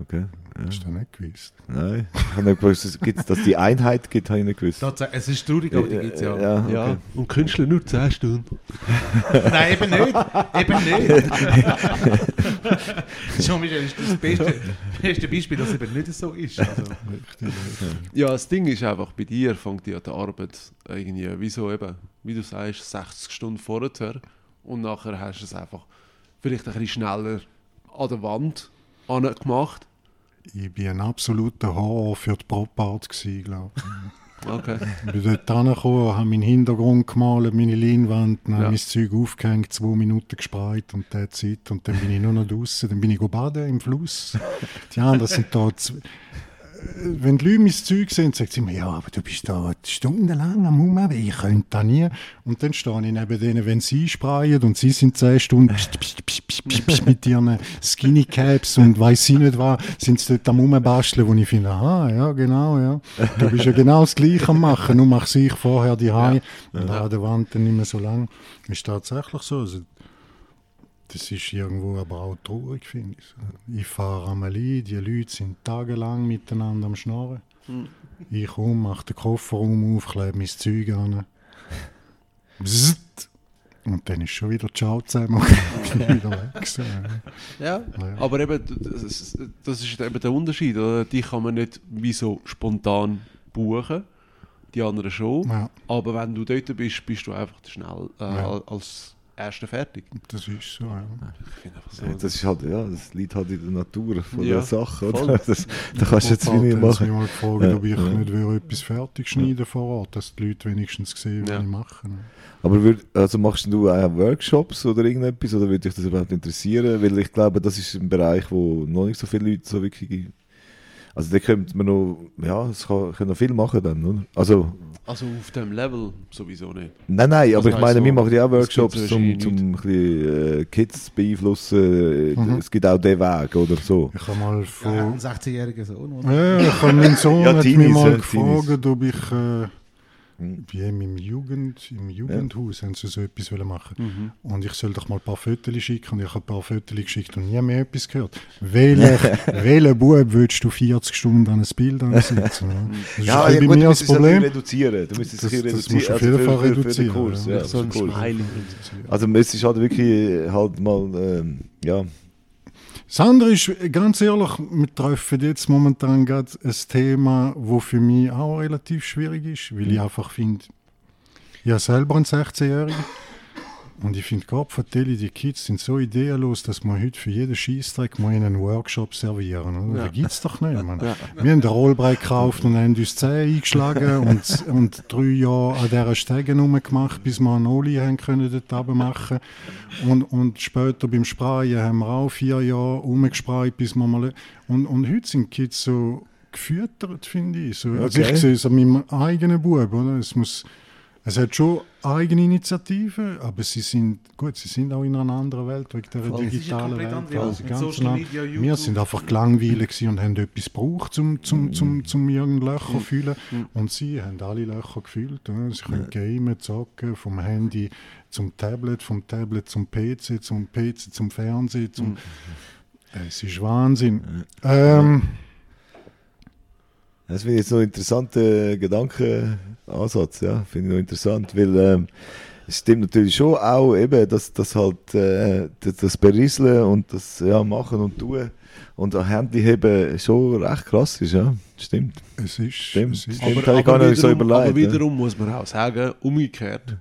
Okay.
hast
Ja.
du nicht gewusst.
Nein. Ich habe nicht gewusst, dass- gibt's- dass die Einheit gibt, habe ich nicht gewusst.
Tatsächlich, es ist traurig, aber die gibt es ja.
Ja, okay.
Ja, und Künstler nur 10 Stunden.
Nein, eben nicht. Eben nicht. Jean-Michel ist das beste, beste Beispiel, dass es eben nicht so ist. Also.
Ja, das Ding ist einfach, bei dir fängt ja die Arbeit irgendwie, wieso eben, wie du sagst, 60 Stunden vorher und nachher hast du es einfach vielleicht ein bisschen schneller an der Wand gemacht.
Ich bin ein absoluter Horror für die Prop-Art, glaube ich.
Okay.
Ich bin dort angekommen, habe meinen Hintergrund gemalt, meine Leinwand, dann
Ja.
habe mein Zeug aufgehängt, zwei Minuten gespreit und der Zeit. Und dann bin ich nur noch draußen, dann bin ich baden im Fluss. Die anderen sind da. Wenn die Leute mein Zeug sehen, sagen sie mir, ja, aber du bist da stundenlang am Umweg, ich könnte da nie. Und dann stehe ich neben denen, wenn sie sprayen und sie sind zehn Stunden pst, pst, pst, mit ihren Skinny Caps und weiß sie nicht was, sind sie dort am Umbasteln, wo ich finde, aha, ja, genau, ja. Du bist ja genau das Gleiche am machen, nur mache ich vorher die Hause und an der Wand dann nicht mehr so lang. Ist tatsächlich so. Also, das ist irgendwo aber auch traurig, finde ich. Ich fahre einmal ein, die Leute sind tagelang miteinander am Schnorren. Ich komme, mache den Kofferraum auf, klebe mein Zeug an. Bzzzt. Und dann ist schon wieder Ciao zusammen wieder weg.
Ja,
Ja.
aber eben, das ist, das ist eben der Unterschied. Oder? Die kann man nicht wie so spontan buchen, die anderen schon.
Ja,
Aber wenn du dort bist, bist du einfach schnell äh,
Ja.
als Erster fertig.
das ist so. Ja.
Ich finde einfach so.
Ja, Das ist halt, ja, das liegt halt in der Natur von
Ja,
der Sache, oder? Das, da kannst du jetzt wie nicht
Hat mich
machen.
mal gefragt,
Ja,
ob ich
ja.
nicht will, etwas fertig schneiden vor Ort, dass die Leute wenigstens sehen, was
Ja.
ich mache.
Aber würd, also machst du auch Workshops oder irgendetwas, oder würde dich das überhaupt interessieren? Weil ich glaube, das ist ein Bereich, wo noch nicht so viele Leute so wirklich... Also da könnte man noch, ja, es kann, können noch viel machen dann, oder? Also,
Also auf dem Level sowieso nicht.
nein, nein, aber
Also
ich meine,
heisst
wir
so,
machen ja auch Workshops,
so
um, ein bisschen, äh, Kids zu beeinflussen.
Mhm.
Es gibt auch den Weg, oder so.
Ich habe mal
ja,
vor...
einen 16-jährigen Sohn, oder?
Ja, ich habe meinen Sohn
Ja,
hat mich
Teenies,
mal
ja, Teenies.
gefragt, ob ich äh. Wie haben im Jugend, im Jugendhaus haben sie so etwas machen.
Mhm.
Und ich soll doch mal ein paar Fotos schicken und ich habe ein paar Fotos geschickt und nie mehr etwas gehört. Welcher welcher Bub würdest du 40 Stunden an ein Bild ansetzen? ja? Das ist
Ja,
ein
ja gut,
bei
du
mir das Problem.
reduzieren. Du musst es
Das-
bisschen
das
reduzieren.
musst du auf
also
jeden Fall
den
reduzieren,
Kurs,
ja.
ja,
so ein
ist.
Smiley.
Also es ist halt wirklich halt mal, ähm, ja,
Das andere ist, ganz ehrlich, wir treffen jetzt momentan gerade ein Thema, das für mich auch relativ schwierig ist, weil
Mhm.
ich einfach finde, ich habe selber einen 16-Jährigen. Und ich finde, Gott vertelle, die Kids sind so ideenlos, dass man heute für jeden Scheißdreck mal einen Workshop servieren. Oder?
Ja.
Das gibt es doch nicht. Man.
Ja.
Wir haben den Rollbrei gekauft und haben uns Zähne eingeschlagen und, und drei Jahre an dieser Stege rumgemacht, bis wir eine Oli haben können dort runter machen und, und später beim Sprayen haben wir auch vier Jahre rumgesprayt, bis wir mal... Und, und heute sind die Kids so gefüttert, finde ich. So, Also
Okay.
ich sehe es an meinem eigenen Bub. Oder? Es, muss, es hat schon eigene Initiativen, aber sie sind, gut, sie sind auch in einer anderen Welt, wegen der digitalen Welt. Also ganz
Media,
wir sind einfach gelangweilt gewesen und haben etwas gebraucht, zum, zum, zum, zum irgendein Löcher zu füllen. Und sie haben alle Löcher gefüllt. Sie können gamen, zocken, vom Handy zum Tablet, vom Tablet zum PC, zum PC zum Fernsehen. Zum Es ist Wahnsinn. Ähm,
Das finde ich jetzt noch ein interessanter Gedankenansatz, ja, finde ich noch interessant, weil ähm, es stimmt natürlich schon auch eben, dass das halt äh, das, das Berieseln und das ja, Machen und Tun und ein Handy heben schon recht krass ist, ja, stimmt.
es ist,
Stimmt.
es ist
Stimmt. habe ich gar nicht so
wiederum, aber
überlegt, ja.
wiederum muss man auch sagen, umgekehrt.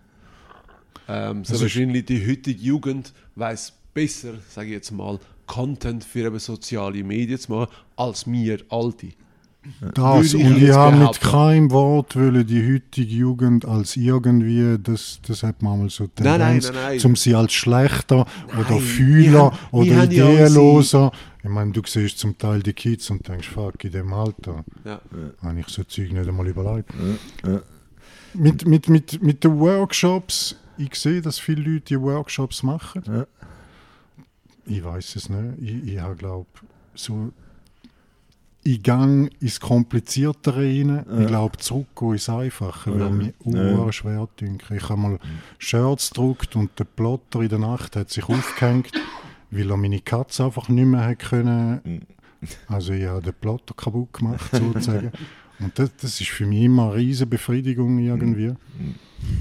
Ähm, so wahrscheinlich die heutige Jugend weiß besser, sage ich jetzt mal, Content für eben soziale Medien zu machen, als wir Alte.
Das,
ich
und ich habe mit keinem Wort wollen die heutige Jugend als irgendwie, das, das hat manchmal so
Nein, nein,
Tendenz,
nein, nein.
zum sie als schlechter oder Fühler oder
ja
ideenloser. Ich meine, du siehst zum Teil die Kids und denkst, fuck, in dem Alter
Ja.
habe ich so Zeug nicht einmal überlegt.
Ja, ja.
Mit, mit, mit, mit den Workshops, ich sehe, dass viele Leute die Workshops machen.
Ja.
Ich weiß es nicht. Ich, ich habe, glaube so ich gang ins Kompliziertere rein. Ich glaube, zurückgehen ins Einfache, weil mir
Ja.
ja. schwer denke. Ich habe mal Shirts gedruckt und der Plotter in der Nacht hat sich aufgehängt, weil er meine Katze einfach nicht mehr hat können. Also ich habe den Plotter kaputt gemacht, sozusagen. Und das, das ist für mich immer eine riesige Befriedigung irgendwie.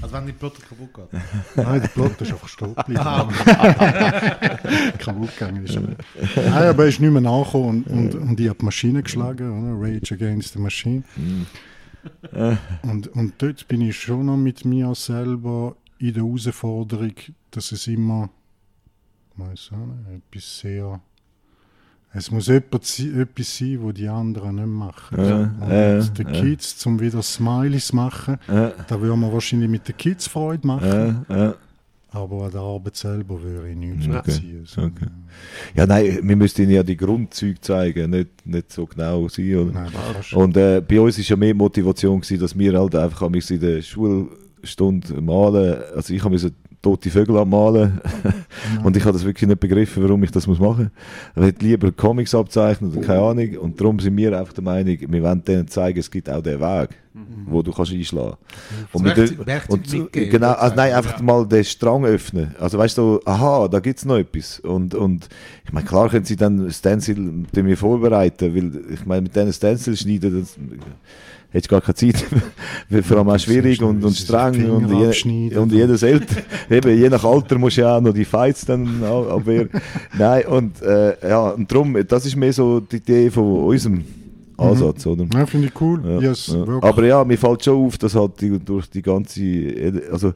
Also wenn die Plotter kaputt geht.
Nein, der Plotter ist einfach stehen geblieben. kaputt gegangen ist er. Nein, aber er ist nicht mehr nachgekommen und, und, und ich habe die Maschine geschlagen, oder? Rage Against the Machine. Und, und dort bin ich schon noch mit mir selber in der Herausforderung, dass es immer, weiß auch nicht, etwas sehr. Es muss etwas, sein- etwas sein, was die anderen nicht machen.
Ja,
und
ja,
die
ja.
Kids, zum wieder Smileys machen,
Ja,
da würden wir wahrscheinlich mit den Kids Freude machen.
ja.
Aber an der Arbeit selber würde ich nichts
Okay,
beziehen. So.
okay. ja, nein, wir müssten ihnen ja die Grundzüge zeigen, nicht, nicht so genau sein. Oder?
Nein,
Und äh, bei uns war ja mehr Motivation, gewesen, dass wir halt einfach in der Schulstunde malen. Also ich musste tote Vögel malen. und ich habe das wirklich nicht begriffen, warum ich das muss machen muss. Ich hätte lieber Comics abzeichnen oder keine Ahnung. Und darum sind wir einfach der Meinung, wir wollen denen zeigen, es gibt auch den Weg, wo du kannst einschlagen kannst. Und, und genau, also nein, einfach mal den Strang öffnen. Also weißt du, aha, da gibt es noch etwas. Und, und ich meine, klar können sie dann Stencil tun wir vorbereiten, weil ich meine, mit diesen Stencil schneiden, das hättest gar keine Zeit. Vor allem auch schwierig und, und streng. Und, je, und jedes Alter, eben, je nach Alter musst du ja auch noch die Fights dann ab- abwehren. Nein, und äh, ja, und darum, das ist mehr so die Idee von unserem Ansatz, oder?
Ja, finde ich cool.
Ja,
Yes,
ja. Aber ja, mir fällt schon auf, dass halt die, durch die ganze, also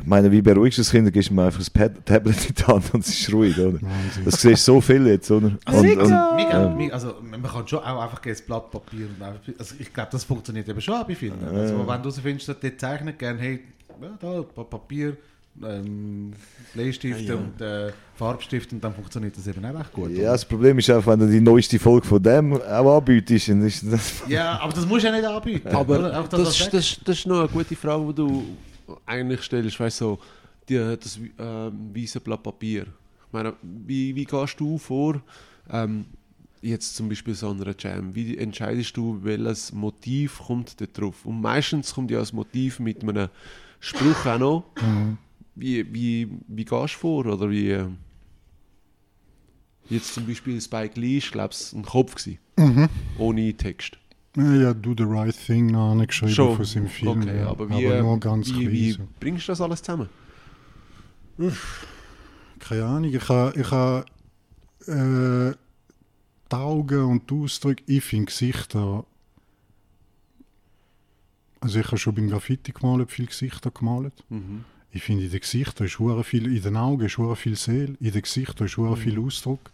ich meine, wie beruhigst du das Kind, gibst du mir einfach das Pad, Tablet in die Hand und es ist ruhig, oder?
Wahnsinn.
Das siehst du so viel jetzt, oder? Und, und,
Mega,
ja.
mega, also man kann schon auch einfach ein Blatt Papier und einfach, also ich glaube, das funktioniert eben schon auch bei vielen. Also wenn du herausfindest, dass die zeichnen gerne, hey, ja, da Pa- Papier, ähm, Bleistift und äh, Farbstift und dann funktioniert das eben auch echt gut.
ja,
oder?
das Problem ist einfach, wenn du die neueste Folge von dem auch anbietest, dann ist das...
ja, aber das musst du ja nicht anbieten.
Aber?
Auch
das, das, ist- das ist noch eine gute Frage, die du eigentlich stellst. Weißt du, so, die, das ähm, weiße Blatt Papier. Ich meine, wie, wie gehst du vor, ähm, jetzt zum Beispiel so einer Jam? Wie entscheidest du, welches Motiv kommt da drauf? Und meistens kommt ja das Motiv mit einem Spruch auch noch. Wie, wie, wie gehst du vor? Oder wie. äh, Jetzt zum Beispiel Spike Lee, ich glaube es, ein Kopf gewesen, ohne Text.
Ja, Do the Right Thing angeschrieben
Schon.
von seinem Film.
Okay,
ja.
aber wie, äh,
aber nur ganz
wie, wie bringst du das alles zusammen?
Keine Ahnung, ich habe ich ha, äh, die Augen und die Ausdrücke, ich finde Gesichter. Also ich habe schon beim Graffiti gemalt, viele Gesichter gemalt.
Mhm.
Ich finde, in den Gesichtern ist viel, in den Augen ist viel Seele, in den Gesichtern ist hure viel Ausdruck.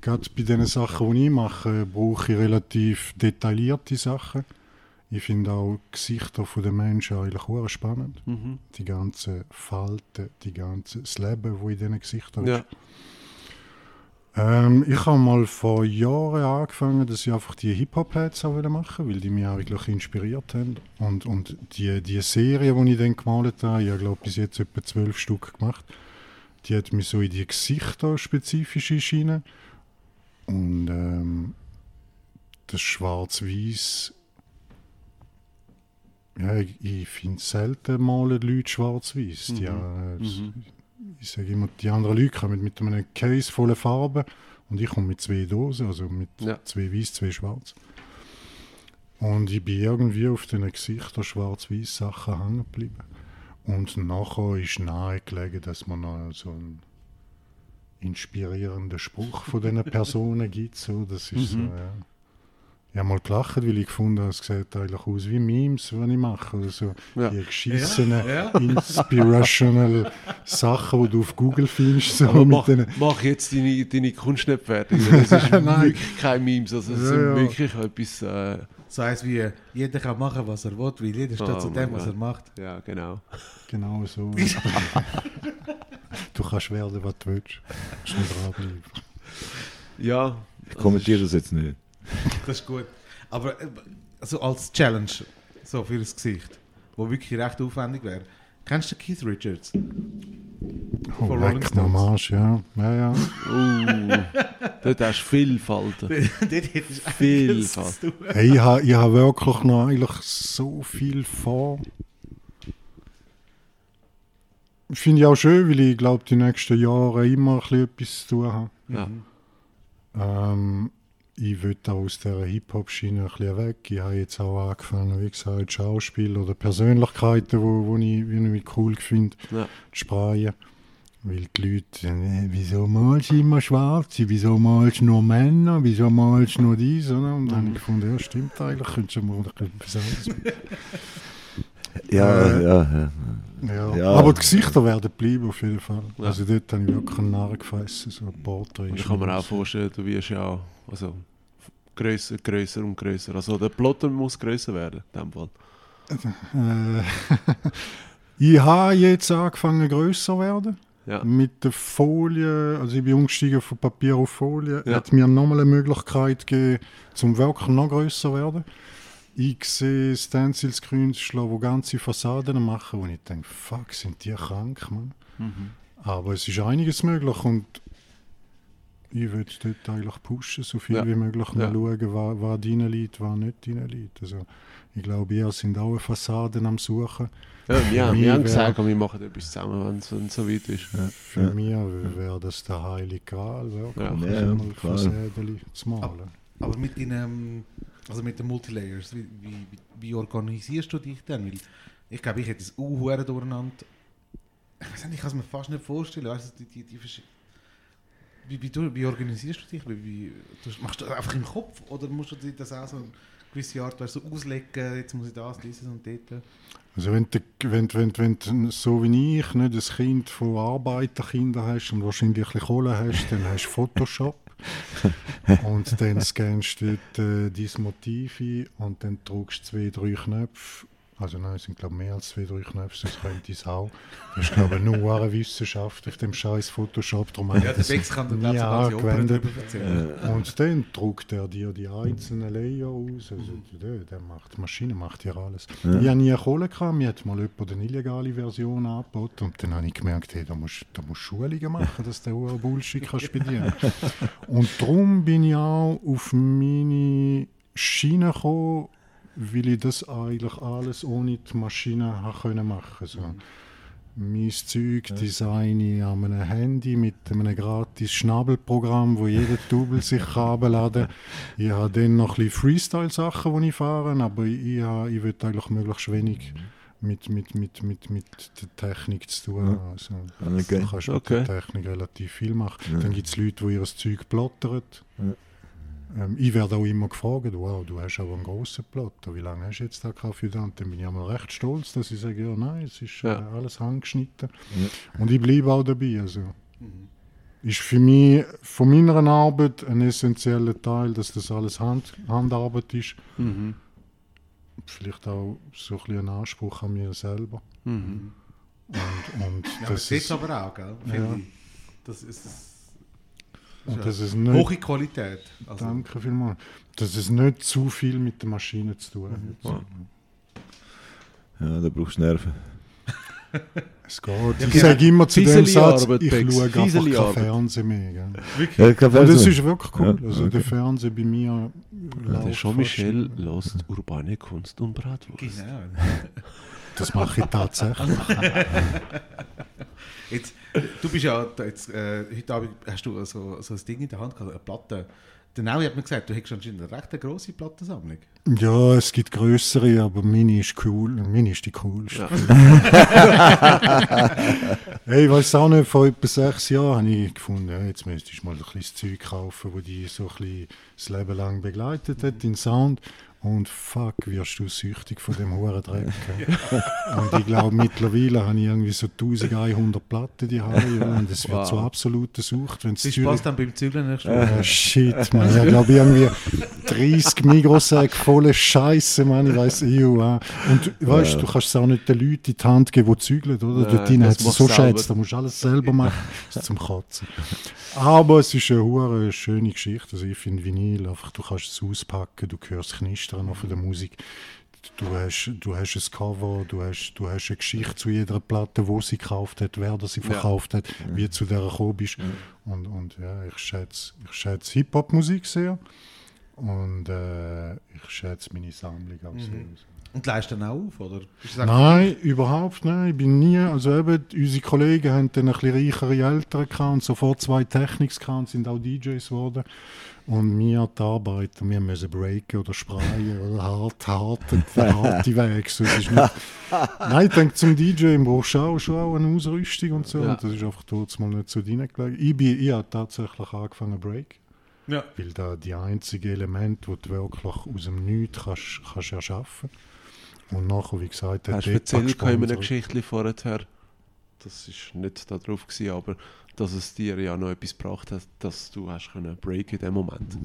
Gerade bei den Sachen, die ich mache, brauche ich relativ detaillierte Sachen. Ich finde auch die Gesichter der Menschen eigentlich hure spannend.
Mhm.
Die ganzen Falten, die ganze, das Leben, das in diesen Gesichtern
Ja.
ist. Ähm, ich habe mal vor Jahren angefangen, dass ich einfach die wieder machen weil die mich eigentlich inspiriert haben. Und, und die, die Serie, die ich dann gemalt habe, ich glaube bis jetzt etwa zwölf Stück gemacht, die hat mich so in die Gesichter spezifisch erschienen. Und ähm, das Schwarz-Weiß, ja, ich, ich finde selten malen Leute schwarz-weiß.
Mhm.
äh,
Mhm.
ich sage immer, die anderen Leute kommen mit einem Case voller Farben und ich komme mit zwei Dosen, also mit
Ja.
zwei weiß, zwei schwarz. Und ich bin irgendwie auf diesen Gesichtern schwarz-weiß Sachen hängen geblieben. Und nachher ist nahegelegen, dass man noch so einen inspirierenden Spruch von diesen Personen gibt. So, das ist so,
Mhm.
ja. Ich habe mal gelacht, weil ich gefunden habe, es sieht eigentlich aus wie Memes, was ich mache. Oder so
Ja.
die geschissenen,
Ja,
inspirational Sachen, die du auf Google findest. So
mach,
denen,
mach jetzt deine, deine Kunst nicht fertig. Das ist
Nein.
wirklich kein Memes. Also, es
Ja,
sind
ja.
wirklich etwas. Äh,
So heisst wie, jeder kann machen, was er will, weil jeder steht
Oh
zu dem, was er macht.
ja, genau.
genau so. du kannst werden, was du willst. Nicht dranbleiben.
Ja.
Ich kommentiere das jetzt nicht.
Das ist gut. Aber äh, also als Challenge, so für das Gesicht, wo wirklich recht aufwendig wäre. Kennst du Keith Richards?
Oh,
Von Rolling Stones.
Arsch, ja. ja, ja.
Uh, dort hast du Vielfalten.
Dort hättest du
Viel
einiges
fast.
zu tun.
Hey, ich habe ich ha wirklich noch eigentlich so viel vor. Finde ich auch schön, weil ich glaube, die nächsten Jahre immer ein bisschen etwas zu tun habe.
Ja.
Ähm, ich will auch aus dieser Hip-Hop-Schiene ein bisschen weg. Ich habe jetzt auch angefangen, wie gesagt, Schauspiel oder Persönlichkeiten, wo, wo ich irgendwie cool finde,
Ja.
zu sprechen. Weil die Leute, äh, wieso malst du immer Schwarze, wieso malst du nur Männer, wieso malst du nur dies? Oder? Und dann habe ich gefunden, ja stimmt eigentlich, könntest du mal etwas anderes machen.
Ja,
Äh,
ja, ja.
Ja.
Ja.
Aber die Gesichter werden bleiben auf jeden Fall.
Ja.
Also dort habe ich wirklich einen Narren gefressen, so ein Porträt.
Und ich kann mir auch vorstellen, du wirst ja also, grösser, grösser und grösser. Also der Plotter muss grösser werden, in dem Fall.
Äh, ich habe jetzt angefangen grösser zu werden.
Ja.
Mit der Folie, also ich bin umgestiegen von Papier auf Folie,
Ja.
hat mir nochmal eine Möglichkeit gegeben, zum wirklich noch grösser zu werden. Ich sehe Stencils-Künstler, die ganze Fassaden machen, und ich denke, fuck, sind die krank, Mann.
Mhm.
Aber es ist einiges möglich und ich würde dort eigentlich pushen, so viel
Ja.
wie möglich noch
Ja.
schauen, was, was drin liegt, was nicht drin liegt. Also, ich glaube, ihr sind auch Fassaden am Suchen.
Ja, wir, haben- wir haben
wär-
gesagt, wir machen etwas zusammen, wenn es- so weit ist.
Für
Ja.
mich wäre das der heilige Gral, wirklich,
Ja.
Ja,
mal. Fassaden zu malen.
Aber mit den, ähm, also mit den Multilayers, wie, wie, wie- organisierst du dich denn? Weil ich glaube, ich hätte es auch durcheinander. Ich weiß nicht, ich kann es mir fast nicht vorstellen. Weißt du, die, die, die wie, wie, wie organisierst du dich? Wie, wie, machst du das einfach im Kopf oder musst du das auch so eine gewisse Art weißt, so auslegen? Jetzt muss ich das, dieses und dort.
Also wenn du, wenn, wenn, wenn du so wie ich nicht ein Kind von Arbeiterkindern hast und wahrscheinlich ein bisschen Kohle hast, dann hast du Photoshop. und dann scannst du dort, äh, dein Motiv ein und dann drückst du zwei, drei Knöpfe. Also nein, es sind glaube mehr als zwei, drei Knöpfe, sonst könnte ich es auch. Das ist glaube ich nur eine Wissenschaft auf dem scheiß Photoshop. Darum
Ja, der
das
Bex kann dann ganze
angewendet.
darüber erzählen.
Und dann druckt er dir die einzelnen Layer aus. Also, der, der macht, die Maschine macht ja alles. Ich habe nie Kohle gehabt. Mir hat mal jemand eine illegale Version angeboten. Und dann habe ich gemerkt, hey, da musst da musst du Schulungen machen, dass du den Bullshit kannst bedienen Und darum bin ich auch auf meine Schiene gekommen, weil ich das eigentlich alles ohne die Maschine können machen so. Mein Zeug designe ich an einem Handy mit einem gratis Schnabelprogramm, wo jeder Double sich herunterladen kann. Ich habe dann noch ein bisschen Freestyle-Sachen, die ich fahre, aber ich, habe- ich will eigentlich möglichst wenig mit, mit, mit, mit, mit der Technik zu tun haben. Also,
Okay.
Du kannst
Okay.
mit der Technik relativ viel machen. Dann gibt es Leute, die ihr Zeug plottern. Ähm, ich werde auch immer gefragt, wow, du hast aber einen grossen Platte, wie lange hast du jetzt da gehabt für? Und dann bin ich einmal recht stolz, dass ich sage, ja nein, es ist äh,
Ja.
alles handgeschnitten. Und ich bleibe auch dabei. Also. Ist für mich von meiner Arbeit ein essentieller Teil, dass das alles Hand, Handarbeit ist.
Mhm.
Vielleicht auch so ein bisschen Anspruch an mir selber.
Mhm.
Und, und
Ja,
das
das ist aber auch, gell?
Ja.
Das ist das
und
ja
dass es nicht,
hohe Qualität. Also,
danke vielmals, dass es nicht zu viel mit der Maschine zu tun hat.
Ja.
Ja, da brauchst du Nerven.
Es geht.
Ja,
ich
genau.
sage immer zu dem Satz, ich schaue einfach kein
Fieseli-Arbeit.
Fernsehen mehr. Gell?
wirklich.
Ja, kein
das
Fernsehen.
ist wirklich cool.
Ja,
Also
okay.
der Fernseher bei mir
Der
läuft
Jean-Michel lässt urbane Kunst und Bratwurst.
Genau.
Das mache ich tatsächlich.
Jetzt, du bist ja jetzt, äh, heute Abend hast du so, so ein Ding in der Hand gehabt, eine Platte. Der Naui hat mir gesagt, du hättest anscheinend eine recht grosse Plattensammlung.
Ja, es gibt größere, aber meine ist cool. Meine ist die coolste. hey, ich weiß auch nicht, vor etwa sechs Jahren habe ich gefunden, ja, jetzt müsstest du mal ein bisschen Zeug kaufen, wo die so ein bisschen das Leben lang begleitet hat, den Sound. Und fuck, wirst du süchtig von dem hohen Dreck. ja. Und ich glaube, mittlerweile habe ich irgendwie so 1100 Platten die habe und es wird
Wow.
so absolute Sucht, wenn
Viel Spaß dann beim Zügeln nächste
Oh,
Woche.
shit, man. Ich glaube, irgendwie 30 Mikrosäcke volle Scheiße, man. Ich weiß, ew, ah. Und weißt du, du kannst es auch nicht den Leuten in die Hand geben, die zügeln, oder?
Nein,
Dort hat es so schätzt, da musst du alles selber machen. Das ist zum Kotzen. Aber es ist eine schöne Geschichte. Also ich finde Vinyl, einfach, du kannst es auspacken, du hörst das Knistern von der Musik. Du hast, du hast ein Cover, du hast, du hast eine Geschichte zu jeder Platte, wo sie gekauft hat, wer das sie verkauft hat, wie zu der gekommen bist. Und, und ja, ich schätze, ich schätze Hip-Hop-Musik sehr und äh, ich schätze meine Sammlung auch sehr.
Und leist dann auch auf, oder?
Nein, überhaupt nicht. Ich bin nie, also eben, unsere Kollegen haben dann ein bisschen reichere Eltern gehabt und sofort zwei Technics gehabt und sind auch DJs geworden. Und wir, die Arbeiter, wir müssen breaken oder sprayen oder hart, hart, der harte Weg. So, ist nicht, Nein, ich denke, zum DJ brauchst du auch, schon auch eine Ausrüstung und so.
Ja.
Und das ist einfach dort mal nicht so reingelegt. Ich, bin, ich habe tatsächlich angefangen Break.
Ja.
Weil da die einzige Element, wo du wirklich aus dem Nichts kannst, kannst erschaffen. Und nachher, wie gesagt,
Hast du erzählt einem
gesponsert.
Geschichtchen vorher, das ist nicht da drauf gewesen, aber dass es dir ja noch etwas gebracht hat, dass du hast können breaken in dem Moment.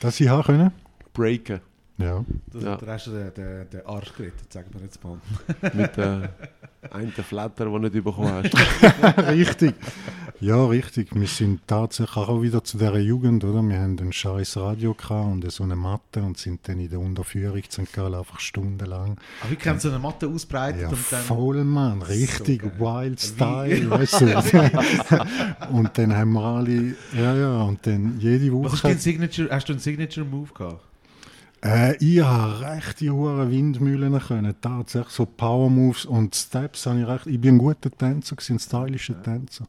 Dass ich haben können?
Breaken
Ja.
Das,
Ja.
Da hast du den, den, den Arsch gerettet, sagen wir jetzt mal.
mit der einen Flatter, den du nicht bekommen hast.
richtig. Ja, richtig. Wir sind tatsächlich auch wieder zu dieser Jugend, oder? Wir haben ein scheiß Radio gehabt und so eine Matte und sind dann in der Unterführung zu St. Gallen einfach stundenlang.
Aber wie kannst du so eine Matte ausbreiten
Ja,
und dann...
voll, Mann. Richtig
geil.
wild Style, weißt du. und dann haben wir alle, ja, ja, und dann jede
Was ist
Woche.
dein Signature, hast du einen Signature-Move gehabt?
Äh, ich habe recht die hohen Windmühlen können, tatsächlich so Power Moves und Steps habe ich recht. Ich bin ein guter Tänzer, ein stylischer Tänzer.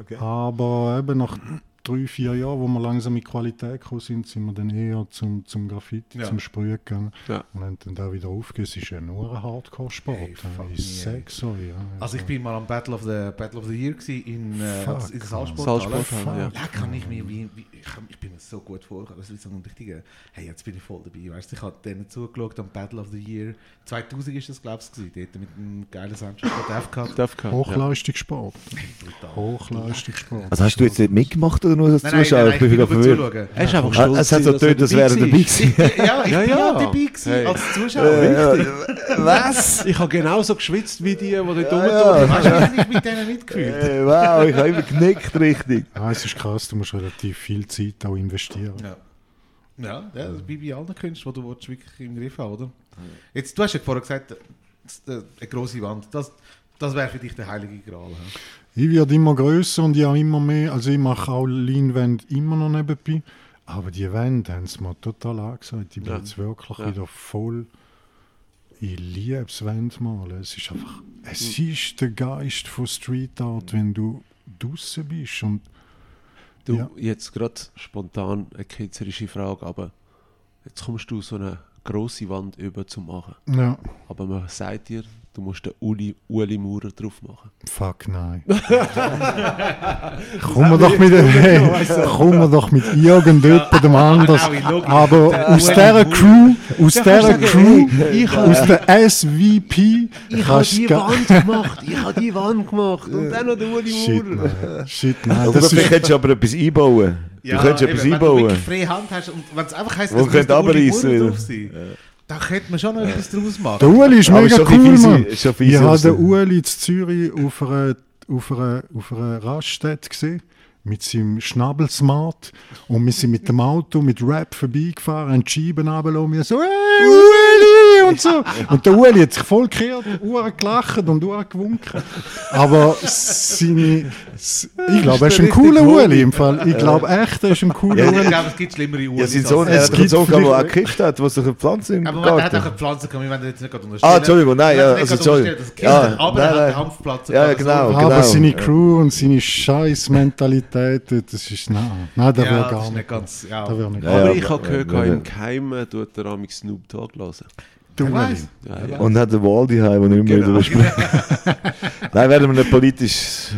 Okay.
Aber eben nach drei, vier Jahren, wo wir langsam in Qualität gekommen sind, sind wir dann eher zum, zum Graffiti,
Ja.
zum Sprühen gegangen.
Ja.
Und haben dann da wieder aufgegeben. Es ist ja nur ein Hardcore-Sport.
Hey, me,
sag's so, ja.
Also ich bin mal am Battle of the, Battle of the Year gewesen in, äh,
Fuck,
in der. Salzsporthalle.
Salzsporthalle, ja.
Ja, kann ich mir wie, wie ich, ich bin mir so gut vorgekommen, das ist so ein richtiger, hey, jetzt bin ich voll dabei, weißt du, ich habe denen zugeschaut am Battle of the Year 2000 ist das, glaube ich, gewesen, dort mit einem geilen Soundtrack von Def.
Hochleistungssport. Hochleistungssport.
Also hast du jetzt nicht mitgemacht oder nur als
Nein,
Zuschauer?
nein, nein,
ich bin verwirrt.
zuschauen.
Er ist einfach
Ah,
stolz.
Es hat so getönt, als wäre er dabei gewesen.
Ja, ich
Ja,
bin
ja.
ja dabei gewesen,
Hey.
als Zuschauer.
Äh, was?
Ich habe genauso geschwitzt wie die, die dort
Ja,
rumtun.
Hast du dich mit denen mitgefühlt?
Äh, wow, ich habe immer genickt, richtig.
Ja, es ist krass, du musst relativ viel Zeit auch investieren.
Ja. Ja, ja das ist wie bei allen Künstlern, die du willst, wirklich im Griff haben, oder? Jetzt, du hast ja vorher gesagt, das- äh, eine grosse Wand, das, das wäre für dich der heilige Gral. hä?
Ich werde immer größer und ja immer mehr. Also ich mache auch Leinwände immer noch nebenbei. Aber die Wände haben es mir total angesagt. Ich bin
Ja.
jetzt wirklich
Ja.
wieder voll. Ich liebe es Wandmalen. Es ist einfach, es
Mhm.
ist der Geist von Street Art, wenn du draußen bist. Und
Du,
Ja.
jetzt gerade spontan eine ketzerische Frage, aber jetzt kommst du so einer grosse Wand über zu machen.
Ja,
Aber man sagt dir, du musst den Uli, Uli Maurer drauf machen.
fuck nein. kommen wir doch mit, hey, kommen wir doch mit irgendjemandem anders. Aber aus dieser. Crew, aus dieser
du
Crew,
ich
aus der SVP, kannst du ga-
Wand gemacht, ich habe die Wand gemacht und dann noch der Uli
Shit,
Maurer.
nein. Shit, nein.
Oder
Das
vielleicht
ist,
könntest du aber etwas einbauen.
Ja,
du könntest
eben,
etwas
wenn du
einbauen.
wirklich freie Hand hast und wenn es einfach heisst, es muss der Uli
abreißen
Maurer drauf sein, dann könnte man schon noch etwas draus machen.
der Uli ist mega
ein
cool, Mann.
fiese- schon
Ich habe den Ueli in Zürich auf einer, auf einer, auf einer Raststätte gesehen. Mit seinem Schnabelsmart. Und wir sind mit dem Auto mit Rap vorbeigefahren, haben die Scheiben runtergelassen und wir so, hey, Ueli! Und so. Und der Ueli hat sich voll gekehrt, Uhr gelacht und Uhr gewunken. Aber seine, ich glaube, er ist ein cooler. Ueli im Fall. Ich glaube echt, er ist ein cooler
Ja,
ich
Ueli.
glaube, es gibt schlimmere Uhren.
Ja, sein Sohn, er
Es
hat einen
gibt
Sohn, gehabt, der auch gekifft hat, was doch eine Pflanze im
aber man, der hat auch eine Pflanze gehabt, wir werden jetzt nicht gerade unterstellen.
Ah, Entschuldigung, nein, ja, also, Entschuldigung. Ja,
aber
nein,
er hat
nein.
eine Hanfpflanze
Ja, genau,
so.
Aber
genau.
seine Crew und seine Scheiß-Mentalität, das ist, nein, nein, der
Ja,
wäre
das
gar nicht.
nicht ganz... Ja.
Der wäre nicht.
Ja,
Aber ich habe
aber-
gehört, im Geheimen tut der Amix Snoop Dogg hören.
Du weißt.
Ja, ja.
Und hat den Waldi heim, den ich immer
Genau.
wieder spreche. Nein, werden wir nicht politisch.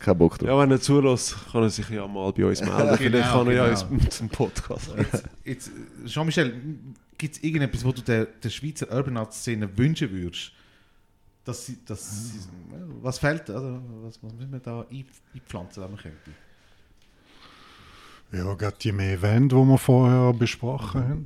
Kein Bock drauf.
Ja, wenn er zulässt, kann er sich ja mal bei uns melden. Vielleicht
Genau,
kann er ja
genau.
ins, zum Podcast.
Jetzt, jetzt, Jean-Michel, gibt es irgendetwas, wo du der, der Schweizer Urban Art Szene wünschen würdest? Dass sie, dass sie, was fehlt, also, was, was müssen wir da ein- einpflanzen, wenn wir könnten?
Ja, gerade die mehr Wände, die wir vorher besprochen haben.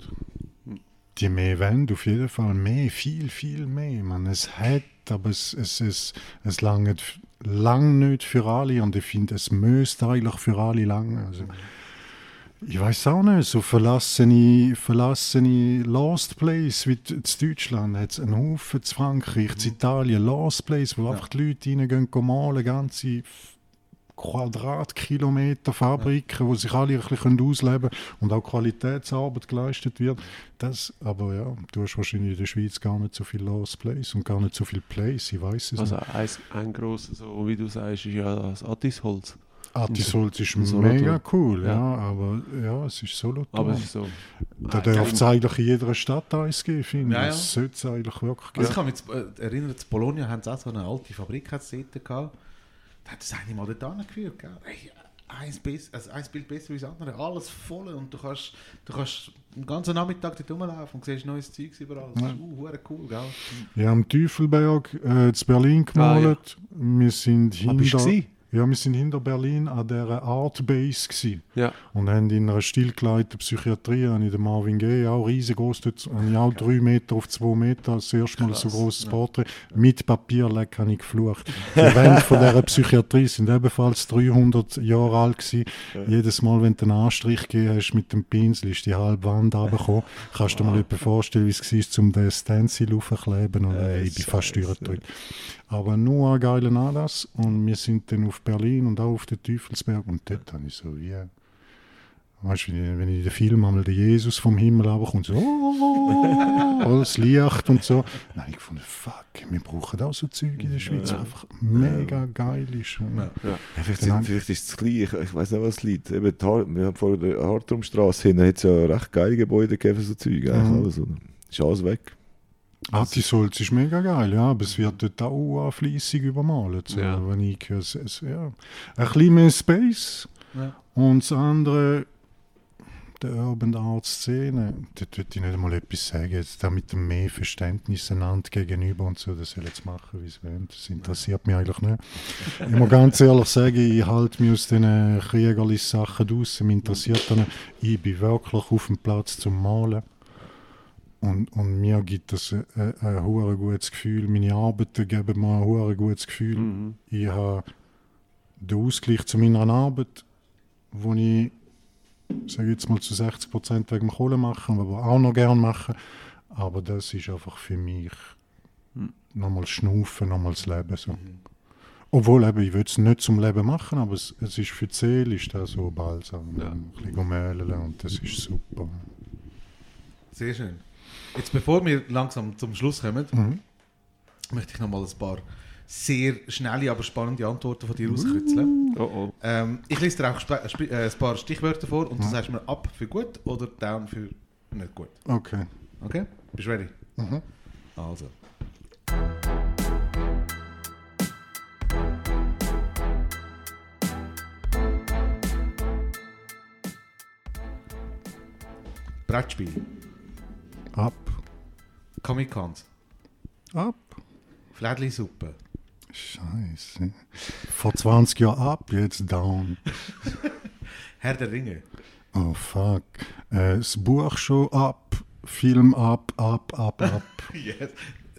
Die mehr Wände, auf jeden Fall mehr, viel, viel mehr. Man, es hat, aber es, es, es, es langt lang nicht für alle und ich finde, es müsste eigentlich für alle lang. Also, ich weiß auch nicht, so verlassene, verlassene Lost Place wie in Deutschland hat es einen Haufen, in Frankreich, in Italien, Lost Place, wo einfach die Leute reingehen, gehen malen, ganze Quadratkilometer Fabriken, wo sich alle ein bisschen ausleben können und auch Qualitätsarbeit geleistet wird. Das, aber ja, du hast wahrscheinlich in der Schweiz gar nicht so viel Lost Place und gar nicht so viel Place, ich weiß es
Also
nicht.
ein, ein grosses, so wie du sagst, ist ja das Attisholz.
Artisholz ist mega cool, ja.
Ja.
aber ja, es ist Solothurn.
Aber es ist so.
Da darf es eigentlich in jeder Stadt eins geben, finde
Ja,
ich.
ja.
Das sollte es eigentlich wirklich
Also ich
geben.
kann mich äh, erinnern, in Bologna haben sie auch so eine alte Fabrik hat's dort gehabt. Da hat das eine mal dort angeführt. Gell? Hey, eins, also eins Bild besser als das andere, alles voll und du kannst, du kannst den ganzen Nachmittag dort rumlaufen und siehst neues Zeugs überall. Das ist uh, cool, gell?
Wir haben Teufelberg äh, in Berlin gemalt. Wir sind
Ah, bist du
hinter? Ja, wir sind hinter Berlin an der Art Base gsi
Ja.
und haben in einer stillgeleiteten Psychiatrie, habe ich den Marvin Gaye, auch riesengroß, dort habe ich auch drei Meter auf zwei Meter, das erste Mal so
Krass,
großes
ja.
Porträt, mit Papierleck habe ich geflucht. Die Wände von dieser Psychiatrie sind ebenfalls 300 Jahre alt gewesen. Jedes Mal, wenn du einen Anstrich gegeben hast mit dem Pinsel, ist die halbe Wand runtergekommen. Kannst du dir mal vorstellen, wie es war, um den Stencil aufzukleben? Oder
Äh,
ich bin fast
Scheiße.
durchgedrückt. Aber nur ein geiler Anlass und wir sind dann auf Berlin und auch auf den Teufelsberg und dort habe ich so wie, weißt du, wenn ich- den Film einmal den Jesus vom Himmel runterkommt, so oh, alles Licht und so. Dann habe ich gefunden, fuck, wir brauchen auch so Zeug in der Schweiz, was einfach mega geil ist.
Ja.
Ja, vielleicht, vielleicht ist es klein, ich, ich weiß nicht, was es liegt. Eben wir haben vor der Hartrumstraße hin, hat es ja recht geile Gebäude gegeben so Zeug. Eigentlich
Mhm.
alles, oder? Ist alles weg.
Artisolz ist mega geil, ja, aber es wird dort auch fleissig übermalt. So,
Ja.
Wenn ich höre, es, ja. Ein bisschen mehr Space
Ja.
und das andere, der Urban Art Szene, da würde ich nicht einmal etwas sagen, jetzt da mit dem mehr Verständnis einander gegenüber und so, das soll jetzt machen, wie es wollen, das interessiert mich eigentlich nicht. Ich muss ganz ehrlich sagen, ich halte mich aus diesen kriegerlichen Sachen raus, mich interessiert nicht. Ich bin wirklich auf dem Platz zum Malen. Und, und mir gibt das ein, ein, ein hure gutes Gefühl. Meine Arbeiten geben mir ein hure gutes Gefühl.
Mhm.
Ich habe den Ausgleich zu meiner Arbeit, wo ich, sage jetzt mal, zu 60 Prozent wegen dem Kohle mache, aber auch noch gerne mache. Aber das ist einfach für mich nochmal Schnaufen, nochmal das Leben. So. Obwohl, eben, ich würde es nicht zum Leben machen, aber es, es ist für die Seele ist das so balsam.
Ja.
Ein bisschen und das ist super.
Sehr schön. Jetzt bevor wir langsam zum Schluss kommen,
Mhm.
möchte ich noch mal ein paar sehr schnelle, aber spannende Antworten von dir rauskitzeln.
Oh oh.
Ähm, ich lese dir auch sp- äh, ein paar Stichwörter vor und du
Mhm.
sagst mir ab für gut oder down für nicht gut.
Okay.
Okay? Bist du ready?
Mhm.
Also. Brettspiel,
Ab.
Comic-Cons,
Ab.
Flädli-Suppe,
Scheiße. Vor 20 Jahren ab, jetzt down.
Herr der Ringe,
Oh fuck. Äh, das Buch schon ab. Film ab, ab, ab, ab.
yes.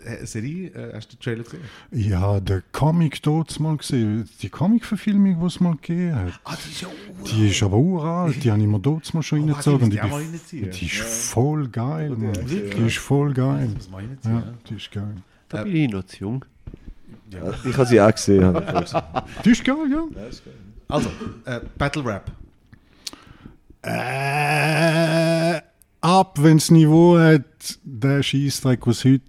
Äh, Serie, äh, hast du den Trailer gesehen?
Ja, der Comic dort mal gesehen. Die Comic-Verfilmung, die es mal gegeben hat.
Ah, die ist ja
Die ist aber uralt, die habe ich mir dort mal schon
Oh,
reingezogen.
die
Die, die ist voll geil, Mann. Die ist voll geil.
Das muss man
Ja, die ist geil.
Da bin ich noch zu jung.
ja. ja.
Ich habe sie auch gesehen. habe ich vorher gesehen.
Die ist geil, ja.
Also, äh, Battle Rap.
Äh, ab, wenn das Niveau hat, der Scheißdreck, was heute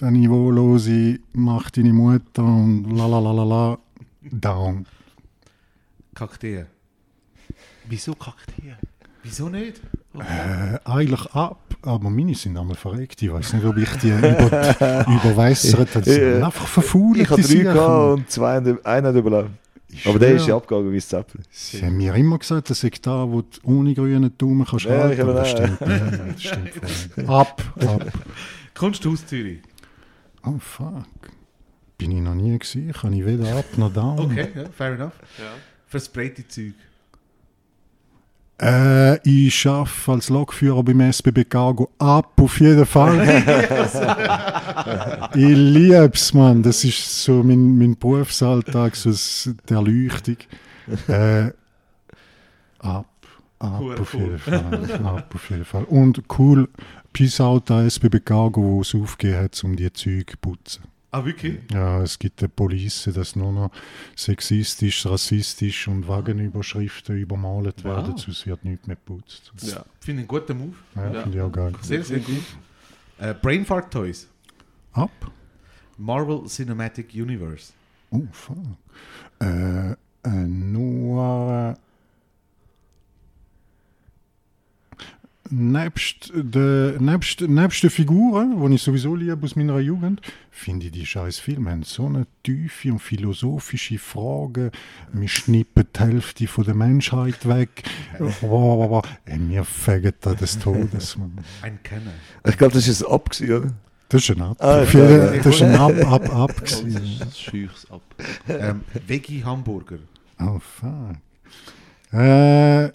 der Niveaulose macht deine Mutter und la la la la la, down.
Kakteen.
Wieso Kakteen?
Wieso nicht?
Äh, eigentlich ab, aber meine sind einmal verreckt. Ich weiß nicht, ob ich die über, überwässert habe. Sind einfach verfault.
Ich habe drei gehabt und zwei, einer hat überlebt.
Ich
Aber der ist ja
schwör.
abgegangen wie das Zäpfchen.
Sie haben mir immer gesagt, das ist da, wo du ohne grünen Daumen kannst
Ja, ich
halten. aber das stimmt. Ab, ab.
Kunsthaus Zürich.
Oh fuck. Bin ich noch nie gesehen. Kann ich weder ab noch down.
Okay, ja, fair enough. Versprayte Zeug.
Äh, ich arbeite als Lokführer beim SBB Cargo ab, auf jeden Fall. ich liebe es, Mann. Das ist so mein, mein Berufsalltag, so die Erleuchtung. Äh, ab,
Cool,
auf
cool.
jeden Fall. ab, auf jeden Fall. Und cool, Peace out an SBB Cargo, wo es aufgegeben hat, um die Züge zu putzen.
Ah, wirklich?
Ja, es gibt eine Police, dass nur noch sexistisch, rassistisch und Wagenüberschriften übermalt werden, sonst wird nichts mehr geputzt.
Ja.
Finde ich einen guten Move.
Ja,
Ja.
finde ich auch geil.
Sehr, sehr gut. Äh, Brainfart Toys.
Ab?
Marvel Cinematic Universe.
Oh, fuck. Äh, äh, nur... Nebst den nebst, nebst den Figuren, die ich sowieso liebe aus meiner Jugend, finde ich die scheiß Filme so eine tiefe und philosophische Frage. Wir schnippen die Hälfte von der Menschheit weg. Wow, wow, wow. Ey, wir fegen da des Todes. Mann.
Ein Kenner.
Ich glaube, das ist ein Ab, oder?
Das ist ein Ab.
Ah.
Das ist ein Ab, Ab, Ab.
Das ist ab.
Ähm, Veggie Hamburger.
Oh, fuck. Äh,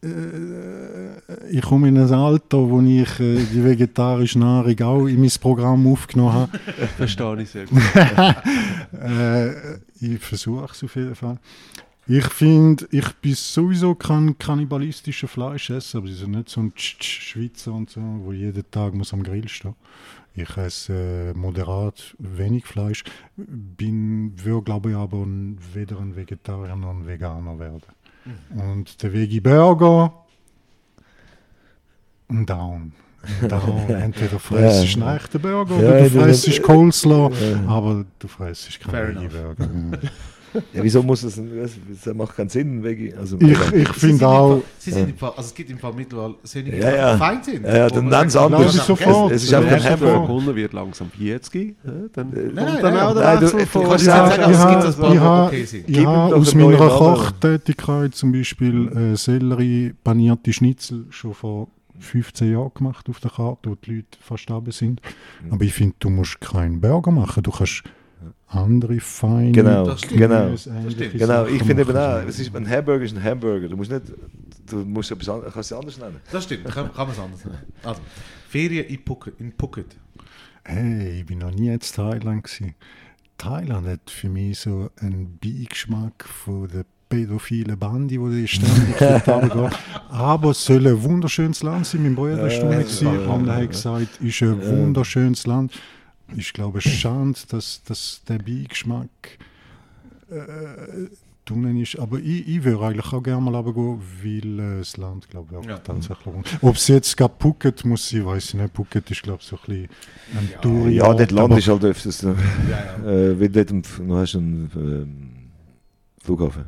ich komme in ein Alter, wo ich äh, die vegetarische Nahrung auch in mein Programm aufgenommen habe.
Verstehe ich sehr gut.
äh, ich versuche es auf jeden Fall. Ich finde, ich bin sowieso kein kannibalistischer Fleischesser, aber ich bin nicht so ein Tsch -Tsch Schweizer und so, wo jeden Tag muss am Grill stehen. Ich esse äh, moderat wenig Fleisch, bin, würde glaube ich aber weder ein Vegetarier noch ein Veganer werden. Und der Veggie Burger, ein Down. Ein Down. Entweder fressest du
Ja.
einen echten Burger
Ja,
oder du fressest Coleslaw,
Ja.
aber du fressest keinen. Veggie Burger.
Ja, wieso muss das, das das macht keinen Sinn, Veggie. Also,
Ich, ich finde auch,
Fall- Sie sind Fall, also es gibt im Fall mittlerweile solche, die
Ja, ja.
fein sind.
Ja, ja, dann
sagt,
anders.
Es sofort.
Es ist einfach
Ja,
ein
Der erste
Hamburger.
Burgunder wird langsam 40. Ja, dann
Nein, nein,
dann
nein,
auch der
nein, du-
Wechsel von...
ich-
habe,
es
aus meiner. Kochtätigkeit zum Beispiel äh, Sellerie panierte Schnitzel schon vor 15 Jahren gemacht auf der Karte, wo die Leute verstorben sind. Aber ich finde, du musst keinen Burger machen. Du kannst andere feine
Genau,
Das
genau. Genau, ich finde eben auch, es ist, ein Hamburger ist ein Hamburger. Du musst nicht, du musst etwas anderes, kannst es anders nennen.
Das stimmt, kann, kann man es anders nennen. Also, Ferien in Phuket. In Phuket.
Hey, ich bin noch nie in Thailand gewesen. Thailand hat für mich so einen Beigeschmack von der pädophilen Bande, die da ständig runtergeht. Aber es soll ein wunderschönes Land sein. Mein Bruder war da
Ja,
gewesen
ja,
und er
ja.
hat gesagt, es ist ein wunderschönes Land. Ich glaube, es ist schade, dass, dass der Beigeschmack äh, drinnen ist. Aber ich, ich würde eigentlich auch gerne mal runtergehen, weil äh, das Land, glaube ich, auch
Ja.
tatsächlich Ob es jetzt gerade Phuket muss sein, weiß ich nicht. Phuket ist, glaube ich, so ein bisschen ein
Ja,
Touri-
Ja,
aber-
Land ist halt öfters, äh,
Ja, ja.
äh, weil dort du hast einen ähm, Flughafen.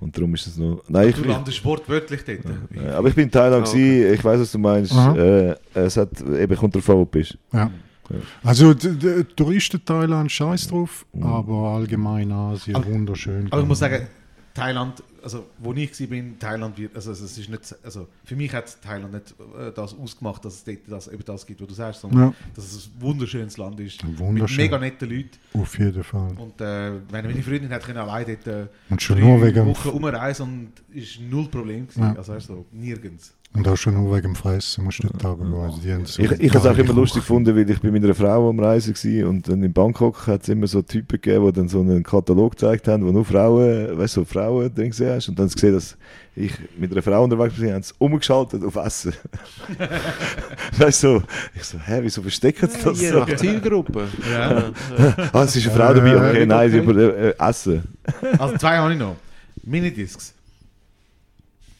Und darum ist es noch. Nein, ich,
Du landest wortwörtlich dort.
äh, aber ich bin in Thailand,
Ah,
gewesen, ich weiß, was du meinst. Äh, es hat eben kommt drauf an, wo du bist.
Ja. Also Touristen Thailand scheiß drauf,
Mhm.
aber allgemein Asien
Aber-
wunderschön.
Aber ich muss sagen, Thailand, also wo ich war, bin, Thailand wird, also es ist nicht, also für mich hat Thailand nicht äh, das ausgemacht, dass es dort das, eben das gibt, was du sagst, sondern
Ja,
dass es ein wunderschönes Land ist.
Wunderschön.
Mit mega netten Leuten.
auf jeden Fall.
Und äh, wenn meine Freundin hat können allein dort äh,
Und schon
drei Wochen umreisen und ist null Problem gewesen.
Ja.
Also weißt du, so, nirgends.
Und auch schon nur wegen dem Fressen musst du dort runtergehen. Also die haben so
Ich, ich habe es auch immer lustig gefunden, weil ich bin mit einer Frau am Reisen war und dann in Bangkok hat es immer so Typen gegeben, die dann so einen Katalog gezeigt haben, wo nur Frauen, weißt du, so Frauen drin gesehen hast und dann hast du gesehen, dass ich mit einer Frau unterwegs bin, haben sie umgeschaltet auf Essen. weißt du, so, ich so, hä, wieso verstecken sie das so?
nach Zielgruppe.
Ja.
Ah, es ist eine Frau dabei,
Äh,
okay, nein, sie über äh, Essen.
Also zwei habe ich noch. Minidiscs.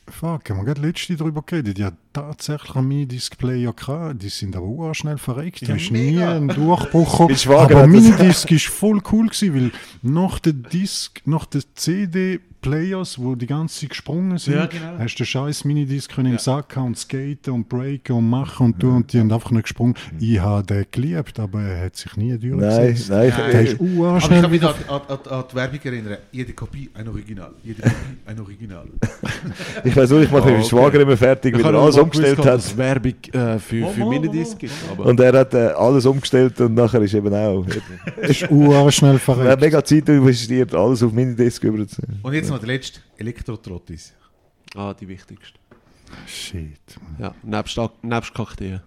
Fuck, haben wir gerade letzte darüber geredet. Die tatsächlich einen Minidisc-Player gehabt. Die sind aber auch schnell verreckt. Da
Ja,
ist nie ein Durchbruch
Mein
gekommen. Aber
das-
Minidisc ist voll cool gewesen, weil nach der Disc, nach der CD-Players, wo die ganze Zeit gesprungen sind,
Ja, genau.
hast du den scheiß Minidisc können
Ja.
im Sack haben und skaten und breaken und machen und tun und die haben einfach nicht gesprungen. Ich habe den geliebt, aber er hat sich nie durchgesetzt.
nein,
Nein.
Der
ich,
ist
Aber ich kann mich
wieder
an, an, an, die Werbung erinnern. Jede Kopie ein Original. Jede Kopie ein Original.
ich weiß auch, ich mache
Oh,
meinen
okay.
Schwager immer fertig, weil er umgestellt hat.
dass es Werbung äh, für,
Oh,
für
oh, oh,
Minidisc
oh.
gibt. Aber
Und er hat äh, alles umgestellt und nachher ist eben auch.
ist schnell
Er hat mega Zeit investiert, alles auf Minidisc überzuziehen.
Und jetzt noch der letzte. Elektrotrottis.
ah, die wichtigste.
Shit.
Ja, nebst, nebst Kakteen.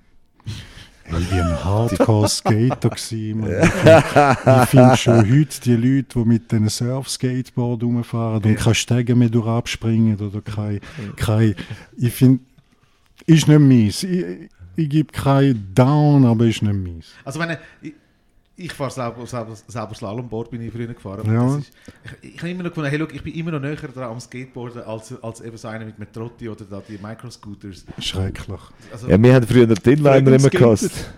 Hey, wie ein Hardcore-Skater gewesen. man. Ich ich finde schon heute die Leute, die mit einem Surf-Skateboard rumfahren und keine Stege mehr durch abspringen oder kein, kein ich finde, ist nicht mies. Ich, ich gebe kein Down, aber ist nicht mies.
Also wenn ich, ich fahre selber, selber, selber Slalomboard, bin ich früher gefahren.
Ja.
Das ist, ich ich habe immer noch gefunden, hey, look, ich bin immer noch näher dran am Skateboarden als, als eben so einer mit einem Trotti oder da die Microscooters.
Schrecklich.
Also,
Ja, wir haben früher den Inliner immer gehasst.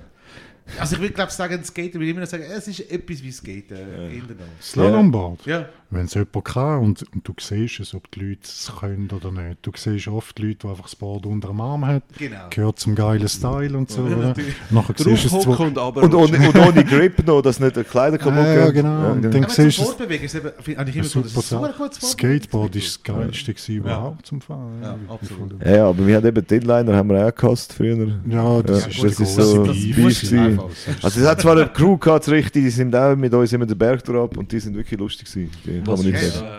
also ich würde glaube sagen, Skater will immer noch sagen, es ist etwas wie Skaten. Not.
Slalomboard.
Ja,
Wenn es jemand kann und, und du siehst es, ob die Leute es können oder nicht. Du siehst oft Leute, die einfach das Board unter dem Arm haben,
genau.
gehört zum geilen Style und so.
Ja.
Nachher siehst es zwar
und aber.
Und ohne, und ohne Grip noch, dass nicht die Kleider kaputt
Ja, ja, genau. Und dann
Aber zum
siehst
Fortbewegen ist eben, finde ich immer. Das so Fortbewegen.
Skateboard ist das geilste gewesen überhaupt zum Fahren.
Ja, absolut.
Ja, ja, aber wir haben eben den Inliner haben wir auch gehasst früher.
Ja, das
Ja,
ist,
das ist so
das
Beef
gewesen. Also es hat zwar eine Crew gehabt, das richtig, die sind auch mit uns immer den Berg drauf und die sind wirklich lustig gewesen. Die kann
Was
man nicht
ist
sagen.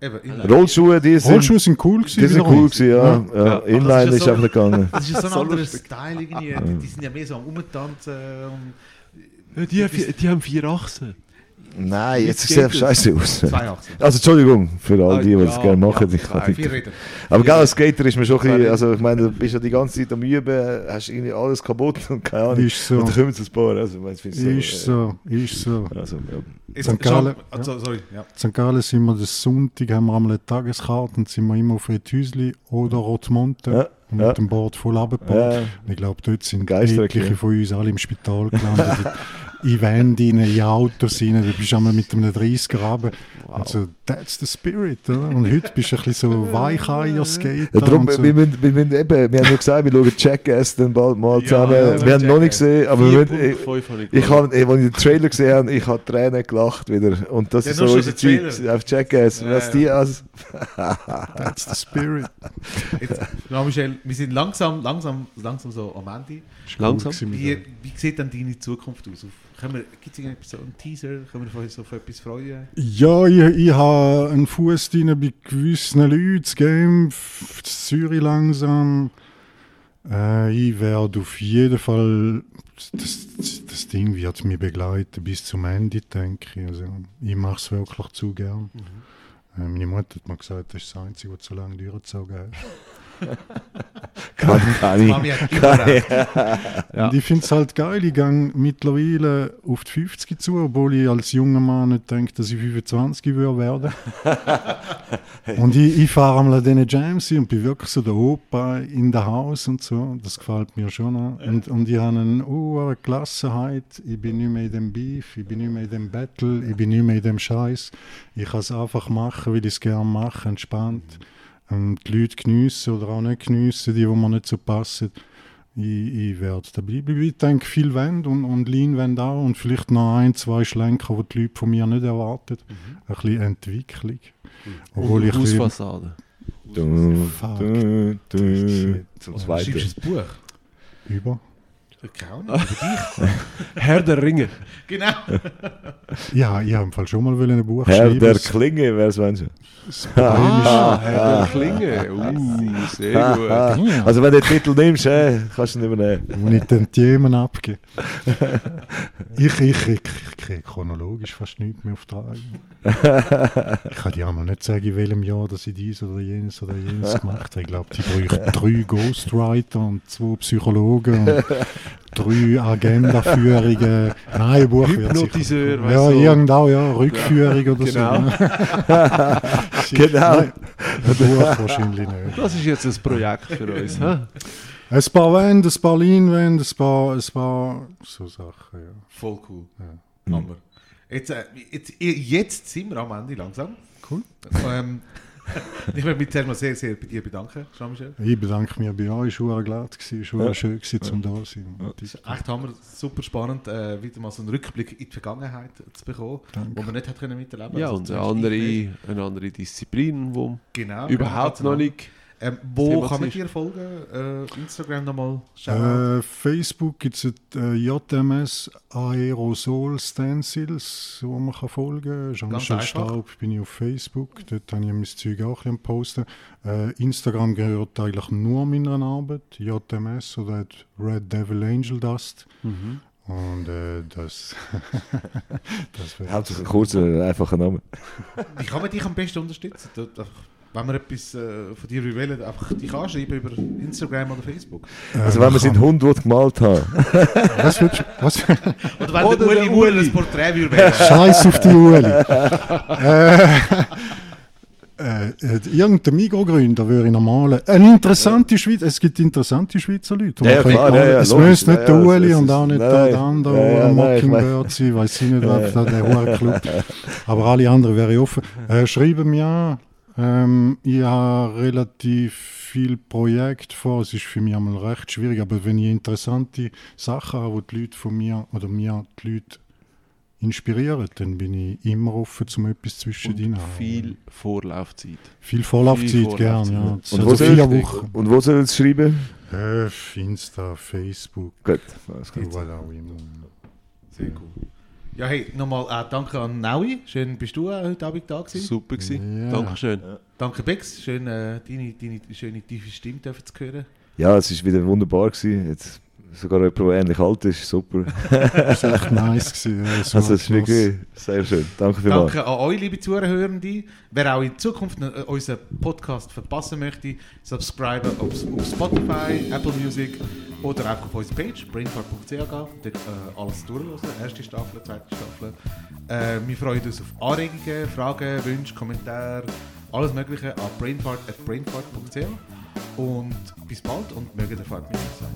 Eben,
Rollschuhe, die sind,
Rollschuhe sind cool gewesen.
die sind cool gewesen, ja.
Ja.
ja.
Ja.
Aber das ist ja
einfach nicht gegangen.
Das ist so ein
So
anderer
lustig.
Style irgendwie. Die, die sind ja mehr so am Umtanzen. Und
Ja, die, haben vier- die haben vier Achsen.
Nein, jetzt sieht es scheiße aus.
82.
Also Entschuldigung für all die, die
Ah,
das
ja,
gerne machen.
ja,
ich kann
nein,
nicht. Aber gell, als Skater ist man schon ein bisschen, also ich meine, du bist ja die ganze Zeit am Üben, hast irgendwie alles kaputt und keine Ahnung.
Ist so.
Und dann kommen sie ein paar. Also, ich meine,
Ist so, ist so.
äh, Also, ja.
Jetzt,
St. Gallen,
sorry, ja.
In St. Gallen sind wir das Sonntag, haben wir einmal eine Tageskarte und sind wir immer auf Rethüsli oder Rotmonte
Ja,
und mit
ja.
dem Board voll runtergebaut.
Ja.
Ich glaube, dort sind
Geister,
etliche von uns alle im Spital gelandet. in Wände rein, in Autos rein. Du bist einmal mit einem 30er runter. Also, that's the spirit. Oder? Und heute bist du ein bisschen so Weicheier-Skater.
Ja, darum,
so.
wir, müssen, wir, müssen eben, wir haben ja gesagt, wir schauen Jackass dann bald mal zusammen.
ja,
wir haben noch nicht gesehen, aber wir, ich,
4.5 habe ich
ich habe, als ich den Trailer gesehen habe, ich habe Tränen gelacht wieder. Und das
Ja,
ist so
der
Zeit auf Jackass.
Ja,
Was
ja.
die als,
That's the spirit.
Jetzt, Michel, wir sind langsam, langsam, langsam so am Ende.
Langsam.
Cool gewesen mit
Wie, wie sieht dann deine Zukunft aus? Auf- Können wir, gibt es irgendwie so einen Teaser? Können wir uns auf etwas freuen?
Ja, ich, ich habe einen Fuß drin bei gewissen Leuten. Das Game, f- Zürich langsam. Äh, ich werde auf jeden Fall. Das, das, das Ding wird mich begleiten bis zum Ende, denke ich. Also, ich mache es wirklich zu gern. Äh, meine Mutter hat mir gesagt, das ist das Einzige, was so lange durchgezogen hat.
Kann ich.
Mami hat immer recht.
Ja.
Und ich finde es halt geil, ich gehe mittlerweile auf die 50 zu, obwohl ich als junger Mann nicht denke, dass ich 25 würde werden. und ich, ich fahre einmal an diesen Jams und bin wirklich so der Opa in der Haus und so. Das gefällt mir schon. noch. Und, und ich habe eine hohe Gelassenheit. Ich bin nicht mehr in dem Beef, ich bin nicht mehr in dem Battle, ich bin nicht mehr in dem Scheiß. Ich kann es einfach machen, weil ich es gerne mache, entspannt. Und die Leute geniessen oder auch nicht geniessen, die, die mir nicht so passen. Ich, ich werde da bleiben. Ich denke, viel Wand und, und Lean Wand auch und vielleicht noch ein, zwei Schlenker, die die Leute von mir nicht erwarten. Ein bisschen Entwicklung. Obwohl ich ein bisschen-
Hausfassade.
Du,
Fuck.
du, du. Zum
Du schreibst
Zweiten.
ein Buch.
über.
Keine Ahnung.
Herr der Ringe.
Genau.
Ja, ich habe im Fall schon mal ein Buch
Herr der Klinge, wer es meinst du?
Ah, Herr der Klinge. Uh, sehr gut.
Ja.
Also wenn du den Titel nimmst, äh, kannst du ihn übernehmen.
wo ich den Themen abgebe. ich ich kriege krieg chronologisch fast nichts mehr auf die Reihe. Ich kann dir einmal nicht sagen, in welchem Jahr dass ich dies oder jenes oder jenes gemacht habe. Ich glaube, die bräuchten drei Ghostwriter und zwei Psychologen und drei Agendaführungen. Nein, ein Buch wird
Hypnotiseur, weißt
Ja,
du.
irgendwo, ja, Rückführung oder
Genau.
so.
Genau.
Nein, ein Buch wahrscheinlich nicht.
Das ist jetzt ein Projekt für uns. hä?
Ein paar Wände, ein paar Leinwände, ein paar, ein paar so Sachen, ja.
Voll cool. Hammer. Jetzt, äh, jetzt, jetzt sind wir am Ende langsam.
Cool.
Ähm, ich möchte mich zuerst mal sehr, sehr bei dir bedanken, Jean-Michel.
Ich bedanke mich bei euch, es war glatt, es war
Ja.
schön, gewesen, um da zu sein.
Echt Hammer, super spannend, äh, wieder mal so einen Rückblick in die Vergangenheit zu bekommen,
Danke.
wo man nicht hat können miterleben
Ja,
Also
und
zum
eine andere, eine andere Disziplin, wo
Genau.
überhaupt
genau.
noch nicht.
Ähm, wo kann man dir folgen? Äh, Instagram nochmal schauen.
Äh, Facebook gibt es äh, JMS Aerosol Stencils, wo man kann folgen kann. Jean-Michel. Staub bin ich auf Facebook, dort habe ich mein Zeug auch ein posten. Äh, Instagram gehört eigentlich nur meiner Arbeit, JMS oder Red Devil Angel Dust. Und äh, das, das wäre
Hauptsache ein kurzer, einfacher Name.
Wie kann man dich am besten unterstützen? Wenn man etwas äh, von dir will, einfach dich anschreiben über Instagram oder Facebook.
Also wenn man seinen Hund gemalt haben.
Was du? Was?
Oder wenn
Oder
der Uli
der Uli.
ein Porträt würde wählen.
Scheiß auf die Ueli. äh, äh, äh, irgendein Migrogründer würde ich normal. Eine interessante Schweiz. Es gibt interessante Schweizer Leute.
Ja, ja,
Man
klar, ja, ja,
es müsste nicht
Ja,
der
ja,
Ueli und auch nicht
nein,
der
nein.
andere
Ja, ja,
oder
nein, ich
Mockingbird sein. Weiß ich nicht, was da der hohe Club. Aber alle anderen wäre ich offen. Äh, schreiben mir an. Ähm, ich habe relativ viel Projekt vor. Es ist für mich einmal recht schwierig. Aber wenn ich interessante Sachen habe, wo die Leute von mir oder mir die Leute inspirieren, dann bin ich immer offen, zum etwas zwischen
Und
ihnen
viel Vorlaufzeit.
Viel Vorlaufzeit,
viel
gern,
Vorlaufzeit.
ja.
Und wo,
also
soll,
vier Wochen.
und wo soll es schreiben?
Äh, Insta, Facebook,
Gut, alles klar.
immer.
Sehr cool. Ja, hey, nochmal äh, danke an Naui. Schön, bist du äh, heute Abend da gewesen.
Super gewesen.
Ja.
Dankeschön.
Danke, Bex. Schön, äh, deine, deine schöne tiefe Stimme dürfen zu hören.
Ja, es war wieder wunderbar. Gewesen. Jetzt sogar jemand, der ähnlich alt ist, super.
Das war echt nice. Gewesen. Ja, so
Also es ist wirklich sehr schön. Danke vielmals.
Danke an euch, liebe Zuhörende. Wer auch in Zukunft äh, unseren Podcast verpassen möchte, subscribe auf, auf Spotify, Apple Music oder auch auf unsere Page, brainfart.ch gehen, dort äh, alles durchlesen, erste Staffel, zweite Staffel. Äh, wir freuen uns auf Anregungen, Fragen, Wünsche, Kommentare, alles mögliche an brainfart.brainfart.ch und bis bald und mögen der Fahrt mit uns sein.